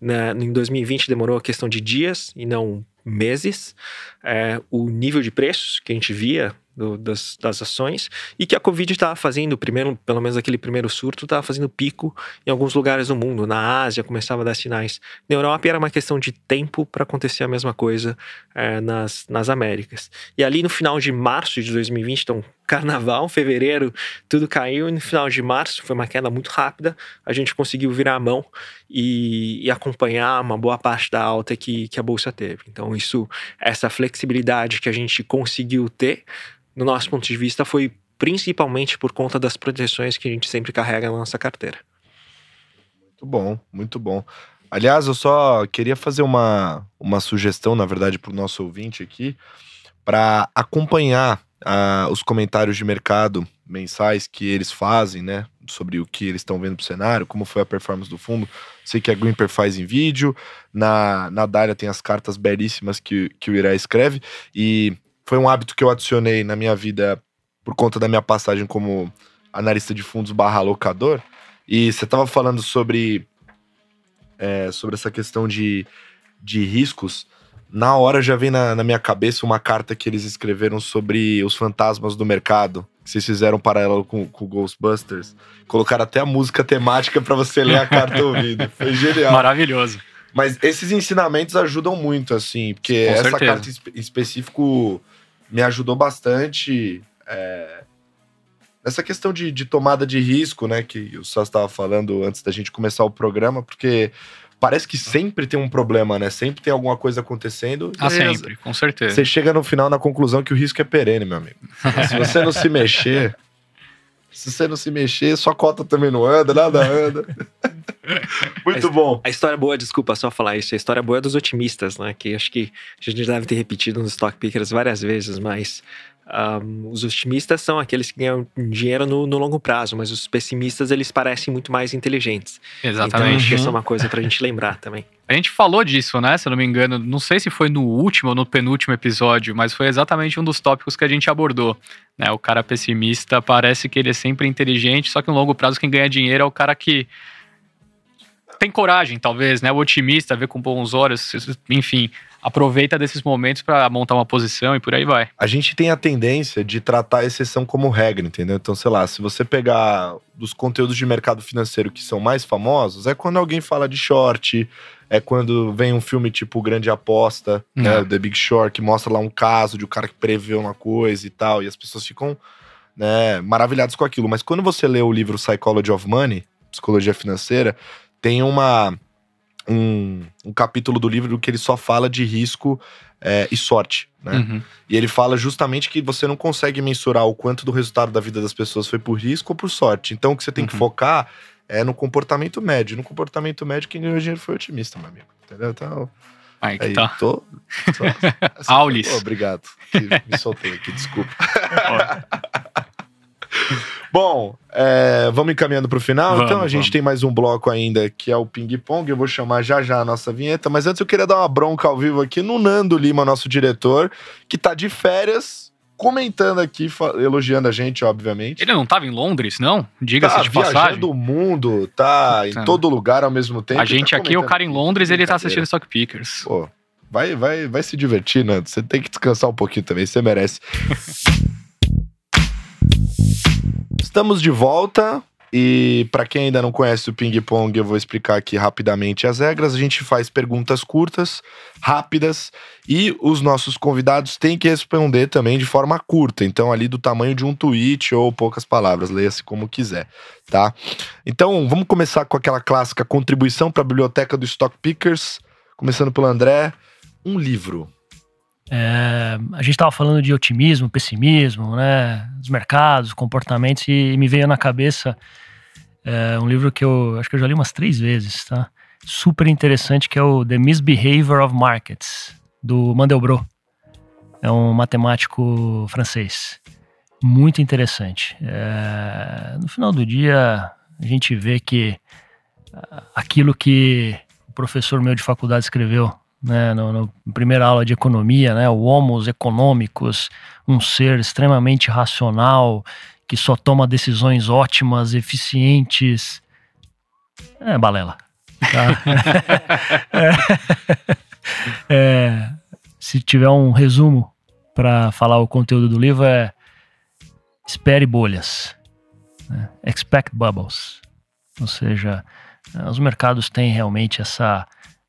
Na, em 2020 demorou a questão de dias e não meses. É, o nível de preços que a gente via do, das, das, ações e que a Covid estava fazendo, primeiro, pelo menos aquele primeiro surto, estava fazendo pico em alguns lugares do mundo. Na Ásia começava a dar sinais. Na Europa era uma questão de tempo para acontecer a mesma coisa é, nas, nas Américas. E ali no final de março de 2020, então carnaval, fevereiro, tudo caiu. E no final de março foi uma queda muito rápida. A gente conseguiu virar a mão e, e, acompanhar uma boa parte da alta que, que a bolsa teve. Então, isso, essa flexibilidade que a gente conseguiu ter no nosso ponto de vista, foi principalmente por conta das proteções que a gente sempre carrega na nossa carteira.
Muito bom, muito bom. Aliás, eu só queria fazer uma, uma sugestão, na verdade, para o nosso ouvinte aqui, para acompanhar ah, os comentários de mercado mensais que eles fazem, né? Sobre o que eles estão vendo pro cenário, como foi a performance do fundo. Sei que a Greenper faz em vídeo. Na, na Dália tem as cartas belíssimas que, que o Irá escreve. E foi um hábito que eu adicionei na minha vida por conta da minha passagem como analista de fundos barra locador. E você estava falando sobre, é, sobre essa questão de, de riscos na hora já vem na, na, minha cabeça uma carta que eles escreveram sobre os fantasmas do mercado. Que vocês fizeram um paralelo com, com Ghostbusters. Colocaram até a música temática para você ler a carta ouvido. Foi genial.
Maravilhoso.
Mas esses ensinamentos ajudam muito, assim, porque com essa certeza. carta em específico me ajudou bastante. É, nessa questão de, de, tomada de risco, né, que o Sas estava falando antes da gente começar o programa, porque parece que sempre tem um problema, né? Sempre tem alguma coisa acontecendo.
Ah, sempre, com certeza.
Você chega no final na conclusão que o risco é perene, meu amigo. se você não se mexer, se você não se mexer, sua cota também não anda, nada anda. Muito
a,
bom.
A história boa, desculpa só falar isso, a história boa é dos otimistas, né? Que acho que a gente deve ter repetido nos stock pickers várias vezes, mas um, os otimistas são aqueles que ganham dinheiro no, no, longo prazo, mas os pessimistas eles parecem muito mais inteligentes.
Exatamente.
Então, acho que isso é uma coisa pra gente lembrar também.
A gente falou disso, né? Se eu não me engano, não sei se foi no último ou no penúltimo episódio, mas foi exatamente um dos tópicos que a gente abordou. Né? O cara pessimista parece que ele é sempre inteligente, só que no longo prazo quem ganha dinheiro é o cara que tem coragem, talvez, né? O otimista vê com bons olhos, enfim, aproveita desses momentos para montar uma posição e por aí vai.
A gente tem a tendência de tratar a exceção como regra, entendeu? Então, sei lá, se você pegar dos conteúdos de mercado financeiro que são mais famosos, é quando alguém fala de short, é quando vem um filme tipo Grande Aposta, né, The Big Short, que mostra lá um caso de um cara que prevê uma coisa e tal, e as pessoas ficam né, maravilhadas com aquilo. Mas quando você lê o livro Psychology of Money, Psicologia Financeira, tem uma um, um capítulo do livro que ele só fala de risco é, e sorte, né? Uhum. E ele fala justamente que você não consegue mensurar o quanto do resultado da vida das pessoas foi por risco ou por sorte. Então o que você tem uhum. que focar é no comportamento médio. No comportamento médio, quem ganhou dinheiro foi o otimista, meu amigo. Entendeu? Então.
Aí, aí tá.
tô. tô
assim, Aulis.
obrigado. me soltei aqui, desculpa. Bom, é, vamos encaminhando para o final. Vamos, então, a gente vamos. tem mais um bloco ainda que é o ping-pong. Eu vou chamar já já a nossa vinheta. Mas antes eu queria dar uma bronca ao vivo aqui no Nando Lima, nosso diretor, que tá de férias comentando aqui, elogiando a gente, obviamente.
Ele não estava em Londres, não? Diga-se
tá
de passagem.
viajando o mundo, tá em todo lugar ao mesmo tempo.
A gente tá aqui, o cara em Londres, ele tá assistindo Stock Pickers.
Pô, vai, vai, vai se divertir, Nando. Você tem que descansar um pouquinho também, você merece. Estamos de volta. E para quem ainda não conhece o Ping Pong, eu vou explicar aqui rapidamente as regras. A gente faz perguntas curtas, rápidas, e os nossos convidados têm que responder também de forma curta. Então, ali do tamanho de um tweet ou poucas palavras, leia-se como quiser, tá? Então, vamos começar com aquela clássica contribuição para a biblioteca do Stock Pickers. Começando pelo André, um livro.
É, a gente estava falando de otimismo, pessimismo, né, dos mercados, comportamentos, e me veio na cabeça é, um livro que eu acho que eu já li umas três vezes, tá? Super interessante, que é o The Misbehavior of Markets, do Mandelbrot. É um matemático francês. Muito interessante. É, no final do dia, a gente vê que aquilo que o professor meu de faculdade escreveu né, no, no primeira aula de economia, né, o homos econômicos, um ser extremamente racional, que só toma decisões ótimas, eficientes. É balela. Tá? é, é, se tiver um resumo para falar o conteúdo do livro é espere bolhas, né? expect bubbles, ou seja, os mercados têm realmente essa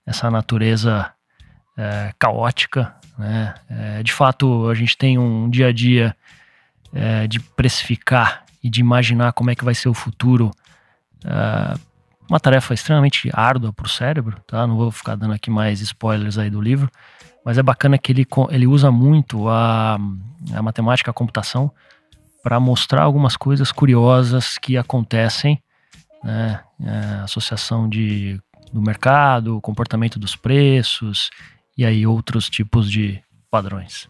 essa natureza é, caótica. Né? É, de fato, a gente tem um dia a dia é, de precificar e de imaginar como é que vai ser o futuro. É, uma tarefa extremamente árdua para o cérebro, tá? Não vou ficar dando aqui mais spoilers aí do livro, mas é bacana que ele, ele usa muito a, a matemática, a computação, para mostrar algumas coisas curiosas que acontecem, né? É, associação de, do mercado, comportamento dos preços, e aí outros tipos de padrões.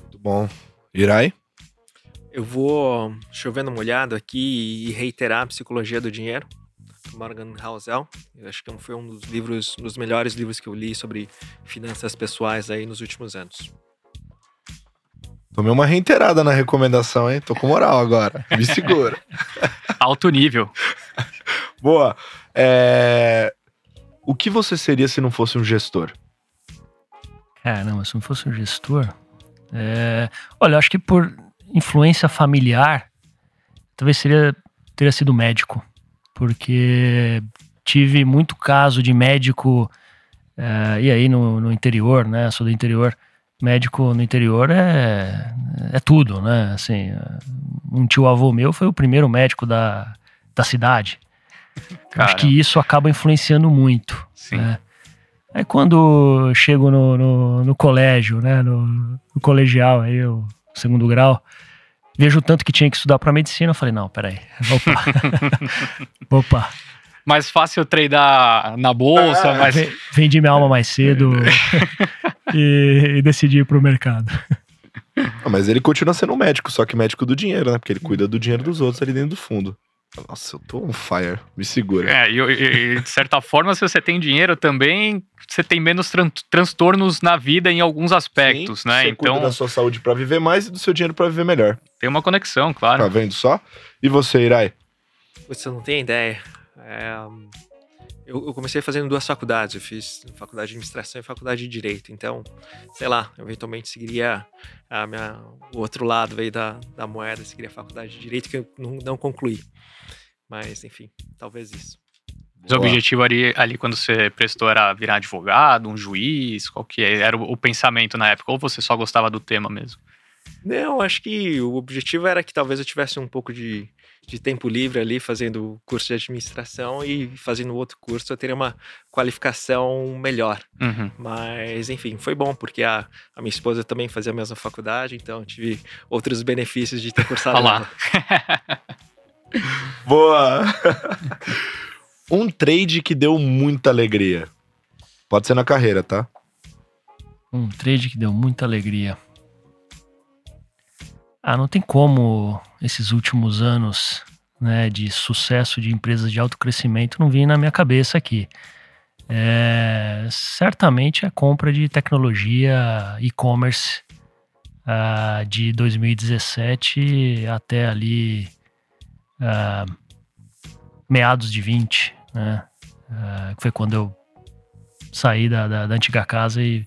Muito bom. Irai?
Eu vou chovendo molhado aqui e reiterar a Psicologia do Dinheiro, do Morgan Housel. Eu acho que foi um dos livros, um dos melhores livros que eu li sobre finanças pessoais aí nos últimos anos.
Tomei uma reiterada na recomendação, hein? Tô com moral agora. Me segura.
Alto nível.
Boa. É... O que você seria se não fosse um gestor?
Caramba, se não fosse um gestor. É... Olha, eu acho que por influência familiar, talvez seria teria sido médico, porque tive muito caso de médico é, e aí no, no, interior, né? Sou do interior. Médico no interior é, é tudo, né? Assim, um tio avô meu foi o primeiro médico da, da cidade. Acho que isso acaba influenciando muito. Sim. Né? Aí quando chego no, no, no colégio, né? No, no colegial, aí o segundo grau, vejo o tanto que tinha que estudar para medicina, eu falei, não, peraí, opa, opa.
Mais fácil treinar na bolsa,
é,
mas...
Vendi minha alma mais cedo e, e decidi ir pro mercado.
Ah, mas ele continua sendo um médico, só que médico do dinheiro, né? Porque ele cuida do dinheiro dos outros ali dentro do fundo. Nossa, eu tô on fire. Me segura.
É, e, e, de certa forma, se você tem dinheiro também, você tem menos tran transtornos na vida em alguns aspectos,
Sim,
né?
Você
então,
cuida da sua saúde para viver mais e do seu dinheiro para viver melhor.
Tem uma conexão, claro.
Tá vendo só? E você, Irai?
Você não tem ideia. É, eu, eu, comecei fazendo duas faculdades. Eu fiz faculdade de administração e faculdade de direito. Então, sei lá, eventualmente seguiria a minha, o outro lado aí da, da moeda, seguiria a faculdade de direito que eu não, não concluí. Mas, enfim, talvez isso.
O objetivo ali, ali, quando você prestou era virar advogado, um juiz? Qual que era o, o pensamento na época? Ou você só gostava do tema mesmo?
Não, acho que o objetivo era que talvez eu tivesse um pouco de, de tempo livre ali fazendo curso de administração e fazendo outro curso eu teria uma qualificação melhor.
Uhum.
Mas, enfim, foi bom, porque a, a minha esposa também fazia a mesma faculdade, então tive outros benefícios de ter cursado
lá.
Boa! um trade que deu muita alegria. Pode ser na carreira, tá?
Um trade que deu muita alegria. Ah, não tem como esses últimos anos né, de sucesso de empresas de alto crescimento não vir na minha cabeça aqui. É, certamente a compra de tecnologia e-commerce uh, de 2017 até ali uh, meados de 20, né? Uh, foi quando eu saí da, da, da antiga casa e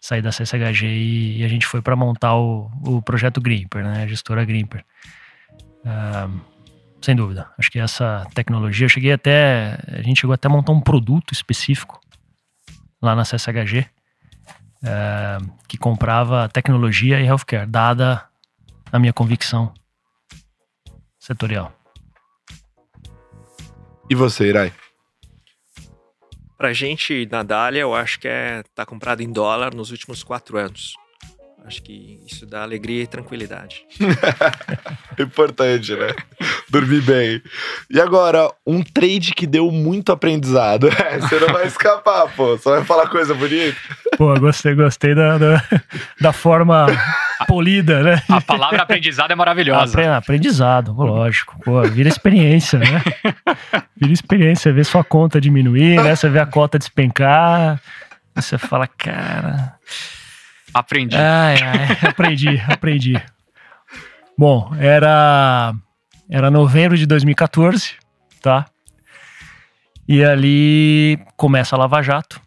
saí da CSHG e, e a gente foi para montar o, o projeto Grimper, né? A gestora Grimper. Uh, sem dúvida. Acho que essa tecnologia, eu cheguei até. A gente chegou até a montar um produto específico lá na CSHG uh, que comprava tecnologia e healthcare, dada a minha convicção setorial.
E você, Irai?
Pra gente, na Dália, eu acho que é tá comprado em dólar nos últimos quatro anos. Acho que isso dá alegria e tranquilidade.
Importante, né? Dormir bem. E agora, um trade que deu muito aprendizado. É, você não vai escapar, pô. Só vai falar coisa bonita.
Pô, gostei, gostei da, da, da forma polida, né?
A palavra aprendizado é maravilhosa.
Aprendizado, lógico. Pô, vira experiência, né? Vira experiência, vê sua conta diminuir, né? Você vê a cota despencar. Você fala, cara.
Aprendi.
Ai, ai, aprendi, aprendi. Bom, era era novembro de 2014, tá? E ali começa a Lava Jato.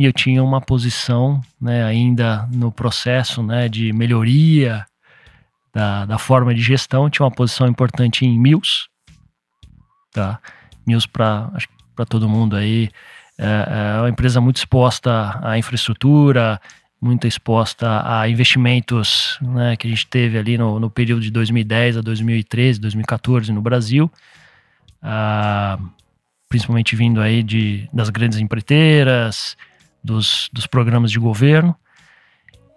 E eu tinha uma posição, né, ainda no processo, né, de melhoria da, da forma de gestão, tinha uma posição importante em Mills, tá? Mills para todo mundo aí é, é uma empresa muito exposta à infraestrutura, muito exposta a investimentos né, que a gente teve ali no, no, período de 2010 a 2013, 2014 no Brasil, ah, principalmente vindo aí de, das grandes empreiteiras, dos, dos programas de governo.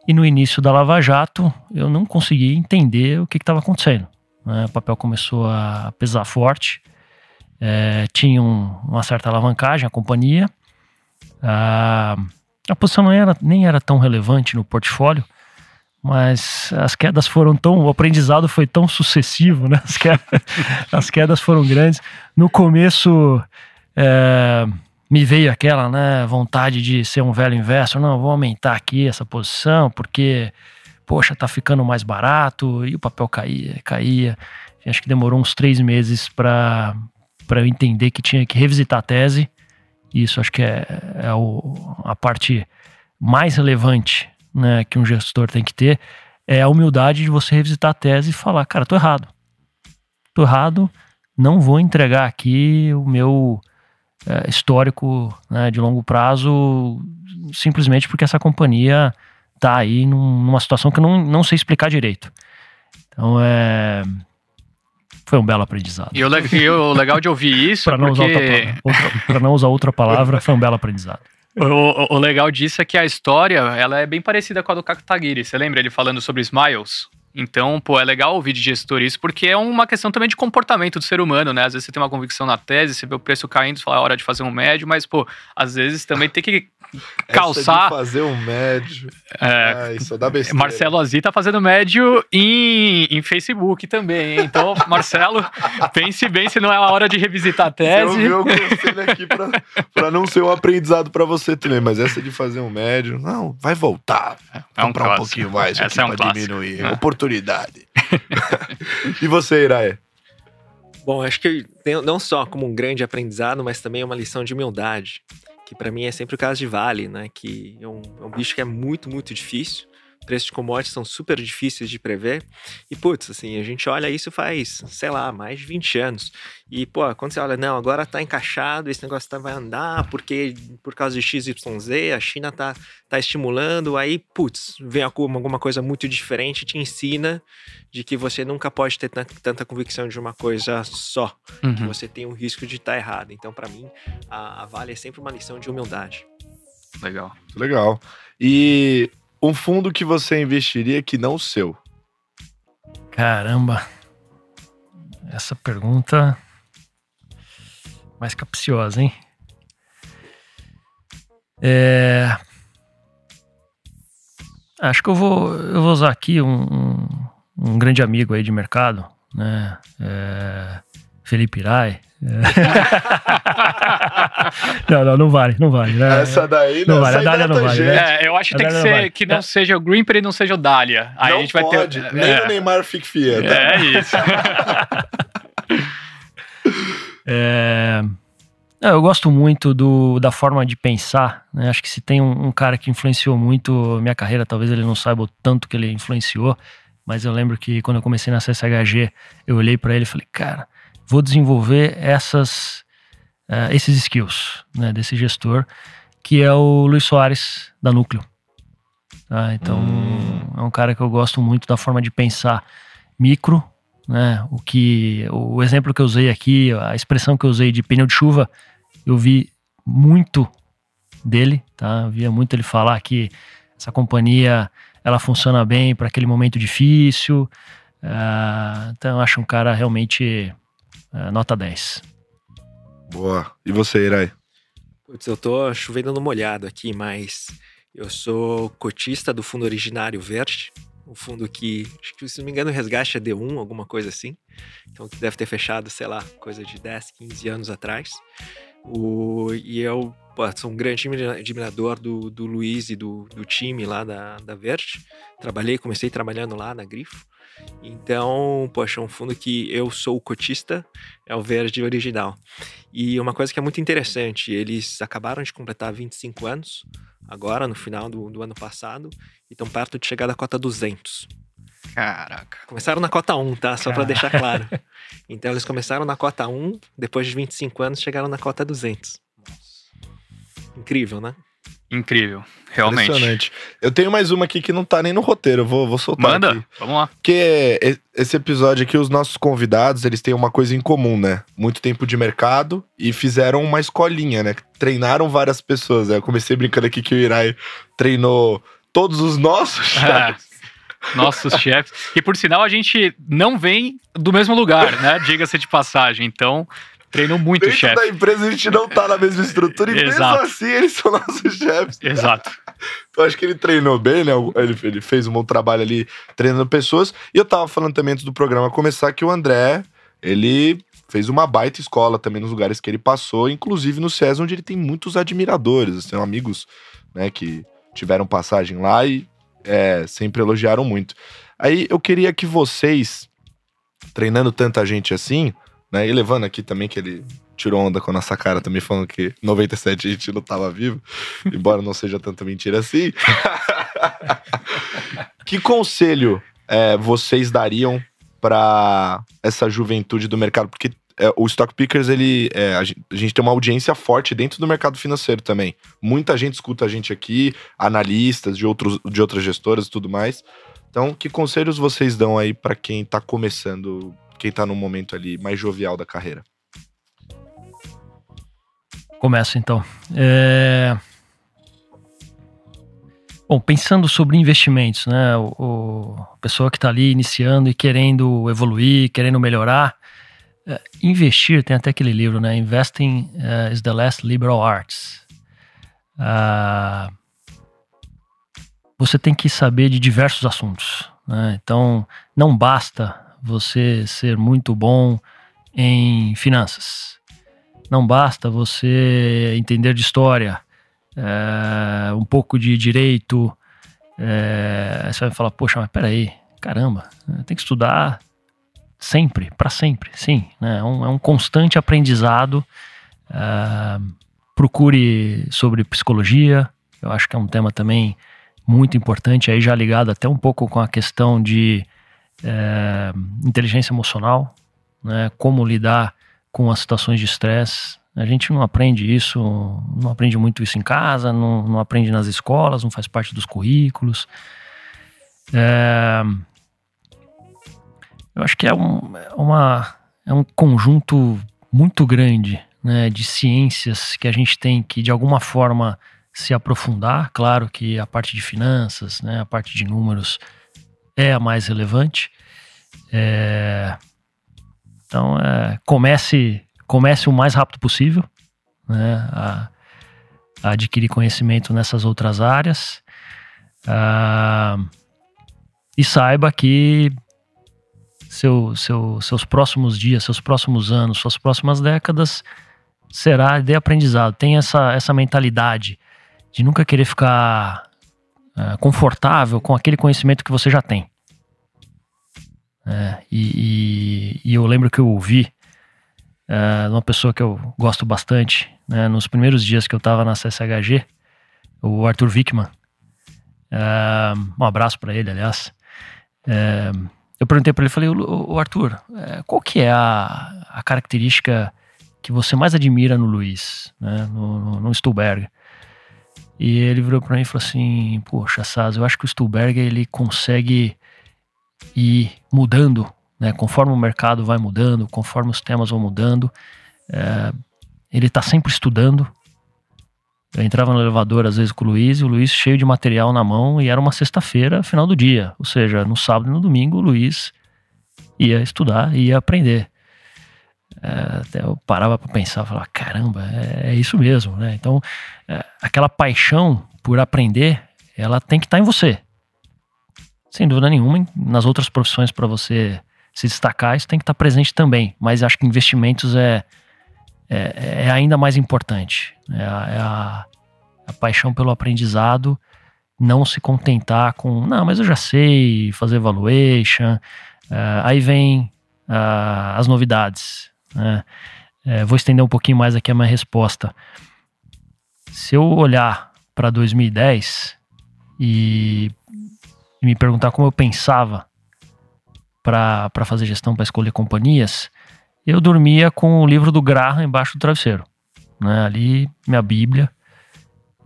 E no início da Lava Jato, eu não consegui entender o que estava acontecendo. Né? O papel começou a pesar forte, é, tinha um, uma certa alavancagem a companhia. Ah, a posição não era, nem era tão relevante no portfólio, mas as quedas foram tão. O aprendizado foi tão sucessivo, né? As quedas, as quedas foram grandes. No começo. É, me veio aquela né, vontade de ser um velho investor, não, vou aumentar aqui essa posição, porque, poxa, tá ficando mais barato, e o papel caía, caía. Acho que demorou uns três meses para eu entender que tinha que revisitar a tese. Isso acho que é, é o, a parte mais relevante né, que um gestor tem que ter, é a humildade de você revisitar a tese e falar, cara, tô errado. Tô errado, não vou entregar aqui o meu é, histórico né, de longo prazo simplesmente porque essa companhia está aí num, numa situação que eu não, não sei explicar direito. Então é. Foi um belo aprendizado.
E o, o legal de ouvir isso
para não,
porque...
Usar não usar outra palavra, foi um belo aprendizado.
O, o, legal disso é que a história ela é bem parecida com a do Kataguiri. Você lembra ele falando sobre Smiles? Então, pô, é legal ouvir de gestor isso, porque é uma questão também de comportamento do ser humano, né? Às vezes você tem uma convicção na tese, você vê o preço caindo, você fala, é hora de fazer um médio, mas, pô, às vezes também tem que calçar.
Essa fazer um médio.
É,
Ai, só dá besteira.
Marcelo Azzi tá fazendo médio em, em Facebook também, hein? Então, Marcelo, pense bem se não é a hora de revisitar a tese.
Eu o conselho aqui pra, pra não ser um aprendizado pra você também, mas essa de fazer um médio, não, vai voltar.
É um,
um pouquinho mais
essa é um
pra diminuir. É. Oportunidade. e você, Iraê?
Bom, acho que não só como um grande aprendizado, mas também uma lição de humildade que para mim é sempre o caso de Vale, né? Que é um, é um bicho que é muito, muito difícil preços de commodities são super difíceis de prever. E, putz, assim, a gente olha isso faz, sei lá, mais de 20 anos. E, pô, quando você olha, não, agora tá encaixado, esse negócio tá, vai andar, porque por causa de XYZ, a China tá, tá estimulando, aí, putz, vem alguma coisa muito diferente, te ensina de que você nunca pode ter tanta convicção de uma coisa só, uhum. que você tem o risco de estar tá errado. Então, para mim, a, a Vale é sempre uma lição de humildade.
Legal.
Legal. E um fundo que você investiria que não o seu?
Caramba. Essa pergunta mais capciosa, hein? É... Acho que eu vou, eu vou usar aqui um, um, um grande amigo aí de mercado, né? É... Felipe Irai, não, não, não vale, não vale. Né?
Essa daí não, não vale. A
Dália não vale.
Né? É, eu acho que tem que ser vale. que não é. seja o Greenper e não seja o Dália. Aí
não
a gente vai
pode,
ter.
Nem é. o Neymar fique fiel.
Tá? É isso.
é. Eu gosto muito do, da forma de pensar. Né? Acho que se tem um, um, cara que influenciou muito a minha carreira, talvez ele não saiba o tanto que ele influenciou, mas eu lembro que quando eu comecei na CSHG, eu olhei para ele e falei, cara, vou desenvolver essas, uh, esses skills né, desse gestor, que é o Luiz Soares, da Núcleo. Tá? Então, hum. é um cara que eu gosto muito da forma de pensar micro, né? O que o exemplo que eu usei aqui, a expressão que eu usei de pneu de chuva, eu vi muito dele, tá? Eu via muito ele falar que essa companhia ela funciona bem para aquele momento difícil. Uh, então, eu acho um cara realmente Uh, nota 10.
Boa. E você, Irai?
Putz, eu tô chovendo no molhado aqui, mas eu sou cotista do fundo originário verde. Um fundo que, se não me engano, resgate é D1, alguma coisa assim. Então, que deve ter fechado, sei lá, coisa de 10, 15 anos atrás. O, e eu pô, sou um grande admirador do, do Luiz e do, do time lá da, da Verde. Trabalhei, comecei trabalhando lá na Grifo. Então, poxa, um fundo que eu sou cotista é o verde original. E uma coisa que é muito interessante, eles acabaram de completar 25 anos, agora no final do, do ano passado, e estão perto de chegar da cota 200.
Caraca.
Começaram na cota 1, tá? Só para deixar claro. Então, eles começaram na cota 1, depois de 25 anos chegaram na cota 200. Incrível, né?
Incrível, realmente.
Impressionante. Eu tenho mais uma aqui que não tá nem no roteiro, eu vou, vou soltar
Manda,
aqui.
vamos lá.
Porque esse episódio aqui, os nossos convidados, eles têm uma coisa em comum, né? Muito tempo de mercado e fizeram uma escolinha, né? Treinaram várias pessoas. Né? Eu comecei brincando aqui que o Irai treinou todos os nossos chefes.
nossos chefes. E por sinal, a gente não vem do mesmo lugar, né? Diga-se de passagem. Então, Treino muito
Dentro
chefe.
da empresa a gente não tá na mesma estrutura e mesmo
Exato.
assim eles são nossos chefes.
Exato.
Então acho que ele treinou bem, né? Ele, ele fez um bom trabalho ali treinando pessoas. E eu tava falando também antes do programa começar que o André, ele fez uma baita escola também nos lugares que ele passou, inclusive no SES, onde ele tem muitos admiradores, assim, amigos, né, que tiveram passagem lá e é, sempre elogiaram muito. Aí eu queria que vocês, treinando tanta gente assim, né, e levando aqui também que ele tirou onda com a nossa cara também falando que 97 a gente não tava vivo, embora não seja tanta mentira assim. que conselho é, vocês dariam para essa juventude do mercado? Porque é, o Stock Pickers, ele, é, a, gente, a gente tem uma audiência forte dentro do mercado financeiro também. Muita gente escuta a gente aqui, analistas de, outros, de outras gestoras e tudo mais. Então, que conselhos vocês dão aí para quem tá começando, quem tá no momento ali mais jovial da carreira?
Começo então. É... Bom, pensando sobre investimentos, né? O, o a pessoa que está ali iniciando e querendo evoluir, querendo melhorar, é, investir tem até aquele livro, né? Investing uh, is the last liberal arts. Uh, você tem que saber de diversos assuntos, né? Então, não basta você ser muito bom em finanças. Não basta você entender de história, é, um pouco de direito. É, você vai falar, poxa, mas peraí, caramba, tem que estudar sempre, para sempre, sim. Né? É, um, é um constante aprendizado. É, procure sobre psicologia, eu acho que é um tema também muito importante, aí já ligado até um pouco com a questão de é, inteligência emocional, né? como lidar com as situações de estresse. A gente não aprende isso, não aprende muito isso em casa, não, não aprende nas escolas, não faz parte dos currículos. É, eu acho que é um, é uma, é um conjunto muito grande né, de ciências que a gente tem que, de alguma forma, se aprofundar. Claro que a parte de finanças, né, a parte de números é a mais relevante. É, então, é, comece, comece o mais rápido possível né, a, a adquirir conhecimento nessas outras áreas. Ah, e saiba que seu, seu, seus próximos dias, seus próximos anos, suas próximas décadas será de aprendizado. Tem essa, essa mentalidade de nunca querer ficar uh, confortável com aquele conhecimento que você já tem. É, e, e, e, eu lembro que eu ouvi uh, uma pessoa que eu gosto bastante, né, nos primeiros dias que eu estava na CSHG, o Arthur Wickman. Uh, um abraço para ele, aliás. Uh, eu perguntei para ele, falei, o Arthur, qual que é a, a, característica que você mais admira no Luiz, né, no, no, no? E ele virou para mim e falou assim, poxa, Saz, eu acho que o Stuhlberg ele consegue ir mudando, né? Conforme o mercado vai mudando, conforme os temas vão mudando, é, ele está sempre estudando. Eu entrava no elevador às vezes com o Luiz, e o Luiz cheio de material na mão, e era uma sexta-feira, final do dia. Ou seja, no sábado e no domingo o Luiz ia estudar, ia aprender. É, até eu parava para pensar, falava, caramba, é, é, isso mesmo, né? Então, é, aquela paixão por aprender, ela tem que estar tá em você sem dúvida nenhuma, nas outras profissões para você se destacar, isso tem que estar presente também. Mas acho que investimentos é, é, é ainda mais importante. É a, é a, a, paixão pelo aprendizado, não se contentar com, não, mas eu já sei fazer valuation. Uh, aí vem uh, as novidades. Né? Uh, vou estender um pouquinho mais aqui a minha resposta. Se eu olhar para 2010 e e me perguntar como eu pensava para fazer gestão, para escolher companhias, eu dormia com o livro do Graham embaixo do travesseiro. Né? Ali, minha Bíblia.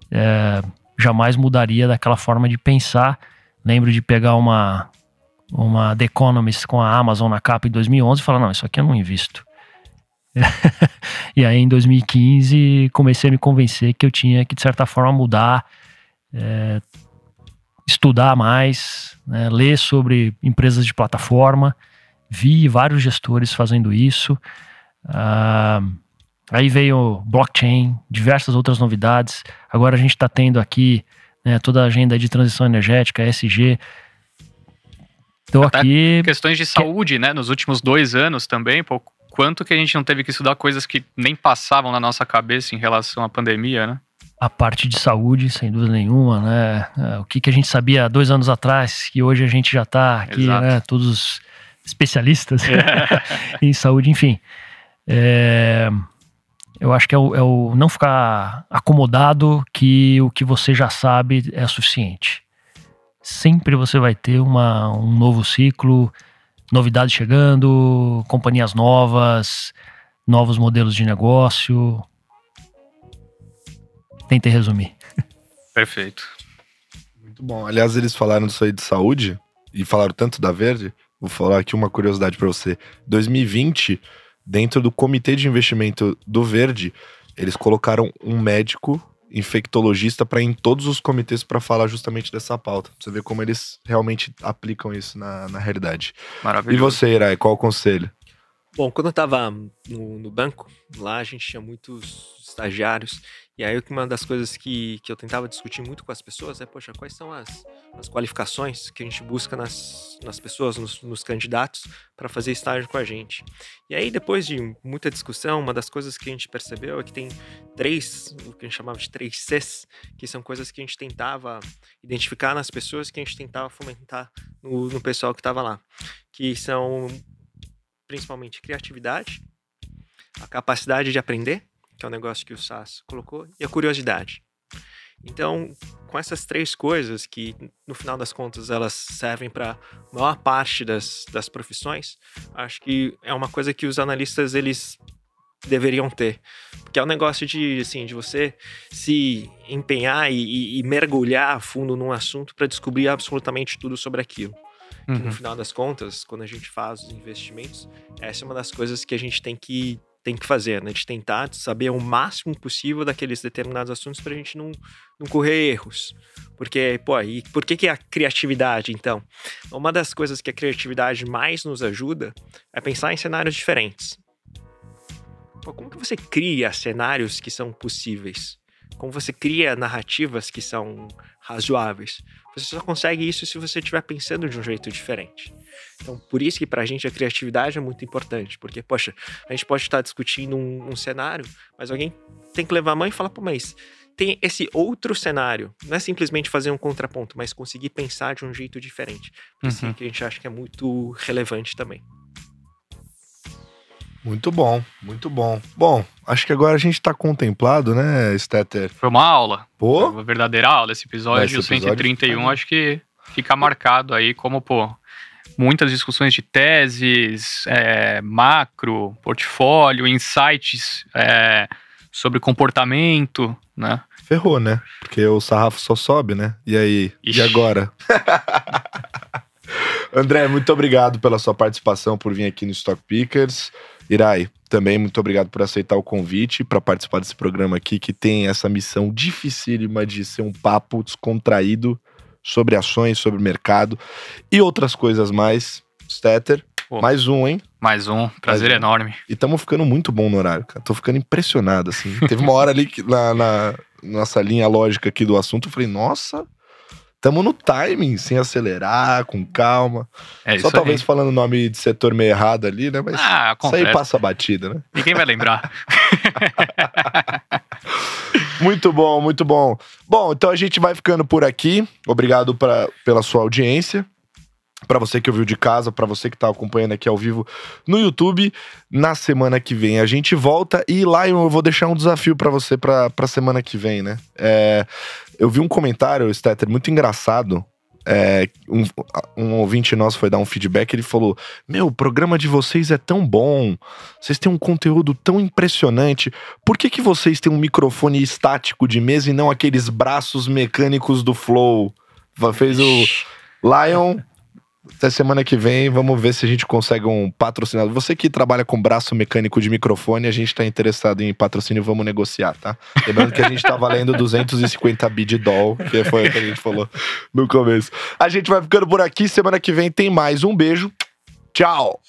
É, jamais mudaria daquela forma de pensar. Lembro de pegar uma, uma The Economist com a Amazon na capa em 2011 e falar: não, isso aqui eu não invisto. e aí, em 2015, comecei a me convencer que eu tinha que, de certa forma, mudar. É, estudar mais, né, ler sobre empresas de plataforma. Vi vários gestores fazendo isso. Ah, aí veio blockchain, diversas outras novidades. Agora a gente está tendo aqui né, toda a agenda de transição energética, ESG. Estou aqui.
Questões de saúde, né? Nos últimos dois anos também, pô, quanto que a gente não teve que estudar coisas que nem passavam na nossa cabeça em relação à pandemia, né?
A parte de saúde, sem dúvida nenhuma, né? É, o que, que a gente sabia dois anos atrás, que hoje a gente já está aqui, Exato. né? Todos especialistas é. em saúde, enfim. É, eu acho que é o, é o, não ficar acomodado que o que você já sabe é suficiente. Sempre você vai ter uma, um novo ciclo, novidades chegando, companhias novas, novos modelos de negócio. Tentei resumir.
Perfeito.
Muito bom. Aliás, eles falaram disso aí de saúde e falaram tanto da Verde. Vou falar aqui uma curiosidade para você. 2020, dentro do comitê de investimento do Verde, eles colocaram um médico infectologista para em todos os comitês para falar justamente dessa pauta. Pra você ver como eles realmente aplicam isso na, na realidade.
Maravilhoso.
E você, Irai, qual o conselho?
Bom, quando eu estava no, no banco, lá a gente tinha muitos estagiários e aí uma das coisas que, que eu tentava discutir muito com as pessoas é, poxa, quais são as, as qualificações que a gente busca nas, nas pessoas, nos, nos candidatos, para fazer estágio com a gente. E aí, depois de muita discussão, uma das coisas que a gente percebeu é que tem três, o que a gente chamava de três Cs, que são coisas que a gente tentava identificar nas pessoas, que a gente tentava fomentar no, no pessoal que estava lá. Que são principalmente criatividade, a capacidade de aprender, que é o um negócio que o SAS colocou, e a curiosidade. Então, com essas três coisas, que no final das contas elas servem para a maior parte das, das profissões, acho que é uma coisa que os analistas eles deveriam ter. Porque é um negócio de, assim, de você se empenhar e, e mergulhar a fundo num assunto para descobrir absolutamente tudo sobre aquilo. Uhum. no final das contas, quando a gente faz os investimentos, essa é uma das coisas que a gente tem que tem que fazer, né? De tentar saber o máximo possível daqueles determinados assuntos para a gente não, não correr erros. Porque, pô, e por que, que é a criatividade, então? Uma das coisas que a criatividade mais nos ajuda é pensar em cenários diferentes. Pô, como que você cria cenários que são possíveis? Como você cria narrativas que são razoáveis? Você só consegue isso se você estiver pensando de um jeito diferente. Então, por isso que para a gente a criatividade é muito importante, porque, poxa, a gente pode estar discutindo um, um cenário, mas alguém tem que levar a mão e falar, pô, mas tem esse outro cenário. Não é simplesmente fazer um contraponto, mas conseguir pensar de um jeito diferente. Por isso uhum. que a gente acha que é muito relevante também.
Muito bom, muito bom. Bom, acho que agora a gente está contemplado, né, Stetter?
Foi uma aula.
Pô? Foi
uma verdadeira aula. Esse episódio, esse episódio 131, acho que fica marcado aí como, pô, muitas discussões de teses, é, macro, portfólio, insights é, sobre comportamento, né?
Ferrou, né? Porque o sarrafo só sobe, né? E aí? Ixi. E agora? André, muito obrigado pela sua participação, por vir aqui no Stock Pickers. Irai, também muito obrigado por aceitar o convite para participar desse programa aqui, que tem essa missão dificílima de ser um papo descontraído sobre ações, sobre mercado e outras coisas mais. Stetter, Pô, mais um, hein?
Mais um, prazer mais um. enorme.
E estamos ficando muito bom no horário, cara. Tô ficando impressionado, assim. Teve uma hora ali que na, na nossa linha lógica aqui do assunto, eu falei, nossa, Tamo no timing, sem acelerar, com calma. É Só talvez aí. falando o nome de setor meio errado ali, né? Mas ah, isso aí passa a batida, né?
Ninguém vai lembrar.
muito bom, muito bom. Bom, então a gente vai ficando por aqui. Obrigado pra, pela sua audiência para você que ouviu de casa, para você que está acompanhando aqui ao vivo no YouTube. Na semana que vem a gente volta e lá eu vou deixar um desafio para você para semana que vem, né? É, eu vi um comentário, Stetter, muito engraçado. É, um, um ouvinte nosso foi dar um feedback, ele falou: Meu, o programa de vocês é tão bom, vocês têm um conteúdo tão impressionante. Por que, que vocês têm um microfone estático de mesa e não aqueles braços mecânicos do Flow? Fez o Lion até semana que vem, vamos ver se a gente consegue um patrocinador. Você que trabalha com braço mecânico de microfone, a gente está interessado em patrocínio, vamos negociar, tá? Lembrando que a gente tá valendo 250 bi de doll, que foi o que a gente falou no começo. A gente vai ficando por aqui, semana que vem tem mais. Um beijo, tchau!